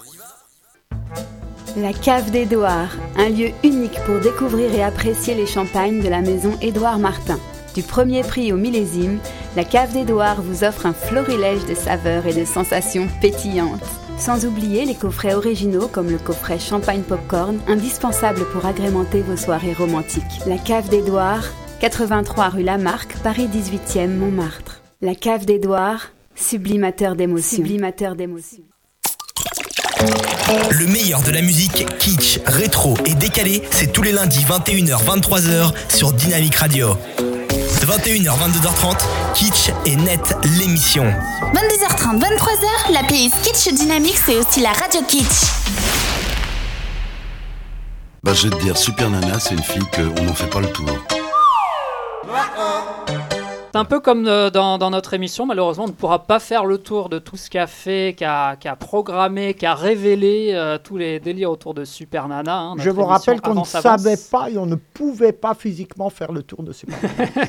La cave d'Édouard, un lieu unique pour découvrir et apprécier les champagnes de la maison Édouard Martin. Du premier prix au millésime, la cave d'Édouard vous offre un florilège de saveurs et de sensations pétillantes. Sans oublier les coffrets originaux comme le coffret Champagne Popcorn, indispensable pour agrémenter vos soirées romantiques. La cave d'Édouard, 83 rue Lamarck, Paris 18e, Montmartre. La cave d'Édouard, sublimateur d'émotions. Sublimateur d'émotions. Le meilleur de la musique kitsch, rétro et décalé, c'est tous les lundis 21h-23h sur Dynamique Radio. 21h, 22h30, Kitsch et Net, l'émission. 22h30, 23h, la playlist Kitsch Dynamique, c'est aussi la radio Kitsch. Bah, je vais te dire, Super Nana, c'est une fille qu'on n'en fait pas le tour. C'est un peu comme euh, dans, dans notre émission, malheureusement, on ne pourra pas faire le tour de tout ce qu'a fait, qu'a qu'a programmé, qu'a révélé euh, tous les délires autour de Super Nana. hein. Je vous rappelle qu'on ne savait pas et on ne pouvait pas physiquement faire le tour de ces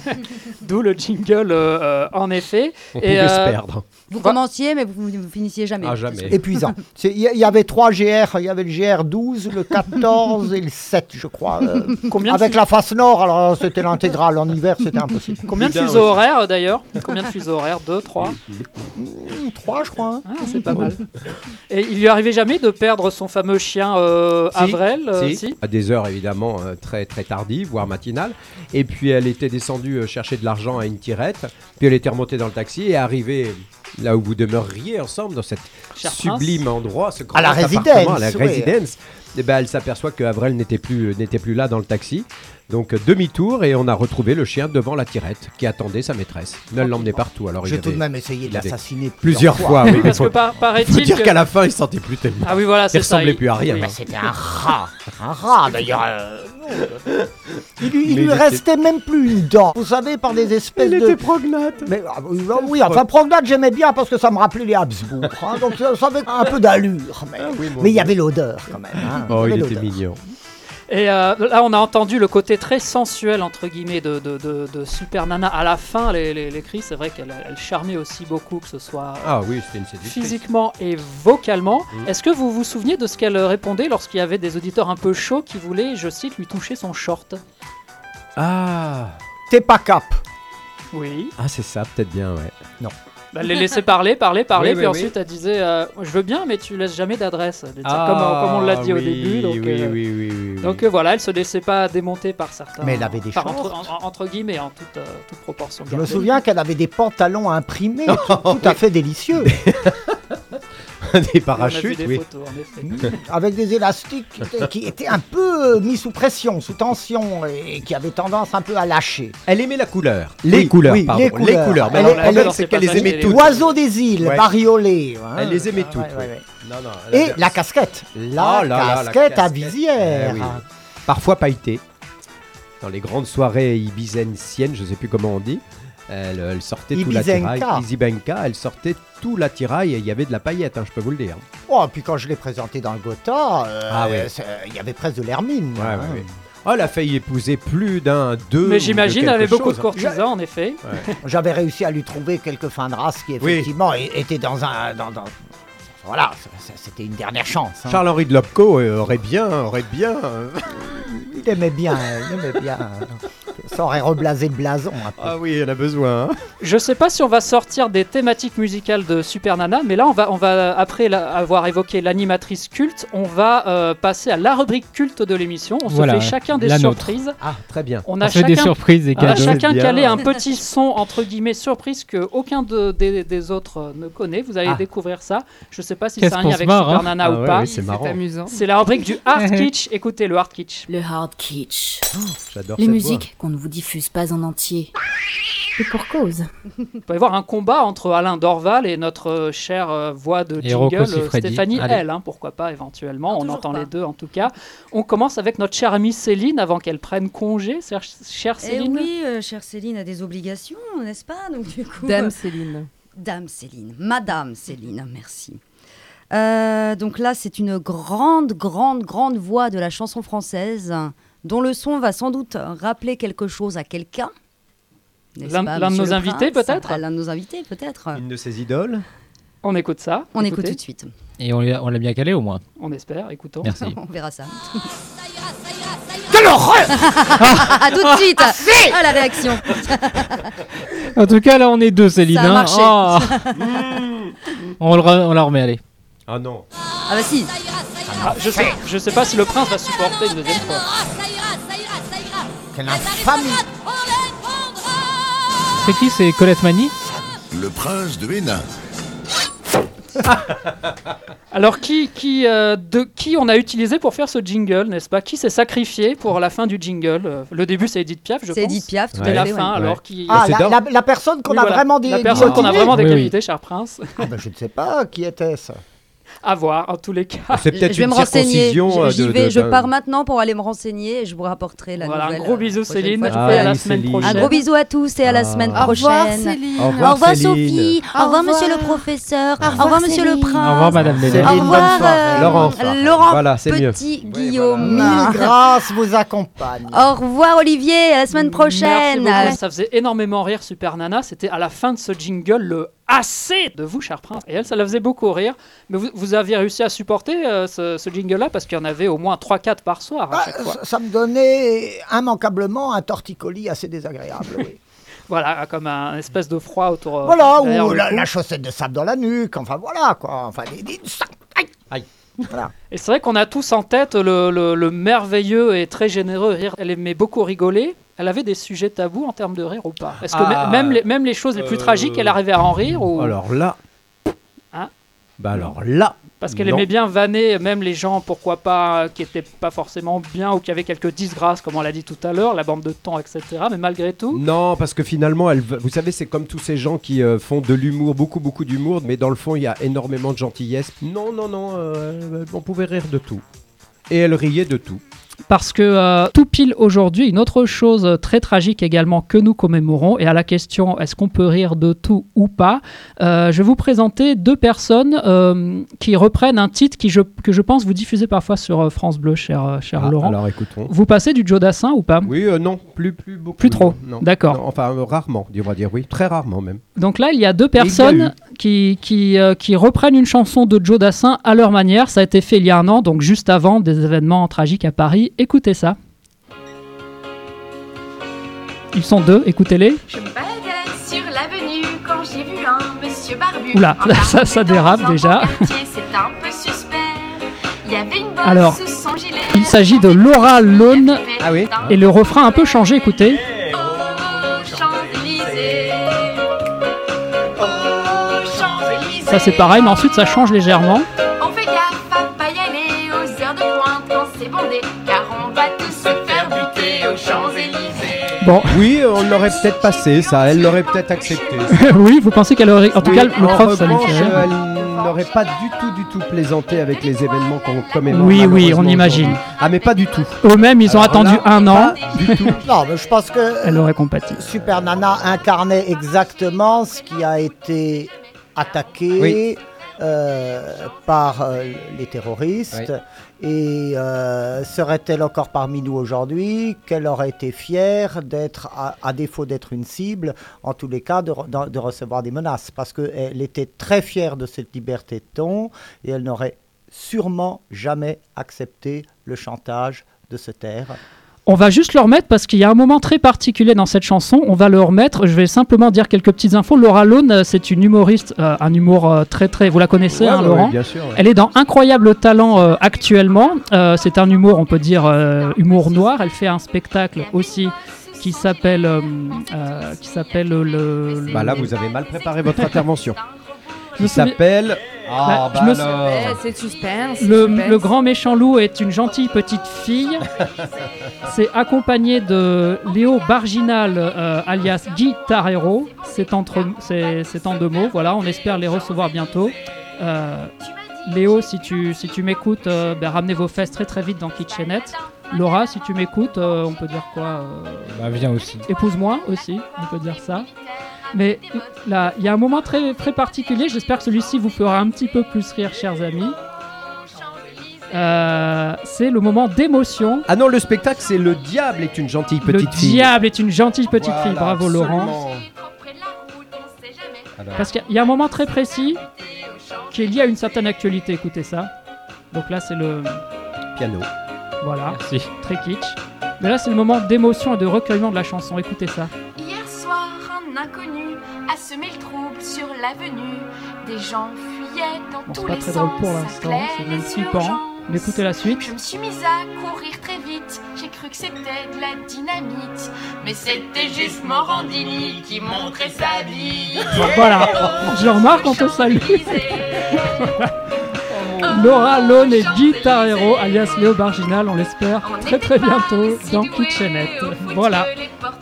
D'où le jingle, euh, euh, en effet. On Et, pouvait se perdre. Vous commenciez, mais vous, vous finisiez jamais. Épuisant. C'est- Il y, il y avait trois GR, il y avait le GR12, le 14 et le 7, je crois. euh, Combien de avec la face nord, alors c'était l'intégrale. En hiver, c'était impossible. Combien de fuseaux horaires d'ailleurs Combien de fuseaux horaires Deux, trois Trois, je crois. hein. Ah, c'est pas mal. Et il lui arrivait jamais de perdre son fameux chien euh, Si, Avrel euh, si, à des heures évidemment euh, très très tardives, voire matinales. Et puis elle était descendue euh, chercher de l'argent à une tirette. Puis elle était remontée dans le taxi et arrivée là où vous demeuriez ensemble dans cet Cher sublime endroit, ce grand À la appartement, résidence, à la oui. résidence. Et ben elle s'aperçoit que Avrel n'était plus n'était plus là dans le taxi. Donc euh, demi-tour et on a retrouvé le chien devant la tirette qui attendait sa maîtresse. Elle l'emmenait partout. Alors J'ai tout de même essayé de l'assassiner plusieurs plusieurs fois. fois. oui, Parce que par- faut- paraît-il faut dire qu'à la fin il se sentait plus tellement. Ah oui, voilà, c'est il ça, ressemblait il- plus à rien. oui. hein. C'était un rat. Un rat, d'ailleurs. euh, Il, lui- il il restait même plus une dent. Vous savez, par des espèces Il de. était prognate. Mais, ah, oui, ah, oui, enfin, prognate, j'aimais bien parce que ça me rappelait les Habsbourg. hein, donc ça, ça avait un peu d'allure. Mais, mais il y avait l'odeur quand même. hein, Oh, il était mignon. Et euh, là, on a entendu le côté très sensuel, entre guillemets, de, de, de- de Super Nana. À la fin, les, les, les cris, c'est vrai qu'elle elle charmait aussi beaucoup, que ce soit Ah oui, c'était une séductrice. physiquement et vocalement. Mm. Est-ce que vous vous souvenez de ce qu'elle répondait lorsqu'il y avait des auditeurs un peu chauds qui voulaient, je cite, lui toucher son short? Ah. T'es pas cap. Oui. Ah, c'est ça, peut-être bien, ouais. Non. Bah, elle les laissait parler, parler, parler, Oui, puis oui, ensuite elle disait euh, Je veux bien, mais tu laisses jamais d'adresse. Ah, comme, comme on l'a dit au oui, début. Donc, oui, euh, oui, oui, oui, oui. donc euh, voilà, elle se laissait pas démonter par certains. Mais elle avait des shorts. entre, en- entre guillemets, en toute, euh, toute proportion. Je me souviens qu'elle avait des pantalons imprimés, tout, tout à fait délicieux. des parachutes, des oui. photos, avec des élastiques qui étaient- un peu mis sous pression, sous tension, et qui avaient tendance un peu à lâcher. Elle aimait la couleur. Les Oui, couleurs, oui, pardon. les couleurs. Mais Elle alors, c'est qu'elle les aimait toutes. Oiseau des îles, Ouais. bariolé. hein. Elle les aimait toutes. ouais, oui. ouais. Non, non, elle Et la casquette. La, Oh là là, la casquette à visière. Eh oui. Parfois pailletée. Dans les grandes soirées ibizensiennes, je ne sais plus comment on dit. Elle, elle sortait tout l'attirail. Ibizenka. Elle sortait tout l'attirail et il y avait de la paillette, hein, je peux vous le dire. Oh, puis quand je l'ai présenté dans le Gotha, euh, Ah ouais. il y avait presque de l'hermine. Ouais, hein. ouais, ouais. Oh, elle a failli épouser plus d'un, deux. Mais j'imagine, de elle avait beaucoup de courtisans, en effet. J'avais réussi à lui trouver quelques fins de race qui effectivement étaient dans un... Dans, dans- Voilà, c'était une dernière chance. hein. Charles-Henri de Lobco euh, aurait bien, aurait bien. Il aimait bien, il aimait bien. Ça aurait reblasé le blason. un peu. Ah oui, en a besoin. hein. Je sais pas si on va sortir des thématiques musicales de Super Nana, mais là on va, on va après la- avoir évoqué l'animatrice culte, on va euh, passer à la rubrique culte de l'émission. On Voilà, se fait chacun des nôtre. surprises. Ah, très bien. On On a fait chacun, des surprises, des on a chacun calé un petit son entre guillemets surprise que aucun de- des, des autres euh, ne connaît. Vous allez Ah. découvrir ça. Je sais pas si c'est un lien avec marre, Super hein. Nana Ah ou ouais, pas. oui, c'est marrant. amusant. C'est la rubrique du hard kitsch. Écoutez le hard kitsch. Le hard kitsch. J'adore Les cette musiques qu'on ne vous diffuse pas en entier. Et pour cause. Il peut y avoir un combat entre Alain Dorval et notre euh, chère euh, voix de Et jingle, euh. Stéphanie Allez. L. hein, pourquoi pas éventuellement. On toujours entend pas. les deux en tout cas. On commence avec notre chère amie Céline avant qu'elle prenne congé. Chère, chère Eh Céline. oui, euh, chère Céline a des obligations, n'est-ce pas Donc du coup, Dame Céline. Dame Céline, Madame Céline, merci. Euh, donc là, c'est une grande, grande, grande voix de la chanson française, dont le son va sans doute rappeler quelque chose à quelqu'un. L'un- de nos invités, peut-être Ah, L'un de nos invités, peut-être. Une de ses idoles. On écoute ça. On Écoutez. écoute tout de suite. Et on l'a bien calé au moins. On espère, écoutons. Merci. On verra ça. Quelle horreur Ah, tout de suite Ah, la réaction En tout cas, là, on est deux, Céline. Ça a marché. Ah. on, le re- on la remet, allez. Ah non. Ah bah si Ah, je, sais, je sais pas si le prince va supporter une deuxième fois. Quelle infamie C'est qui C'est Colette Mani Le prince de Hénin. Alors qui, qui, euh, de qui on a utilisé pour faire ce jingle, n'est-ce pas? Qui s'est sacrifié pour la fin du jingle? Euh, Le début c'est Edith Piaf, je pense. C'est Edith Piaf, tout Et à la fait, fin, ouais. alors qui Ah, c'est la, la- la personne qu'on Oui, a voilà. vraiment des La personne qu'on a vraiment Oui, cher prince. Ah ben, je ne sais pas qui était-ce. À voir, en tous les cas. C'est peut-être Je vais une me renseigner. circoncision. euh, J'y de- vais, de- je pars maintenant pour aller me renseigner et je vous rapporterai la Voilà, un nouvelle. gros euh, bisou prochaine Céline, fois. et Ah à la oui, semaine Céline. prochaine. Un gros bisou à tous et à la Ah. semaine Au prochaine. revoir Céline. Au revoir, Au revoir Céline. Sophie. Au revoir monsieur le professeur. Au revoir monsieur le Céline. prince. Au revoir, Madame Céline. Au bonne revoir soirée. euh, Laurent. Laurent Voilà, c'est mieux. Petit Guillaume. Mille grâces vous accompagnent. Au revoir Olivier, à la semaine prochaine. Merci beaucoup. Ça faisait énormément rire Super Nana. C'était à la fin de ce jingle le assez de vous, cher prince. Et elle, ça la faisait beaucoup rire. Mais vous, vous aviez réussi à supporter euh, ce, ce jingle-là parce qu'il y en avait au moins 3-4 par soir à Ah, chaque fois. ça, ça me donnait immanquablement un torticolis assez désagréable. oui. Voilà, comme un espèce de froid autour. euh, voilà, ou la, chaussette de sable dans la nuque, enfin voilà quoi. Enfin, des, des- aïe. Aïe. Voilà. Et c'est vrai qu'on a tous en tête le, le- le merveilleux et très généreux rire. Elle aimait beaucoup rigoler. Elle avait des sujets tabous en termes de rire ou pas Est-ce que Ah. mê- même, les, même les choses les plus Euh, tragiques, elle arrivait à en rire ou... Alors là. Hein Bah alors là. Parce qu'elle aimait bien vanner même les gens, pourquoi pas, qui étaient pas forcément bien ou qui avaient quelques disgrâces, comme on l'a dit tout à l'heure, la bande de temps, etc. Mais malgré tout, Non, parce que finalement, elle, vous savez, c'est comme tous ces gens qui euh, font de l'humour, beaucoup, beaucoup d'humour, mais dans le fond, il y a énormément de gentillesse. Non, non, non, euh, on pouvait rire de tout. Et elle riait de tout. Parce que euh, tout pile aujourd'hui, une autre chose très tragique également que nous commémorons, et à la question est-ce qu'on peut rire de tout ou pas, euh, je vais vous présenter deux personnes euh, qui reprennent un titre qui je, que je pense vous diffusez parfois sur euh, France Bleu, cher, cher Ah, Laurent. alors écoutons. Vous passez du Joe Dassin ou pas? Oui, euh, non, plus, plus beaucoup. Plus trop. non, non. D'accord. Non, Enfin, euh, rarement, on va dire oui. Très rarement même. Donc là, il y a deux personnes qui, qui, euh, qui reprennent une chanson de Joe Dassin à leur manière. Ça a été fait il y a un an, donc juste avant des événements tragiques à Paris. Écoutez ça. Ils sont deux, écoutez-les. Je me baladais sur l'avenue quand j'ai vu un monsieur barbu. Oula, là, ça- ça dérape déjà. C'est un peu suspect. Il y avait une bosse Alors, sous son gilet. Il s'agit de Laura Lone. Ah oui Et le refrain a un peu changé, écoutez. Ça c'est pareil, mais ensuite ça change légèrement. Bon. Oui, on l'aurait peut-être passé, ça. Elle l'aurait peut-être accepté. oui, vous pensez qu'elle aurait. En tout Oui, cas, le en prof, ça lui fait rire. elle n'aurait pas du tout, du tout plaisanté avec les événements qu'on commémore. Oui, oui, on imagine. Ah, mais pas du tout. Eux-mêmes, ils ont Alors attendu là, un an. Du tout. Non, mais je pense que Elle aurait compati. Super Nana incarnait exactement ce qui a été attaqué Oui. euh, par euh, les terroristes. Oui. Et euh, serait-elle encore parmi nous aujourd'hui? Qu'elle aurait été fière d'être, à, défaut d'être une cible, en tous les cas, de- de recevoir des menaces. Parce qu'elle était très fière de cette liberté de ton et elle n'aurait sûrement jamais accepté le chantage de se taire. On va juste le remettre parce qu'il y a un moment très particulier dans cette chanson. On va le remettre. Je vais simplement dire quelques petites infos. Laura Lone, euh, c'est une humoriste, euh, un humour euh, très très. Vous la connaissez, Ouais, hein, ouais, Laurent? bien sûr, ouais. Elle est dans Incroyable Talent euh, actuellement. C'est un humour, on peut dire humour noir. Elle fait un spectacle aussi qui s'appelle qui s'appelle le, Bah là, vous avez mal préparé votre intervention. Qui s'appelle. Ah, Bah, bah me sou- alors. Eh, c'est suspense. Le, suspense. le grand méchant loup est une gentille petite fille. C'est accompagné de Léo Barginal, euh, alias Guy Tarero. C'est entre, c'est, c'est en deux mots. Voilà, on espère les recevoir bientôt. Euh, Léo, si tu, si tu m'écoutes, euh, ben, ramenez vos fesses très très vite dans Kitchenette. Laura, si tu m'écoutes, euh, on peut dire quoi euh, Bah, viens aussi. Épouse-moi aussi, on peut dire ça. Mais là, il y a un moment très, très particulier. J'espère que celui-ci vous fera un petit peu plus rire, chers amis. Euh, c'est le moment d'émotion. Ah non, le spectacle, c'est Le Diable est une gentille petite le fille. diable est une gentille petite Voilà, fille. Bravo Laurent. absolument. Alors. Parce qu'il y a un moment très précis qui est lié à une certaine actualité. Écoutez ça. Donc là, c'est le Piano. voilà, très kitsch. Mais là, c'est le moment d'émotion et de recueillement de la chanson. Écoutez ça. Un inconnu a semé le trouble sur l'avenue. Des gens fuyaient dans Bon, c'est tous pas les très sens. drôle pour l'instant, c'est même c'est flippant. Mais écoutez la suite. Je me suis mise à courir très vite. J'ai cru que c'était de la dynamite. Mais c'était juste Morandini qui montrait sa bite. Voilà, je remarque, on te salue. Laura Lone et Guy Tarero, alias Léo Barginal, on l'espère très très bientôt dans Kitchenette. Voilà,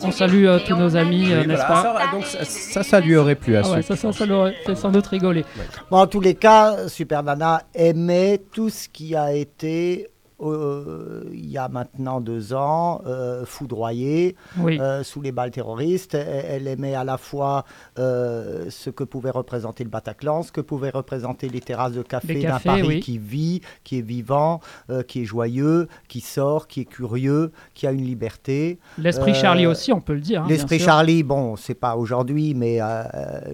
on salue euh, tous nos amis, euh, n'est-ce pas Ça, donc ça, ça, ça lui aurait plu à Ah ouais, ça, ça, ça l'aurait fait sans doute rigoler. Bon, en tous les cas, Super Nana aimait tout ce qui a été, euh, il y a maintenant deux ans, euh, foudroyé Oui. euh, sous les balles terroristes. Elle, elle aimait à la fois ce que pouvait représenter le Bataclan, ce que pouvaient représenter les terrasses de café d'un Paris oui. qui vit, qui est vivant, qui est joyeux, qui sort, qui est curieux, qui a une liberté. L'esprit Charlie aussi, on peut le dire. hein, L'esprit. Charlie, bon, c'est pas aujourd'hui, mais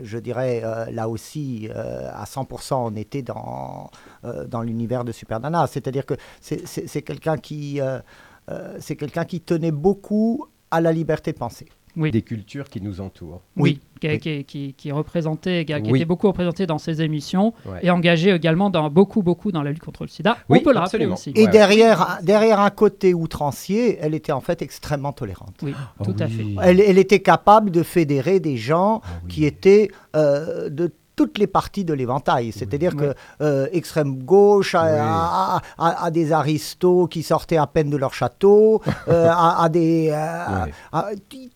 je dirais là aussi, à 100%, on était dans, dans l'univers de Super Nana. C'est-à-dire que c'est- quelqu'un qui, euh, euh, c'est quelqu'un qui tenait beaucoup à la liberté de penser. Oui. des cultures qui nous entourent. Oui, qui, Oui. qui, qui, qui représentait, qui, a- qui Oui. était beaucoup représenté dans ses émissions Ouais. et engagé également dans beaucoup, beaucoup dans la lutte contre le sida. Oui, on peut le rappeler absolument. aussi. Et derrière, derrière un côté outrancier, elle était en fait extrêmement tolérante. Oui, tout à fait. Elle, elle était capable de fédérer des gens qui étaient euh, de toutes les parties de l'éventail. C'est-à-dire que euh, extrême gauche à, à- à- à des aristos qui sortaient à peine de leur château, euh, à, à des... euh,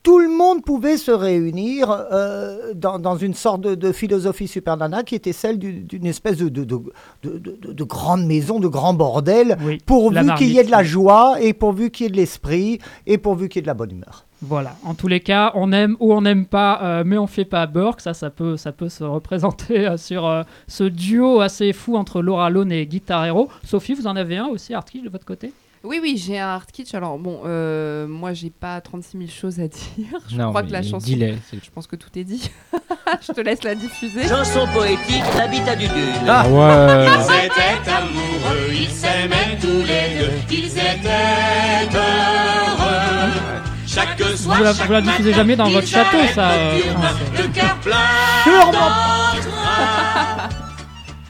tout le monde pouvait se réunir euh, dans, dans une sorte de, de philosophie super nana qui était celle du- d'une espèce de, de, de, de- de- de grande maison, de grand bordel, pourvu qu'il y ait de la joie et pourvu qu'il y ait de l'esprit et pourvu qu'il y ait de la bonne humeur. Voilà, en tous les cas, on aime ou on n'aime pas, euh, mais on fait pas Burke. Ça, ça peut, ça peut se représenter euh, sur euh, ce duo assez fou entre Laura Lone et Guitar Hero. Sophie, vous en avez un aussi, Artkish, de votre côté? Oui, oui, j'ai un hard kitsch. Alors, bon, euh, moi, j'ai pas 36 000 choses à dire. Je Non, crois que la chanson. Je pense que tout est dit. Je te laisse la diffuser. Chanson poétique, l'habitat du dune. Ah ouais. Ils étaient amoureux, ils s'aimaient tous les deux, ils étaient Vous la, vous la diffusez jamais dans votre château, ça euh, ah.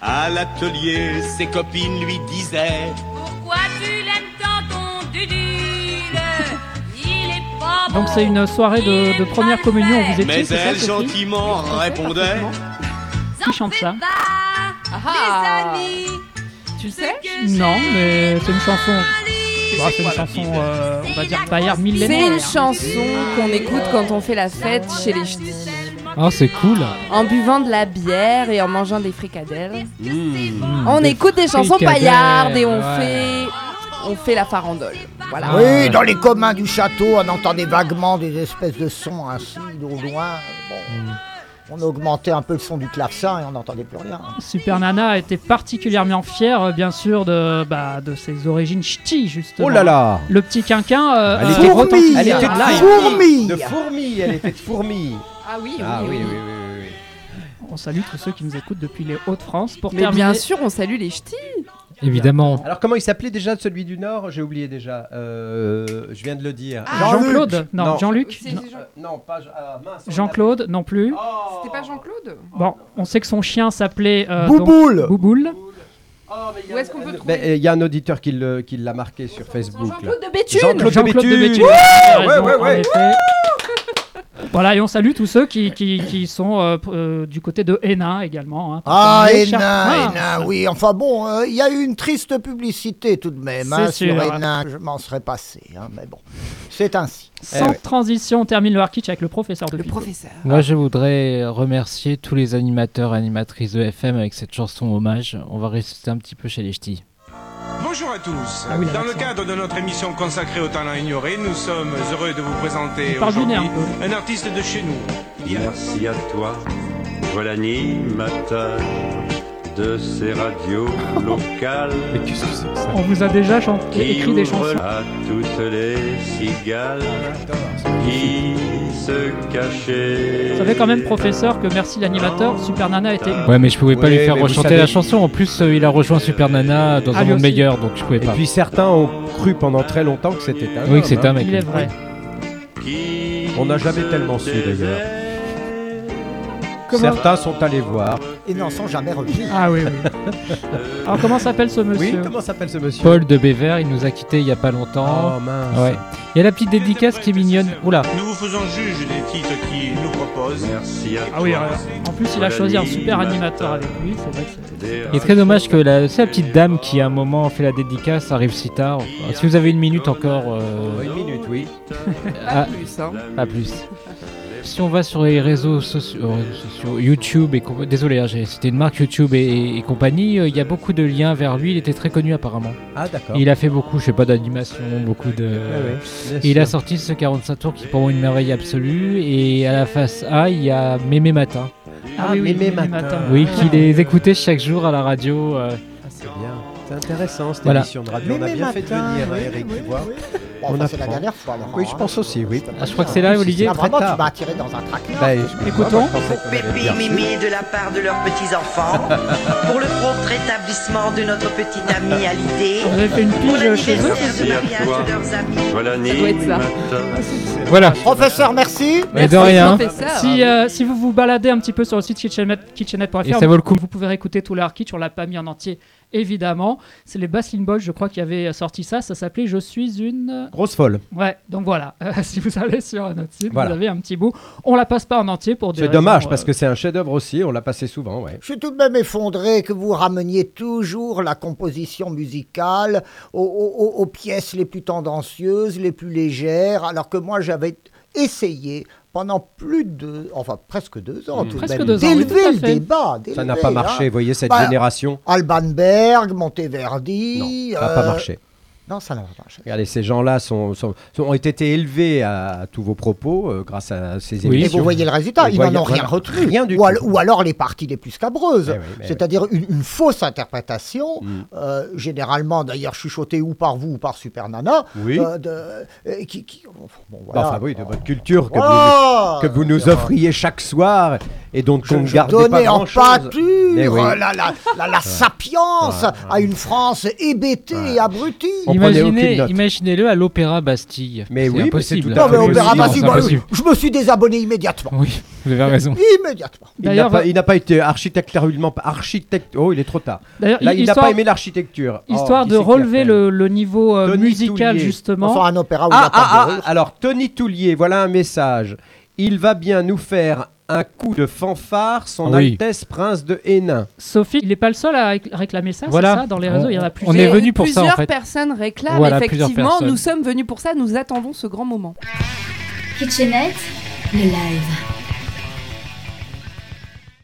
À l'atelier, ses copines lui disaient Pourquoi tu l'aimes tant ton dudule? Il est pas Donc c'est une soirée de, de première communion. où vous étiez, Mais c'est ça, elle Sophie gentiment répondait Qui chante ça Ah Tu le sais Non, mais c'est une chanson. Bah, c'est une chanson, euh, on va dire paillard C'est millénaire. une chanson qu'on écoute quand on fait la fête chez les ch'tis. Ah, c'est cool. En buvant de la bière et en mangeant des fricadelles. Mmh, On des écoute des chansons paillardes et on ouais. fait on fait la farandole. Voilà. Ah. Oui, dans les communs du château, on entendait vaguement des espèces de sons ainsi, au loin. Bon, Mmh. On augmentait un peu le son du clavecin et on n'entendait plus rien. Super Nana a été particulièrement fière, euh, bien sûr, de, bah, de ses origines ch'ti, justement. Oh là là Le petit quinquin. euh, Elle a était retenti Elle était de fourmi De fourmi, elle était de fourmi Ah oui, Ah oui, oui, oui. oui, oui, oui, oui. On salue tous ceux qui nous écoutent depuis les Hauts-de-France. Pour Mais terminer, bien sûr, on salue les ch'tis. Évidemment. Alors comment il s'appelait déjà celui du Nord J'ai oublié déjà. Euh, je viens de le dire. Ah, Jean-Claude Non, Jean-Luc Non, euh, non, pas ah, mince, Jean-Claude non plus. C'était pas Jean-Claude Bon, on sait que son chien s'appelait euh, Bouboule. donc- Bouboule. Où est-ce qu'on peut Ben, trouver euh, Il y a un auditeur qui le- qui l'a marqué sur Facebook. Jean-Claude de Béthune Jean-Claude de Jean-Claude de Béthune. Béthune. Ouais, ouais, ouais. Voilà, et on salue tous ceux qui, qui, qui sont euh, euh, du côté de Hénin également. hein, Ah, Hénin, cher- Hénin, oui. Enfin bon, euh, il y a eu une triste publicité tout de même hein, C'est sur sûr. Hénin. Je m'en serais passé, hein, mais bon, c'est ainsi. Sans transition, on termine le Hard Kitsch avec le professeur de Le professeur. Moi, je voudrais remercier tous les animateurs et animatrices de FM avec cette chanson hommage. On va rester un petit peu chez les ch'tis. Bonjour à tous. Ah oui, Dans le cadre de notre émission consacrée au talent ignoré, nous sommes heureux de vous présenter aujourd'hui un un artiste de chez nous. Merci à toi, l'animateur de ces radios locales. Mais qu'est-ce que c'est que ça? On vous a déjà chanté, qui écrit des chansons. à toutes les cigales qui se cachaient. Vous savez quand même, professeur, que merci l'animateur, Super Nana était Ouais, mais je pouvais pas Ouais, lui faire rechanter savez- la chanson. En plus, euh, il a rejoint Super Nana dans Ah, un monde aussi. meilleur, donc je pouvais Et pas. puis certains ont cru pendant très longtemps que c'était un Oui, que c'était un hein. mec. Il est vrai. On n'a jamais tellement su d'ailleurs. Comment- Certains sont allés voir. Ils n'en sont jamais revenus. Ah oui, oui. Alors comment s'appelle ce monsieur Oui, comment s'appelle ce monsieur Paul de Bévert, il nous a quittés il y a pas longtemps. Oh mince. Ouais. Il y a la petite dédicace qui est mignonne. Oula. Nous vous faisons juge des titres qu'il nous propose. Merci à Ah oui, alors, en plus il a choisi un super animateur avec lui, c'est vrai que c'est... Il est très dommage que la, c'est la petite dame qui à un moment fait la dédicace arrive si tard. Si vous avez une minute encore. euh, Une minute, oui. ah, plus, hein. Pas plus. Si on va sur les réseaux sociaux, euh, sociaux, YouTube et désolé, hein, j'ai cité une marque YouTube et, et compagnie, euh, il y a beaucoup de liens vers lui. Il était très connu apparemment. Ah d'accord. Il a fait beaucoup, je sais pas, d'animation, beaucoup de. ouais, bien et il a sorti ce 45 tours qui est pour moi une merveille absolue. Et à la face A, il y a Mémé Matin. Ah oui, oui, Mémé Mémé Matin. Matin. Oui, qui les écoutait chaque jour à la radio. euh, Ah, c'est bien. C'est intéressant cette Voilà. émission de radio. on a Mémé bien fait de Matin, venir, oui, Eric, oui, tu vois. oui. Bon, On enfin, c'est la dernière fois, Laurent. Oui, je pense aussi, oui. Ah, je crois que c'est là, Olivier. Ah, vraiment, tard. tu m'as attiré dans un traquenard. Bah, Écoutons. Pépi. Mimi de la part de leurs petits-enfants, pour le propre rétablissement de notre petite amie à l'idée, Vous avez fait une pour pige chez eux l'anniversaire de Merci à mariage toi. de leurs amis. Toi doit être ça. l'animateur. Voilà. Professeur, merci. Mais de rien. Professeur. Si, euh, si vous vous baladez un petit peu sur le site kitchenet- kitchenet.fr, Et ça vaut le coup. vous pouvez réécouter tout Kitsch, on l'a pas mis en entier, évidemment. C'est les Baslin Boys, je crois, qui avaient sorti ça. Ça s'appelait Je suis une. Grosse folle. Ouais, donc voilà. Euh, si vous allez sur notre site, Voilà. vous avez un petit bout. On la passe pas en entier pour des C'est dommage parce euh, que c'est un chef-d'œuvre aussi. On l'a passé souvent, ouais. Je suis tout de même effondré que vous rameniez toujours la composition musicale aux, aux- aux pièces les plus tendancieuses, les plus légères, alors que moi j'avais essayé pendant plus de, enfin presque deux ans, Mm. tout de Presque même, deux ans, oui, d'élever tout le débat. Ça n'a pas hein. marché. Vous voyez cette Bah, génération. Alban Berg, Monteverdi. Non, ça n'a pas euh, marché. Non, ça n'a pas marché. Regardez, ces gens-là sont, sont- sont- ont été élevés à, à tous vos propos euh, grâce à ces Oui. Et émissions. vous voyez le résultat, ils n'en ont rien retenu. Rien du ou, al- ou alors les parties les plus scabreuses. Eh oui, C'est-à-dire une, une fausse interprétation, Mm. euh, généralement d'ailleurs chuchotée ou par vous ou par Super Nana, Oui. euh, de- euh, qui, qui- bon, Bah, voilà. Enfin, oui, de votre culture que, Voilà. vous, que vous nous offriez chaque soir et dont Je, on ne gardait pas en grand-chose. pâture oui. la, la, la, la sapience Ouais, à une France hébétée et abrutie. On prenait aucune Imaginez, note. imaginez-le à l'Opéra Bastille. Mais oui, c'est tout à Non, mais fait Opéra possible. Bastille, je me suis désabonné immédiatement. Oui, vous avez raison. Immédiatement. Il n'a D'ailleurs, pas, va- il n'a pas été architecturalement. Architecte. Oh, il est trop tard. D'ailleurs, Là, il n'a pas aimé l'architecture. Oh, Histoire de relever le, le niveau euh, musical, Toulier. justement. Enfin, un opéra où il n'y Ah, a pas ah, de ah, alors Tony Toulier, voilà un message. Il va bien nous faire un coup de fanfare, son Oui. Altesse Prince de Hénin. Sophie, il n'est pas le seul à réc- réclamer ça, Voilà. c'est ça Dans les réseaux, On- il y en a on plusieurs. est venu pour ça, en plusieurs fait. personnes réclament, Voilà, effectivement. personnes. Nous sommes venus pour ça, nous attendons ce grand moment. Kitchenette, le live.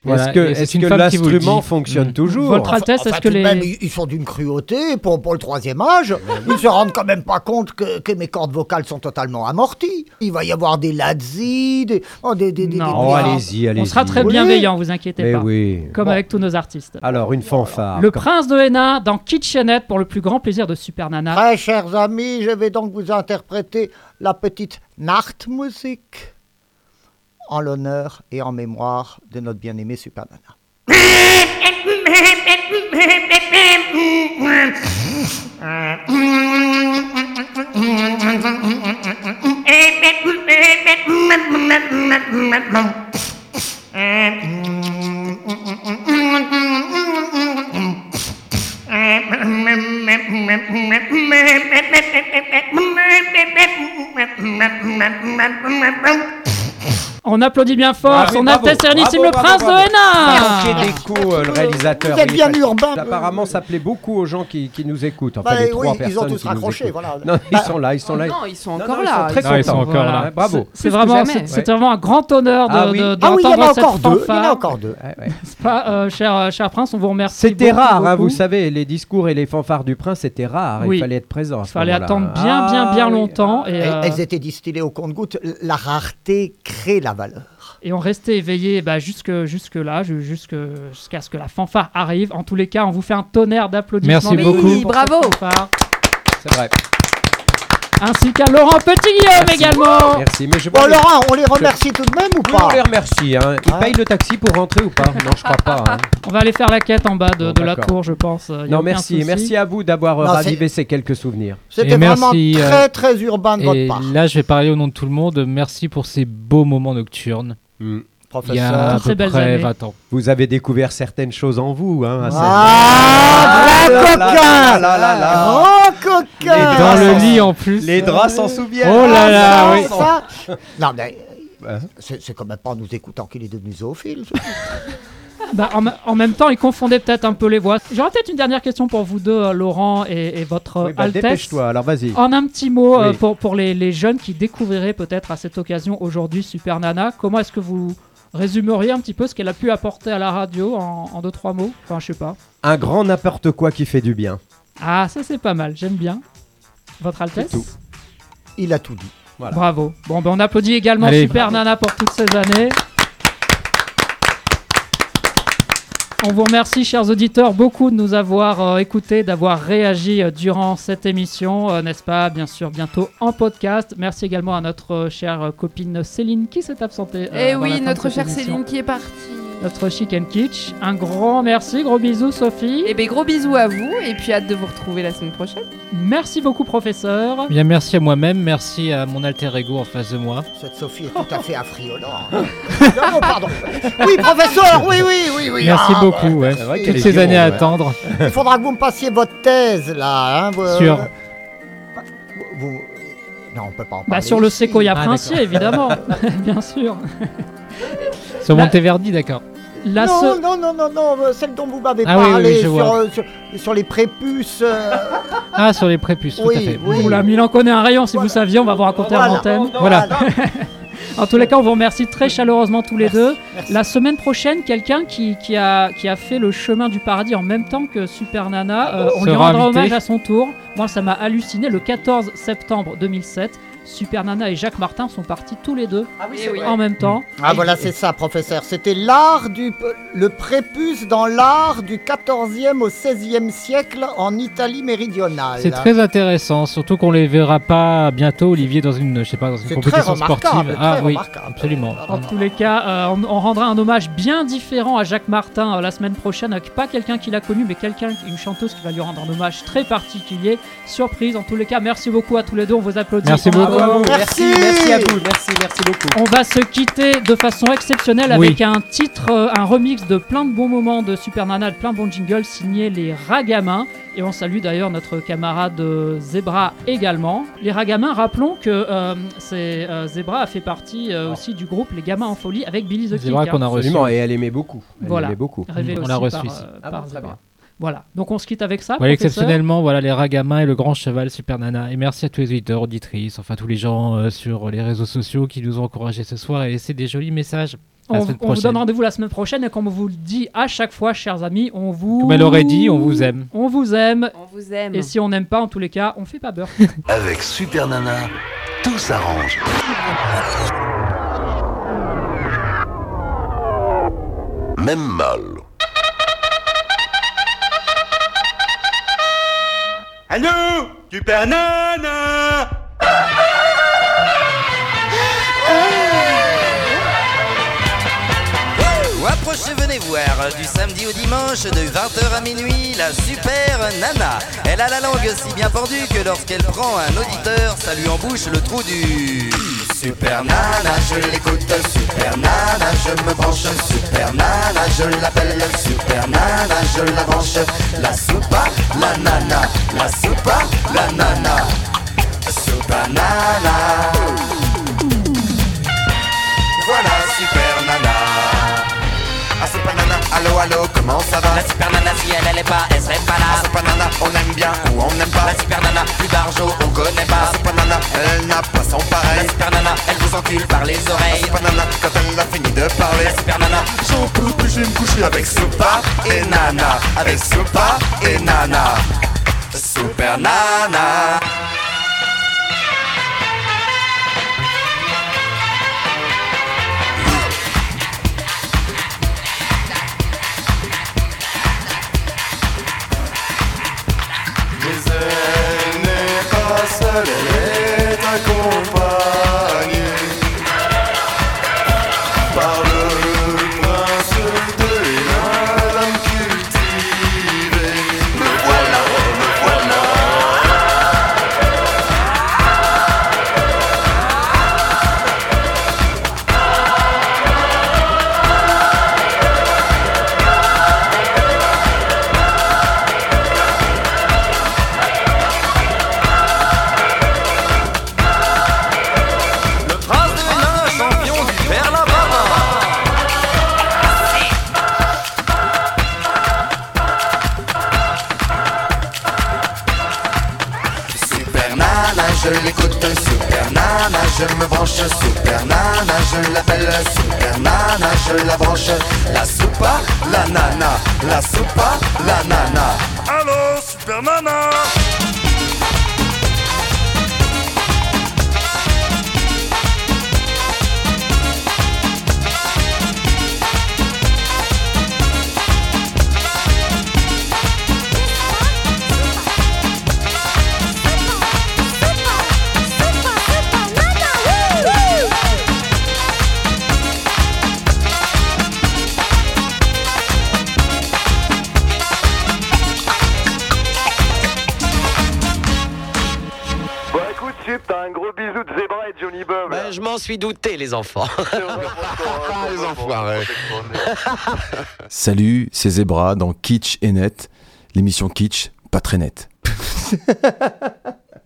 Voilà, est-ce que, l'instrument fonctionne Mm. toujours Votre Altesse, Enfin, est-ce que les... même, ils, sont d'une cruauté pour, pour le troisième âge. Ils se rendent quand même pas compte que, que mes cordes vocales sont totalement amorties. Il va y avoir des lazzi, des, oh, des, des, des- Non. Oh, allez-y, allez-y. On sera très Oui. bienveillants, vous inquiétez Mais pas. oui. Comme Bon. avec tous nos artistes. Alors, une fanfare. Le Quand- prince de Hénin dans Kitchenette pour le plus grand plaisir de Super Nana. Très chers amis, je vais donc vous interpréter la petite Nachtmusik en l'honneur et en mémoire de notre bien-aimé Super Nana. On applaudit bien fort Ah oui, son bravo, Altesse Sérénissime le Prince bravo, de bravo. Hénin Merci Déco, euh, le réalisateur. Vous êtes il bien fait- urbain. Apparemment, ça plaît beaucoup aux gens qui, qui nous écoutent. Enfin, Bah les oui, trois ils ont tous raccroché, voilà. Non, ils Bah, sont là, ils sont là. Non, ils sont encore non, ils là. sont très Non, ils sont encore là. Bravo. C'est vraiment, c'est- un grand honneur de, Ah oui. de- Ah oui, il y en a d'entendre cette encore deux. Il y en a fanfare. encore deux. Ouais, ouais. C'est pas, euh, cher, euh, cher Prince, on vous remercie. C'était rare, hein, vous savez, les discours et les fanfares du prince, c'était rare. Il fallait être présent. Il fallait attendre bien, bien, bien Ah, longtemps. Elles- euh, Elles étaient distillées au compte-gouttes. La rareté crée la valeur. et on restait éveillé bah, jusque, jusque là, ju- jusque, jusqu'à ce que la fanfare arrive. En tous les cas, on vous fait un tonnerre d'applaudissements. Merci beaucoup. bravo. C'est vrai. Ainsi qu'à Laurent Petit-Guillaume Merci. également. Merci. Mais je Bon, Laurent, on les remercie tout de même ou pas on les remercie. Hein. Ils payent le taxi pour rentrer ou pas? Non, je crois pas. hein. On va aller faire la quête en bas de, Bon, de la d'accord. tour, je pense. euh, y a Non, aucun merci. souci. Merci à vous d'avoir euh, Non, ravivé ces quelques souvenirs. C'était Et vraiment merci, euh, très très urbain de Et votre part. là, je vais parler au nom de tout le monde. Merci pour ces beaux moments nocturnes. Hmm. Il y a Professeur. à Très peu belles près années. 20 ans. Vous avez découvert certaines choses en vous. Hein, à cette- Ah, grand là là coquin là là là. Grand coquin Les Dans draps le s'en- lit en plus. Les draps s'en souviennent. Oh là Ah, là, oui. ça. Non, mais Ouais. c'est c'est quand même pas en nous écoutant qu'il est devenu zoophile. Bah, en, en même temps, il confondait peut-être un peu les voix. J'aurais peut-être une dernière question pour vous deux, euh, Laurent et, et votre euh, Oui, bah, Altesse. Dépêche-toi, alors vas-y. En un petit mot, euh, Oui. pour, pour les, les jeunes qui découvriraient peut-être à cette occasion aujourd'hui Super Nana, comment est-ce que vous résumeriez un petit peu ce qu'elle a pu apporter à la radio en, en deux, trois mots Enfin, je sais pas. Un grand n'importe quoi qui fait du bien. Ah, ça c'est pas mal, j'aime bien. Votre Altesse tout. Il a tout dit. Voilà. Bravo. Bon, ben on applaudit également Allez. Super Nana pour toutes ces années. On vous remercie, chers auditeurs, beaucoup de nous avoir euh, écoutés, d'avoir réagi euh, durant cette émission, euh, n'est-ce pas? Bien sûr, bientôt en podcast. Merci également à notre chère copine Céline qui s'est absentée. Et Eh oui, notre chère. Céline qui est partie. Notre chic and kitsch. Un grand merci, gros bisous, Sophie. Et bien, gros bisous à vous, et puis hâte de vous retrouver la semaine prochaine. Merci beaucoup, professeur. Bien, merci à moi-même. Merci à mon alter ego en face de moi. Cette Sophie est tout à fait affriolante. non, non, pardon. Oui, professeur, oui, oui, oui, oui. Merci ah, beaucoup. ouais. Ouais. C'est vrai Toutes ces années à ouais. attendre. Il faudra que vous me passiez votre thèse, là. Hein, vous- Sur- vous- vous- Non, on peut pas en parler. Bah, sur le séquoia Ah, princier, évidemment. Bien sûr. Sur La- Monteverdi, d'accord. La non, se- non, non, non, non, euh, celle dont vous m'avez Ah oui, oui, parlé oui, je sur, vois. euh, sur, sur les prépuces. euh, Ah, sur les prépuces, tout Oui, à fait. oui. Oula, mais il en connaît un rayon, si vous saviez, on va vous raconter Voilà. en antenne. Voilà. En tous les cas, on vous remercie très chaleureusement tous les Merci, deux. merci. La semaine prochaine, quelqu'un qui, qui a, qui a fait le chemin du paradis en même temps que Super Nana, euh, on lui rendra invité. hommage à son tour. Moi, ça m'a halluciné. Le 14 septembre 2007, Super Nana et Jacques Martin sont partis tous les deux Eh oui. en même temps. Ah voilà, c'est ça, professeur. C'était l'art du... Le prépuce dans l'art du 14e au 16e siècle en Italie méridionale. C'est très intéressant, surtout qu'on les verra pas bientôt, Olivier, dans une, je sais pas, dans une C'est compétition très remarquable, sportive. très Ah oui, absolument. En tous les cas, euh, on, on rendra un hommage bien différent à Jacques Martin euh, la semaine prochaine, avec pas quelqu'un qui l'a connu, mais quelqu'un, une chanteuse qui va lui rendre un hommage très particulier. Surprise, en tous les cas, merci beaucoup à tous les deux, on vous applaudit. Merci beaucoup. Bravo, Merci. merci, merci à vous, merci, merci beaucoup. On va se quitter de façon exceptionnelle Oui. avec un titre, euh, un remix de plein de bons moments de Super Nana, de plein de bons jingles signés les Ragamins. Et on salue d'ailleurs notre camarade euh, Zebra également. Les Ragamins, rappelons que euh, euh, Zebra a fait partie euh, aussi du groupe Les Gamins en Folie avec Billy the. Zebra qu'on a hein. reçu. Absolument, et elle aimait beaucoup. Elle Voilà. aimait beaucoup. Révélé On l'a reçu par, ici. euh, Ah par bon, très Zebra. bien. Voilà, donc on se quitte avec ça. Exceptionnellement, voilà les Ragamins et le grand cheval Super Nana. Et merci à tous les auditeurs, auditrices, enfin tous les gens euh, sur les réseaux sociaux qui nous ont encouragés ce soir et laissé des jolis messages. La On, vous donne rendez-vous la semaine prochaine et comme on vous le dit à chaque fois, chers amis, on vous. Comme elle aurait dit, on vous aime. On vous aime. On vous aime. Et si on n'aime pas, en tous les cas, on fait pas beurre. Avec Super Nana, tout s'arrange. Même mal. Nana Wouh, approche Approchez, venez voir, du samedi au dimanche, de 20h à minuit, la super nana. Elle a la langue si bien pendue que lorsqu'elle prend un auditeur, ça lui embouche le trou du... Super nana, je l'écoute, super nana, je me branche, super nana, je l'appelle. Super nana, je la branche, la soupa, la nana, la soupa, la nana, super nana. Allô, allô, comment ça va La super nana, si elle, elle est pas, elle serait pas là. Ah, super nana, on aime bien ou on n'aime pas. La super nana, plus barjo, on connaît pas. La super nana, elle n'a pas son pareil. La super nana, elle vous encule par les oreilles. La super nana, quand elle a fini de parler. La super nana, j'en peux plus, je vais me coucher avec Soupa et Nana. Avec Soupa et Nana. Super nana. Saturday. La branche, la soupa, la nana, la soupa, la nana. Suis douté, les enfants. les enfoirés. Salut, c'est Zebra dans Kitsch et Net, l'émission Kitsch, pas très nette.